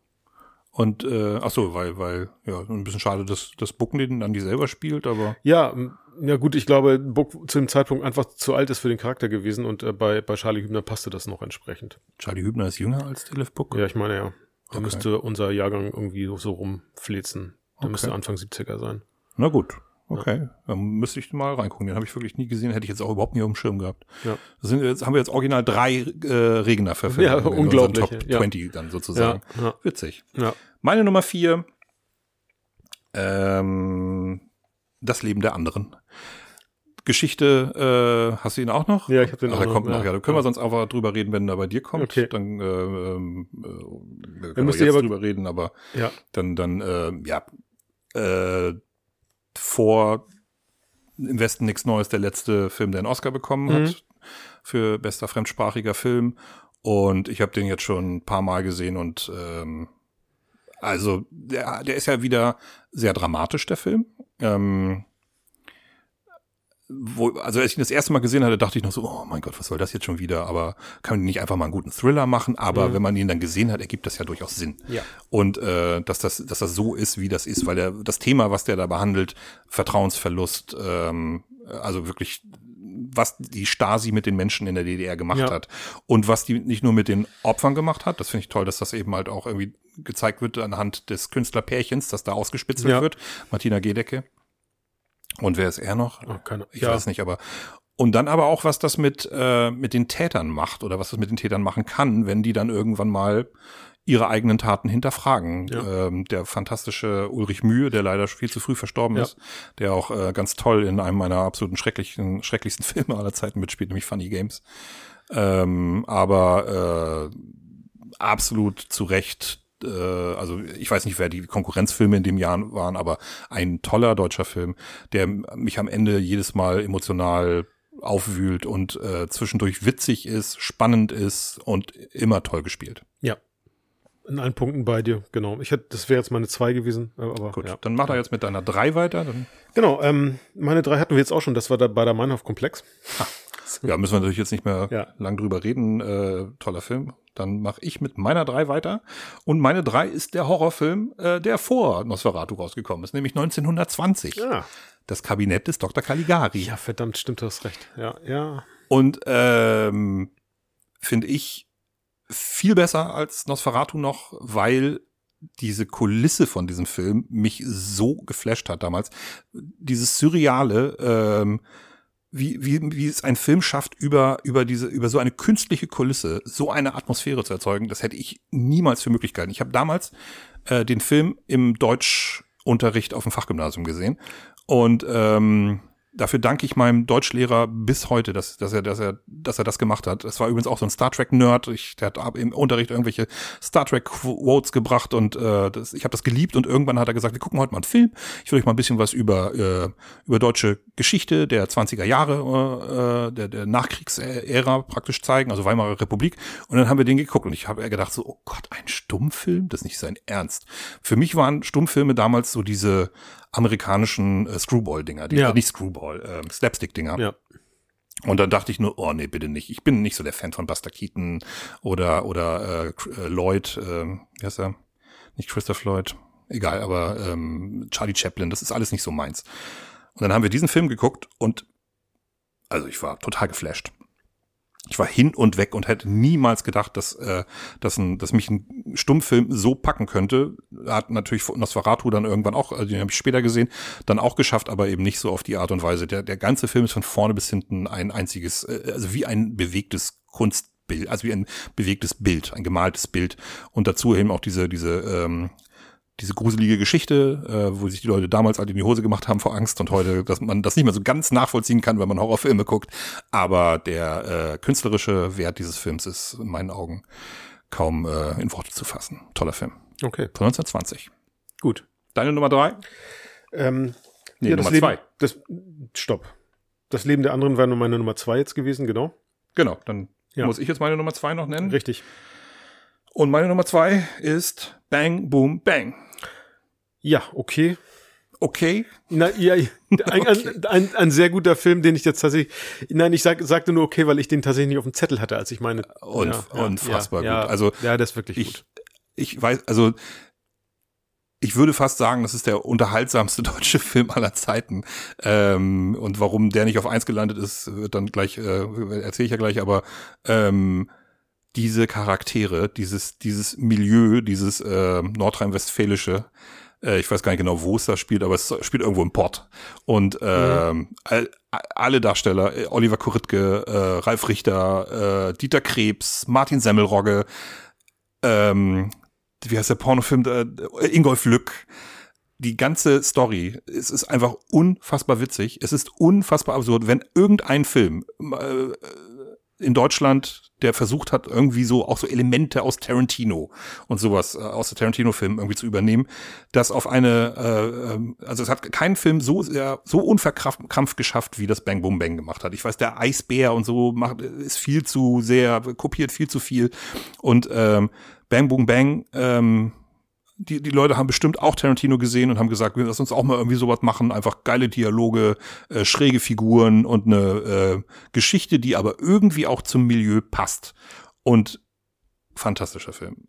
Und äh, ach so, weil, weil, ja, ein bisschen schade, dass das Bucken den dann die selber spielt, aber. Ja, ja gut, ich glaube, Book zu dem Zeitpunkt einfach zu alt ist für den Charakter gewesen und äh, bei, bei Charlie Hübner passte das noch entsprechend. Charlie Hübner ist jünger als Dilef Book. Ja, ich meine ja. Da Okay. müsste unser Jahrgang irgendwie so, rumflitzen. Der Okay. müsste Anfang 70er sein. Na gut. Okay, dann müsste ich mal reingucken. Den habe ich wirklich nie gesehen, hätte ich jetzt auch überhaupt nie auf dem Schirm gehabt. Ja. Das sind jetzt, haben wir jetzt original drei äh, Regner verfilmt. Ja, unglaublich, Top ja. 20 dann sozusagen. Ja, ja, Witzig. ja. Meine Nummer vier, ähm, das Leben der anderen. Geschichte, äh, hast du ihn auch noch? Ja, ich hab den Ach, auch der noch, kommt noch. ja. Ja, da können wir sonst einfach drüber reden, wenn er bei dir kommt. Okay. Dann äh, ähm, äh, wir können wir jetzt drüber reden, aber ja. dann, dann, äh, ja, äh, vor im Westen nichts Neues, der letzte Film, der einen Oscar bekommen Mhm. hat für bester fremdsprachiger Film. Und ich habe den jetzt schon ein paar Mal gesehen und ähm, also der, der ist ja wieder sehr dramatisch, der Film. Ähm, wo, also als ich ihn das erste Mal gesehen hatte, dachte ich noch so, oh mein Gott, was soll das jetzt schon wieder? Aber kann man nicht einfach mal einen guten Thriller machen? Aber Mhm. wenn man ihn dann gesehen hat, ergibt das ja durchaus Sinn. Ja. Und äh, dass das, dass das so ist, wie das ist, weil der, das Thema, was der da behandelt, Vertrauensverlust, ähm, also wirklich, was die Stasi mit den Menschen in der DDR gemacht Ja. hat und was die nicht nur mit den Opfern gemacht hat. Das finde ich toll, dass das eben halt auch irgendwie gezeigt wird anhand des Künstlerpärchens, das da ausgespitzelt Ja. wird. Martina Gedecke. Und wer ist er noch? Oh, keine, Ich ja. weiß nicht, aber und dann aber auch, was das mit, äh, mit den Tätern macht oder was das mit den Tätern machen kann, wenn die dann irgendwann mal ihre eigenen Taten hinterfragen. Ja. Ähm, der fantastische Ulrich Mühe, der leider viel zu früh verstorben Ja. ist, der auch äh, ganz toll in einem meiner absoluten schrecklichen, schrecklichsten Filme aller Zeiten mitspielt, nämlich Funny Games. Ähm, aber äh, absolut zu Recht äh, also ich weiß nicht, wer die Konkurrenzfilme in dem Jahr waren, aber ein toller deutscher Film, der mich am Ende jedes Mal emotional aufwühlt und äh, zwischendurch witzig ist, spannend ist und immer toll gespielt. ja. In allen Punkten bei dir, genau. Ich hätte, das wäre jetzt meine zwei gewesen, aber Gut, ja. dann mach er jetzt mit deiner drei weiter. Dann, Genau, ähm, meine drei hatten wir jetzt auch schon. Das war da bei der Meinhof-Komplex. Ja, müssen wir natürlich jetzt nicht mehr Ja. lang drüber reden. Äh, toller Film. Dann mache ich mit meiner drei weiter. Und meine drei ist der Horrorfilm, äh, der vor Nosferatu rausgekommen ist, nämlich 1920. Ja. Das Kabinett des Dr. Caligari. Ja, verdammt, stimmt, du hast recht. Ja, ja. Und ähm, finde ich viel besser als Nosferatu noch, weil diese Kulisse von diesem Film mich so geflasht hat damals. Dieses Surreale, ähm, wie, wie, wie es ein Film schafft, über, über diese, über so eine künstliche Kulisse, so eine Atmosphäre zu erzeugen, das hätte ich niemals für möglich gehalten. Ich habe damals äh, den Film im Deutschunterricht auf dem Fachgymnasium gesehen und ähm, dafür danke ich meinem Deutschlehrer bis heute, dass, dass er, dass er, dass er das gemacht hat. Das war übrigens auch so ein Star Trek Nerd. Ich, der hat im Unterricht irgendwelche Star Trek Quotes gebracht und äh, das, ich habe das geliebt. Und irgendwann hat er gesagt, wir gucken heute mal einen Film. Ich will euch mal ein bisschen was über äh, über deutsche Geschichte der 20er Jahre, äh, der, der Nachkriegsära praktisch zeigen, also Weimarer Republik. Und dann haben wir den geguckt und ich habe gedacht so, oh Gott, ein Stummfilm, das ist nicht sein Ernst. Für mich waren Stummfilme damals so diese amerikanischen äh, Screwball-Dinger, die, Ja. äh, nicht Screwball, äh, Slapstick-Dinger. Ja. Und dann dachte ich nur, oh nee, bitte nicht. Ich bin nicht so der Fan von Buster Keaton oder oder äh, äh, Lloyd, äh, wie heißt er? Nicht Christopher Lloyd, egal, aber ähm, Charlie Chaplin, das ist alles nicht so meins. Und dann haben wir diesen Film geguckt und also ich war total geflasht. Ich war hin und weg und hätte niemals gedacht, dass, äh, dass, ein, dass mich ein Stummfilm so packen könnte. Hat natürlich Nosferatu dann irgendwann auch, also den habe ich später gesehen, dann auch geschafft, aber eben nicht so auf die Art und Weise. Der, der ganze Film ist von vorne bis hinten ein einziges, äh, also wie ein bewegtes Kunstbild, also wie ein bewegtes Bild, ein gemaltes Bild. Und dazu eben auch diese, diese, ähm, diese gruselige Geschichte, äh, wo sich die Leute damals halt in die Hose gemacht haben vor Angst und heute, dass man das nicht mehr so ganz nachvollziehen kann, wenn man Horrorfilme guckt. Aber der äh, künstlerische Wert dieses Films ist in meinen Augen kaum äh, in Worte zu fassen. Toller Film. Okay, Von 1920. gut. Deine Nummer drei? Ähm, Nee, ja, Nummer Leben, zwei. Das, stopp. Das Leben der anderen wäre nur meine Nummer zwei jetzt gewesen, genau. Genau, dann Ja. muss ich jetzt meine Nummer zwei noch nennen. Richtig. Und meine Nummer zwei ist Bang, Boom, Bang. Ja, okay. Okay, Na, ja, ein, ein, ein, ein sehr guter Film, den ich jetzt tatsächlich. Nein, ich sag, sagte nur okay, weil ich den tatsächlich nicht auf dem Zettel hatte, als ich meine. Und- unfassbar ja, gut. Also, ja, das ist wirklich ich, gut. ich weiß, also ich würde fast sagen, das ist der unterhaltsamste deutsche Film aller Zeiten. Ähm, und warum der nicht auf eins gelandet ist, wird dann gleich, äh, erzähle ich ja gleich, aber ähm, diese Charaktere, dieses, dieses Milieu, dieses äh, nordrhein-westfälische, äh, ich weiß gar nicht genau, wo es da spielt, aber es spielt irgendwo im Port. Und äh, mhm. all, alle Darsteller, äh, Oliver Kuritke, äh, Ralf Richter, äh, Dieter Krebs, Martin Semmelrogge, ähm, wie heißt der Pornofilm, äh, Ingolf Lück, die ganze Story, es ist einfach unfassbar witzig. Es ist unfassbar absurd, wenn irgendein Film äh, in Deutschland, der versucht hat, irgendwie so auch so Elemente aus Tarantino und sowas äh, aus der Tarantino-Film irgendwie zu übernehmen, das auf eine, äh, ähm, also es hat kein Film so sehr, so unverkrampft geschafft, wie das Bang Boom Bang gemacht hat. Ich weiß, der Eisbär und so macht, ist viel zu sehr, kopiert viel zu viel und ähm, Bang Boom Bang, ähm, die, die Leute haben bestimmt auch Tarantino gesehen und haben gesagt, wir lassen uns auch mal irgendwie sowas machen, einfach geile Dialoge, äh, schräge Figuren und eine äh, Geschichte, die aber irgendwie auch zum Milieu passt. Und fantastischer Film.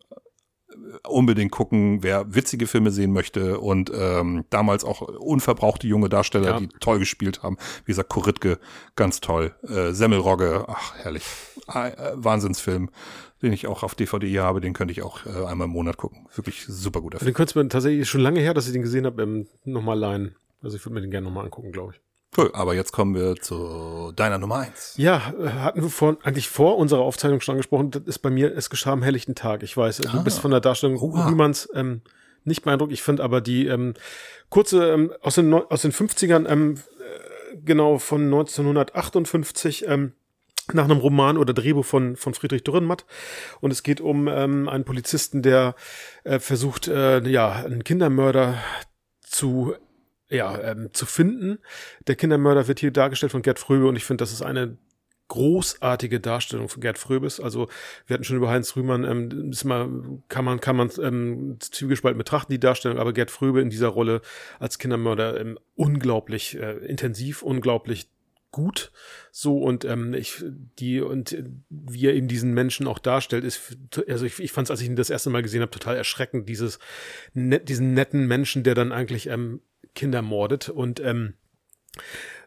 Unbedingt gucken, wer witzige Filme sehen möchte und ähm, damals auch unverbrauchte junge Darsteller, ja. die toll gespielt haben. Wie gesagt, Koritke, ganz toll. Äh, Semmelrogge, ach herrlich. Äh, Wahnsinnsfilm den ich auch auf DVD hier habe, den könnte ich auch äh, einmal im Monat gucken. Wirklich super guter Film. Den könntest du mir tatsächlich schon lange her, dass ich den gesehen habe, ähm, nochmal leihen. Also ich würde mir den gerne nochmal angucken, glaube ich. Cool, aber jetzt kommen wir zu deiner Nummer eins. Ja, äh, hatten wir vor, eigentlich vor unserer Aufzeichnung schon angesprochen, das ist bei mir, es geschah am helllichten Tag. Ich weiß, ah. du bist von der Darstellung Oha. Rühmanns ähm, nicht beeindruckt. Ich finde aber die ähm, kurze ähm, aus, den, aus den 50ern, ähm, äh, genau von 1958, ähm, nach einem Roman oder Drehbuch von, von Friedrich Dürrenmatt. Und es geht um ähm, einen Polizisten, der äh, versucht, äh, ja, einen Kindermörder zu ja, ähm, zu finden. Der Kindermörder wird hier dargestellt von Gerd Fröbe und ich finde, das ist eine großartige Darstellung von Gerd Fröbes. Also wir hatten schon über Heinz Rühmann, ähm, ist mal, kann man, kann man ähm, zwiegespalten betrachten, die Darstellung, aber Gerd Fröbe in dieser Rolle als Kindermörder ähm, unglaublich äh, intensiv, unglaublich gut. So und ähm, ich die und wie er eben diesen Menschen auch darstellt, ist also ich, ich fand es, als ich ihn das erste Mal gesehen habe, total erschreckend. Dieses net, diesen netten Menschen, der dann eigentlich ähm, Kinder mordet und ähm,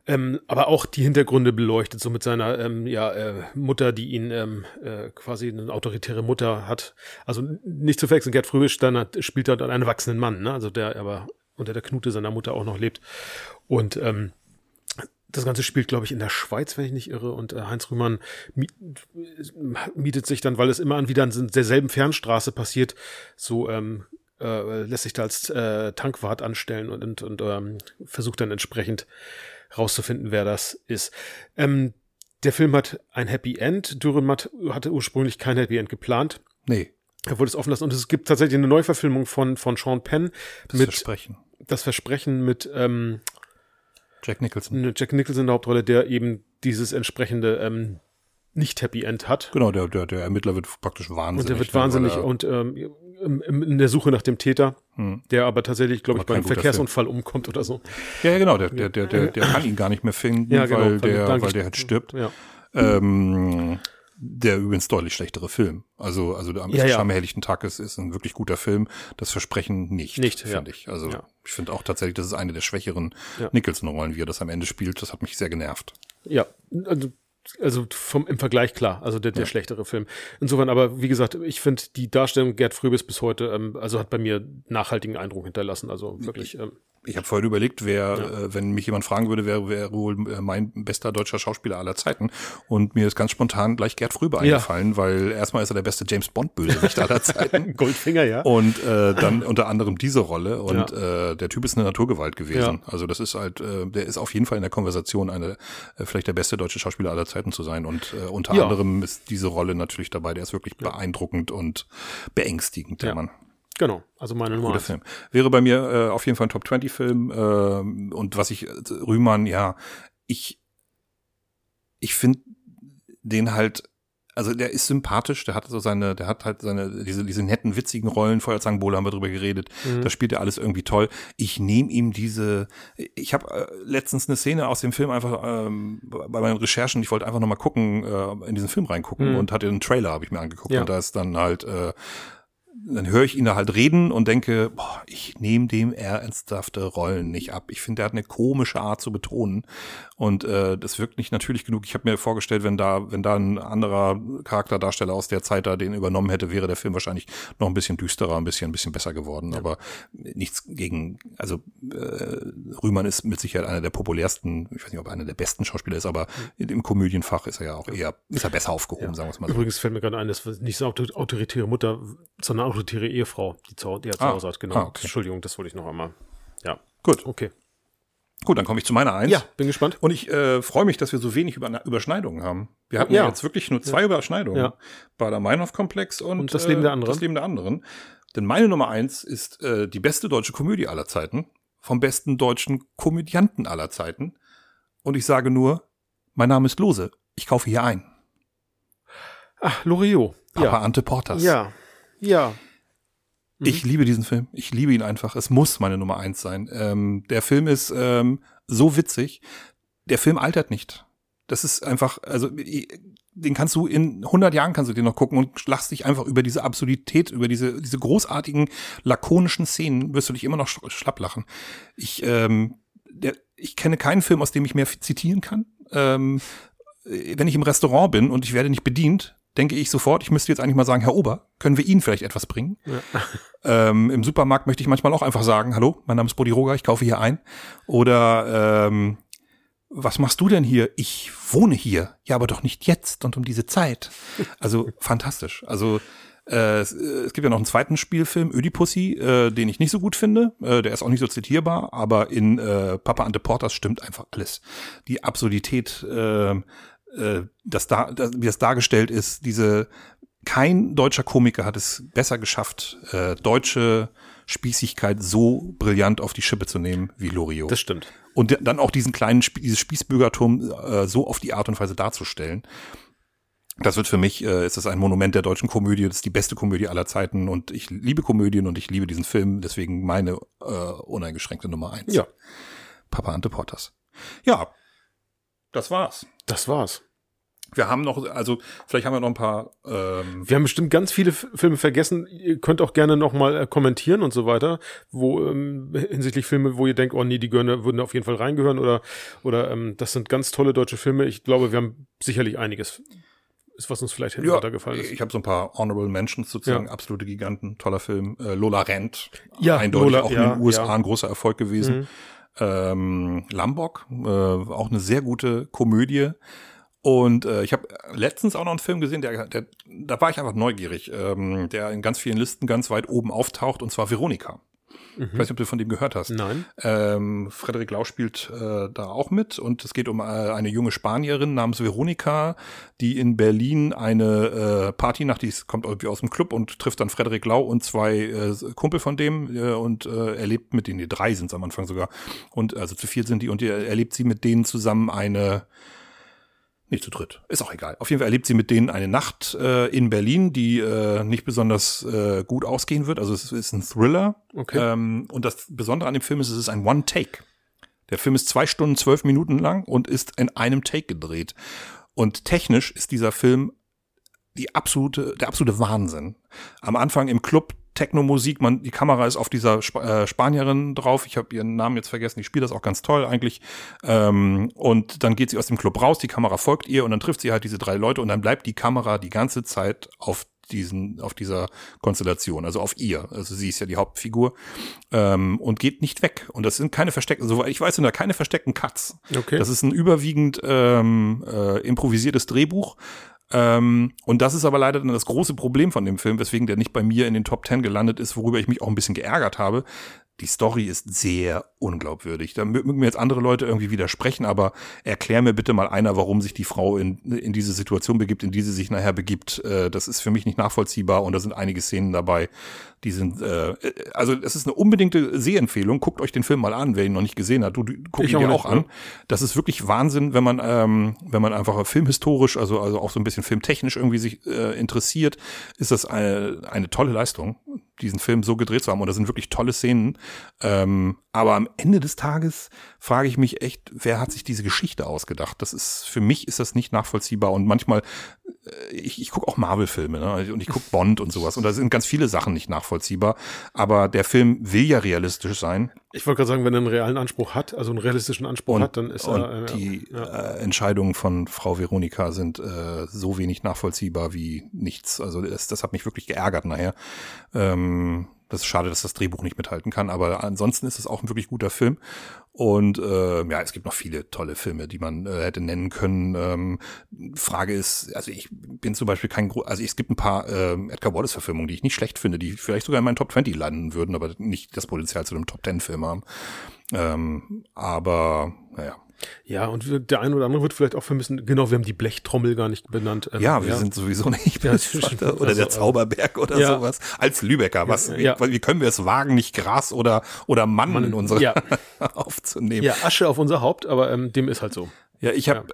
ähm, aber auch die Hintergründe beleuchtet, so mit seiner ähm, ja, äh, Mutter, die ihn ähm, äh, quasi eine autoritäre Mutter hat. Also nicht zu verwechseln, Gerd Fröbisch dann hat, spielt dort einen erwachsenen Mann, ne? also der aber unter der Knute seiner Mutter auch noch lebt. Und ähm, das Ganze spielt, glaube ich, in der Schweiz, wenn ich nicht irre. Und äh, Heinz Rühmann mietet sich dann, weil es immer an wieder an derselben Fernstraße passiert, so ähm, äh, lässt sich da als äh, Tankwart anstellen und, und, und ähm, versucht dann entsprechend rauszufinden, wer das ist. Ähm, der Film hat ein Happy End. Dürrenmatt hatte ursprünglich kein Happy End geplant. Nee. Er wollte es offen lassen. Und es gibt tatsächlich eine Neuverfilmung von, von Sean Penn. Das mit, Versprechen. Das Versprechen mit ähm, Jack Nicholson. Jack Nicholson in der Hauptrolle, der eben dieses entsprechende ähm, nicht Happy End hat. Genau, der, der, der Ermittler wird praktisch wahnsinnig. Und der wird wahnsinnig er, und ähm, in der Suche nach dem Täter, hm. der aber tatsächlich, glaube ich, beim Verkehrsunfall Film. umkommt oder so. Ja, ja genau, der, der, der, der, der kann ihn gar nicht mehr finden, ja, genau, weil, der, weil der halt stirbt. Ja. Ähm, der übrigens deutlich schlechtere Film. Also, also der am ja, ja. helllichten Tag ist, ist ein wirklich guter Film. Das Versprechen nicht, nicht finde ja. ich. Also ja. ich finde auch tatsächlich, das ist eine der schwächeren ja. Nicholson-Rollen, wie er das am Ende spielt. Das hat mich sehr genervt. Ja, also also vom, im Vergleich klar, also der, der schlechtere Film. Insofern, aber wie gesagt, ich finde die Darstellung Gerd Fröbis bis heute, ähm, also hat bei mir nachhaltigen Eindruck hinterlassen. Also wirklich. Ähm, ich habe vorhin überlegt, wer, ja. äh, wenn mich jemand fragen würde, wer wäre wohl äh, mein bester deutscher Schauspieler aller Zeiten. Und mir ist ganz spontan gleich Gerd Fröbe eingefallen, ja. weil erstmal ist er der beste James Bond-Bösewicht aller Zeiten. Goldfinger, ja. Und äh, dann unter anderem diese Rolle. Und ja. äh, der Typ ist eine Naturgewalt gewesen. Also das ist halt, äh, der ist auf jeden Fall in der Konversation eine, äh, vielleicht der beste deutsche Schauspieler aller Zeiten zu sein. Und äh, unter anderem ist diese Rolle natürlich dabei. Der ist wirklich beeindruckend und beängstigend, der Mann. Genau, also meine Nummer Guter Film. Wäre bei mir äh, auf jeden Fall ein Top 20 Film äh, und was ich äh, Rühmann, ja, ich ich finde den halt also der ist sympathisch, der hat so seine, der hat halt seine, diese, diese netten, witzigen Rollen, Feuerzangenbowle haben wir drüber geredet, mhm. da spielt er alles irgendwie toll. Ich nehme ihm diese, ich habe äh, letztens eine Szene aus dem Film einfach ähm, bei meinen Recherchen, ich wollte einfach nochmal gucken, äh, in diesen Film reingucken mhm. und hatte einen Trailer, habe ich mir angeguckt ja. und da ist dann halt äh, dann höre ich ihn da halt reden und denke, boah, ich nehme dem ernsthafte Rollen nicht ab. Ich finde, er hat eine komische Art zu betonen und äh, das wirkt nicht natürlich genug. Ich habe mir vorgestellt, wenn da, wenn da ein anderer Charakterdarsteller aus der Zeit da den übernommen hätte, wäre der Film wahrscheinlich noch ein bisschen düsterer, ein bisschen, ein bisschen besser geworden. Ja. Aber nichts gegen, also äh, Rühmann ist mit Sicherheit einer der populärsten, ich weiß nicht, ob er einer der besten Schauspieler ist, aber mhm. im Komödienfach ist er ja auch eher, ist er besser aufgehoben, ja. sagen wir es mal so. Übrigens fällt mir gerade ein, das war nicht so autoritäre Mutter, sondern autoritäre Ehefrau, die zu, die er zu ah. Hause hat, genau. Ah, okay. Entschuldigung, das wollte ich noch einmal. Ja. Gut. Okay. Gut, dann komme ich zu meiner Eins. Ja, bin gespannt. Und ich äh, freue mich, dass wir so wenig Über Überschneidungen haben. Wir hatten ja, ja jetzt wirklich nur zwei ja. Überschneidungen. Ja. Bader-Meinhof-Komplex und, und, das Leben der anderen. Das Leben der anderen. Denn meine Nummer eins ist äh, die beste deutsche Komödie aller Zeiten. Vom besten deutschen Komödianten aller Zeiten. Und ich sage nur, mein Name ist Lose. Ich kaufe hier ein. Ach, Loriot. Papa ja. Ante Portas. Ja. Ja. Ich mhm. liebe diesen Film. Ich liebe ihn einfach. Es muss meine Nummer eins sein. Ähm, der Film ist ähm, so witzig. Der Film altert nicht. Das ist einfach, also den kannst du in 100 Jahren kannst du den noch gucken und lachst dich einfach über diese Absurdität, über diese diese großartigen lakonischen Szenen, wirst du dich immer noch schlapp lachen. Ich ähm, der, ich kenne keinen Film, aus dem ich mehr zitieren kann. Ähm, wenn ich im Restaurant bin und ich werde nicht bedient, denke ich sofort, ich müsste jetzt eigentlich mal sagen, Herr Ober, können wir Ihnen vielleicht etwas bringen? Ja. Ähm, Im Supermarkt möchte ich manchmal auch einfach sagen, hallo, mein Name ist Bodi Roger, ich kaufe hier ein. Oder ähm, was machst du denn hier? Ich wohne hier. Ja, aber doch nicht jetzt und um diese Zeit. Also fantastisch. Also äh, es, es gibt ja noch einen zweiten Spielfilm, Ödipussy, äh, den ich nicht so gut finde. Äh, der ist auch nicht so zitierbar, aber in äh, Papa Ante Portas stimmt einfach alles. Die Absurdität, äh, das da, das, wie das dargestellt ist, diese kein deutscher Komiker hat es besser geschafft, äh, deutsche Spießigkeit so brillant auf die Schippe zu nehmen wie Loriot. Das stimmt. Und dann auch diesen kleinen, dieses Spießbürgertum äh, so auf die Art und Weise darzustellen. Das wird für mich, äh, ist das ein Monument der deutschen Komödie. Das ist die beste Komödie aller Zeiten und ich liebe Komödien und ich liebe diesen Film. Deswegen meine äh, uneingeschränkte Nummer eins. Ja. Papa Ante Portas. Ja, das war's. Das war's. Wir haben noch, also vielleicht haben wir noch ein paar. Ähm wir haben bestimmt ganz viele Filme vergessen. Ihr könnt auch gerne noch mal äh, kommentieren und so weiter, wo ähm, hinsichtlich Filme, wo ihr denkt, oh nee, die gehören, würden auf jeden Fall reingehören oder oder ähm, das sind ganz tolle deutsche Filme. Ich glaube, wir haben sicherlich einiges, ist was uns vielleicht hinten ja, gefallen ist. Ich habe so ein paar honorable Mentions sozusagen, ja. absolute Giganten, toller Film. Äh, Lola Rent, ja, eindeutig Lola, auch ja, in den USA ein großer Erfolg gewesen. Mhm. Ähm, Lambok, äh, auch eine sehr gute Komödie. Und äh, ich habe letztens auch noch einen Film gesehen, der, der da war ich einfach neugierig, ähm, der in ganz vielen Listen ganz weit oben auftaucht, und zwar Veronika. Mhm. Ich weiß nicht, ob du von dem gehört hast. Nein. Ähm, Frederik Lau spielt äh, da auch mit und es geht um äh, eine junge Spanierin namens Veronika, die in Berlin eine äh, Party nach, die kommt irgendwie aus dem Club und trifft dann Frederik Lau und zwei äh, Kumpel von dem äh, und äh, erlebt mit denen, die drei sind es am Anfang sogar und also zu vier sind die und er erlebt sie mit denen zusammen eine nicht zu dritt. Ist auch egal. Auf jeden Fall erlebt sie mit denen eine Nacht äh, in Berlin, die äh, nicht besonders äh, gut ausgehen wird. Also es ist ein Thriller. Okay. Ähm, und das Besondere an dem Film ist, es ist ein One-Take. Der Film ist zwei Stunden, zwölf Minuten lang und ist in einem Take gedreht. Und technisch ist dieser Film die absolute, der absolute Wahnsinn. Am Anfang im Club Techno-Musik, man, die Kamera ist auf dieser Sp äh, Spanierin drauf. Ich habe ihren Namen jetzt vergessen. Ich spiele das auch ganz toll eigentlich. Ähm, und dann geht sie aus dem Club raus, die Kamera folgt ihr und dann trifft sie halt diese drei Leute und dann bleibt die Kamera die ganze Zeit auf diesen, auf dieser Konstellation, also auf ihr. Also sie ist ja die Hauptfigur ähm, und geht nicht weg. Und das sind keine versteckten, soweit ich weiß, sind da keine versteckten Cuts. Okay. Das ist ein überwiegend ähm, äh, improvisiertes Drehbuch ähm, und das ist aber leider dann das große Problem von dem Film, weswegen der nicht bei mir in den Top Ten gelandet ist, worüber ich mich auch ein bisschen geärgert habe. Die Story ist sehr unglaubwürdig. Da mögen mir jetzt andere Leute irgendwie widersprechen, aber erklär mir bitte mal einer, warum sich die Frau in, in diese Situation begibt, in die sie sich nachher begibt. Äh, das ist für mich nicht nachvollziehbar und da sind einige Szenen dabei, die sind, äh, also es ist eine unbedingte Sehempfehlung. Guckt euch den Film mal an, wer ihn noch nicht gesehen hat. Du, du guck ich ihn dir auch an. Das ist wirklich Wahnsinn, wenn man, ähm, wenn man einfach filmhistorisch, also, also auch so ein bisschen filmtechnisch irgendwie sich äh, interessiert, ist das eine, eine tolle Leistung diesen Film so gedreht zu haben. Und da sind wirklich tolle Szenen. Ähm, aber am Ende des Tages frage ich mich echt, wer hat sich diese Geschichte ausgedacht? Das ist, für mich ist das nicht nachvollziehbar. Und manchmal, äh, ich, ich gucke auch Marvel-Filme ne? und ich gucke Bond und sowas. Und da sind ganz viele Sachen nicht nachvollziehbar. Aber der Film will ja realistisch sein. Ich wollte gerade sagen, wenn er einen realen Anspruch hat, also einen realistischen Anspruch und, hat, dann ist und er. äh, die ja. äh, Entscheidungen von Frau Veronika sind äh, so wenig nachvollziehbar wie nichts. Also das, das hat mich wirklich geärgert nachher. Ähm, das ist schade, dass das Drehbuch nicht mithalten kann, aber ansonsten ist es auch ein wirklich guter Film. Und äh, ja, es gibt noch viele tolle Filme, die man äh, hätte nennen können. Ähm, Frage ist, also ich bin zum Beispiel kein, Gro also es gibt ein paar äh, Edgar Wallace-Verfilmungen, die ich nicht schlecht finde, die vielleicht sogar in meinen Top 20 landen würden, aber nicht das Potenzial zu einem Top 10-Film haben. Ähm, aber naja, ja, und der eine oder andere wird vielleicht auch vermissen, genau, wir haben die Blechtrommel gar nicht benannt. Ähm, ja, wir ja. sind sowieso nicht ja, oder also, der Zauberberg oder ja. sowas. Als Lübecker, was, wie, wie, können wir es wagen, nicht Gras oder, oder Mann, Mann in unsere aufzunehmen? Ja, Asche auf unser Haupt, aber ähm, dem ist halt so. Ja, ich habe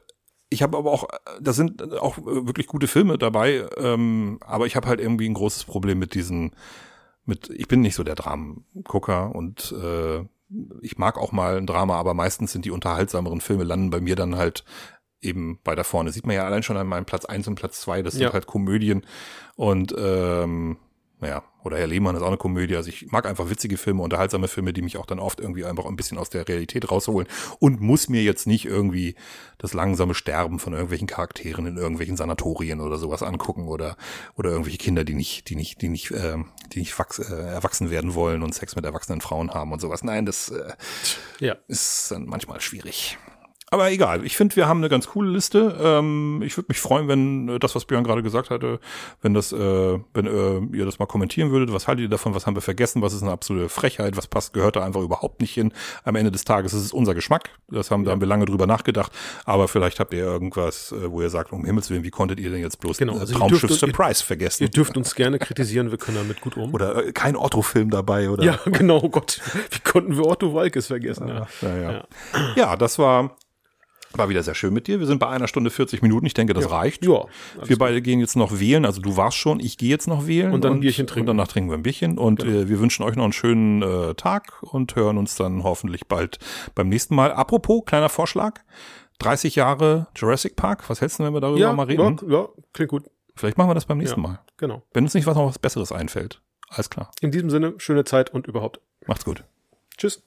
ich habe aber auch, da sind auch wirklich gute Filme dabei, ähm, aber ich habe halt irgendwie ein großes Problem mit diesen, mit, ich bin nicht so der Dramengucker und äh, ich mag auch mal ein Drama, aber meistens sind die unterhaltsameren Filme landen bei mir dann halt eben weiter vorne. Sieht man ja allein schon an meinem Platz eins und Platz zwei. das sind ja. halt Komödien und ähm, naja, oder Herr Lehmann ist auch eine Komödie. Also ich mag einfach witzige Filme, unterhaltsame Filme, die mich auch dann oft irgendwie einfach ein bisschen aus der Realität rausholen und muss mir jetzt nicht irgendwie das langsame Sterben von irgendwelchen Charakteren in irgendwelchen Sanatorien oder sowas angucken oder oder irgendwelche Kinder, die nicht, die nicht, die nicht, äh, die nicht wachs, äh, erwachsen werden wollen und Sex mit erwachsenen Frauen haben und sowas. Nein, das äh, ja. ist dann manchmal schwierig. Aber egal, ich finde, wir haben eine ganz coole Liste. Ähm, ich würde mich freuen, wenn äh, das, was Björn gerade gesagt hatte, wenn das, äh, wenn äh, ihr das mal kommentieren würdet. Was haltet ihr davon? Was haben wir vergessen? Was ist eine absolute Frechheit? Was passt, gehört da einfach überhaupt nicht hin? Am Ende des Tages ist es unser Geschmack. Das haben, da haben wir lange drüber nachgedacht. Aber vielleicht habt ihr irgendwas, äh, wo ihr sagt, um Himmels Willen, wie konntet ihr denn jetzt bloß genau, also Traumschiff dürft, Surprise ihr, vergessen? Ihr dürft uns gerne kritisieren, wir können damit gut um. Oder äh, kein Otto-Film dabei, oder? Ja, genau, oh Gott. Wie konnten wir Otto Walkes vergessen? Ja. ja. ja. ja das war war wieder sehr schön mit dir. Wir sind bei einer Stunde 40 Minuten. Ich denke, das ja. reicht. Ja. Wir beide gehen jetzt noch wählen. Also du warst schon, ich gehe jetzt noch wählen. Und dann ein Bierchen trinken. Und danach trinken wir ein Bierchen. Und genau. äh, wir wünschen euch noch einen schönen äh, Tag und hören uns dann hoffentlich bald beim nächsten Mal. Apropos, kleiner Vorschlag. 30 Jahre Jurassic Park. Was hältst du, wenn wir darüber ja, mal reden? Ja, ja, klingt gut. Vielleicht machen wir das beim nächsten Mal. Genau. Wenn uns nicht was noch was Besseres einfällt. Alles klar. In diesem Sinne, schöne Zeit und überhaupt. Macht's gut. Tschüss.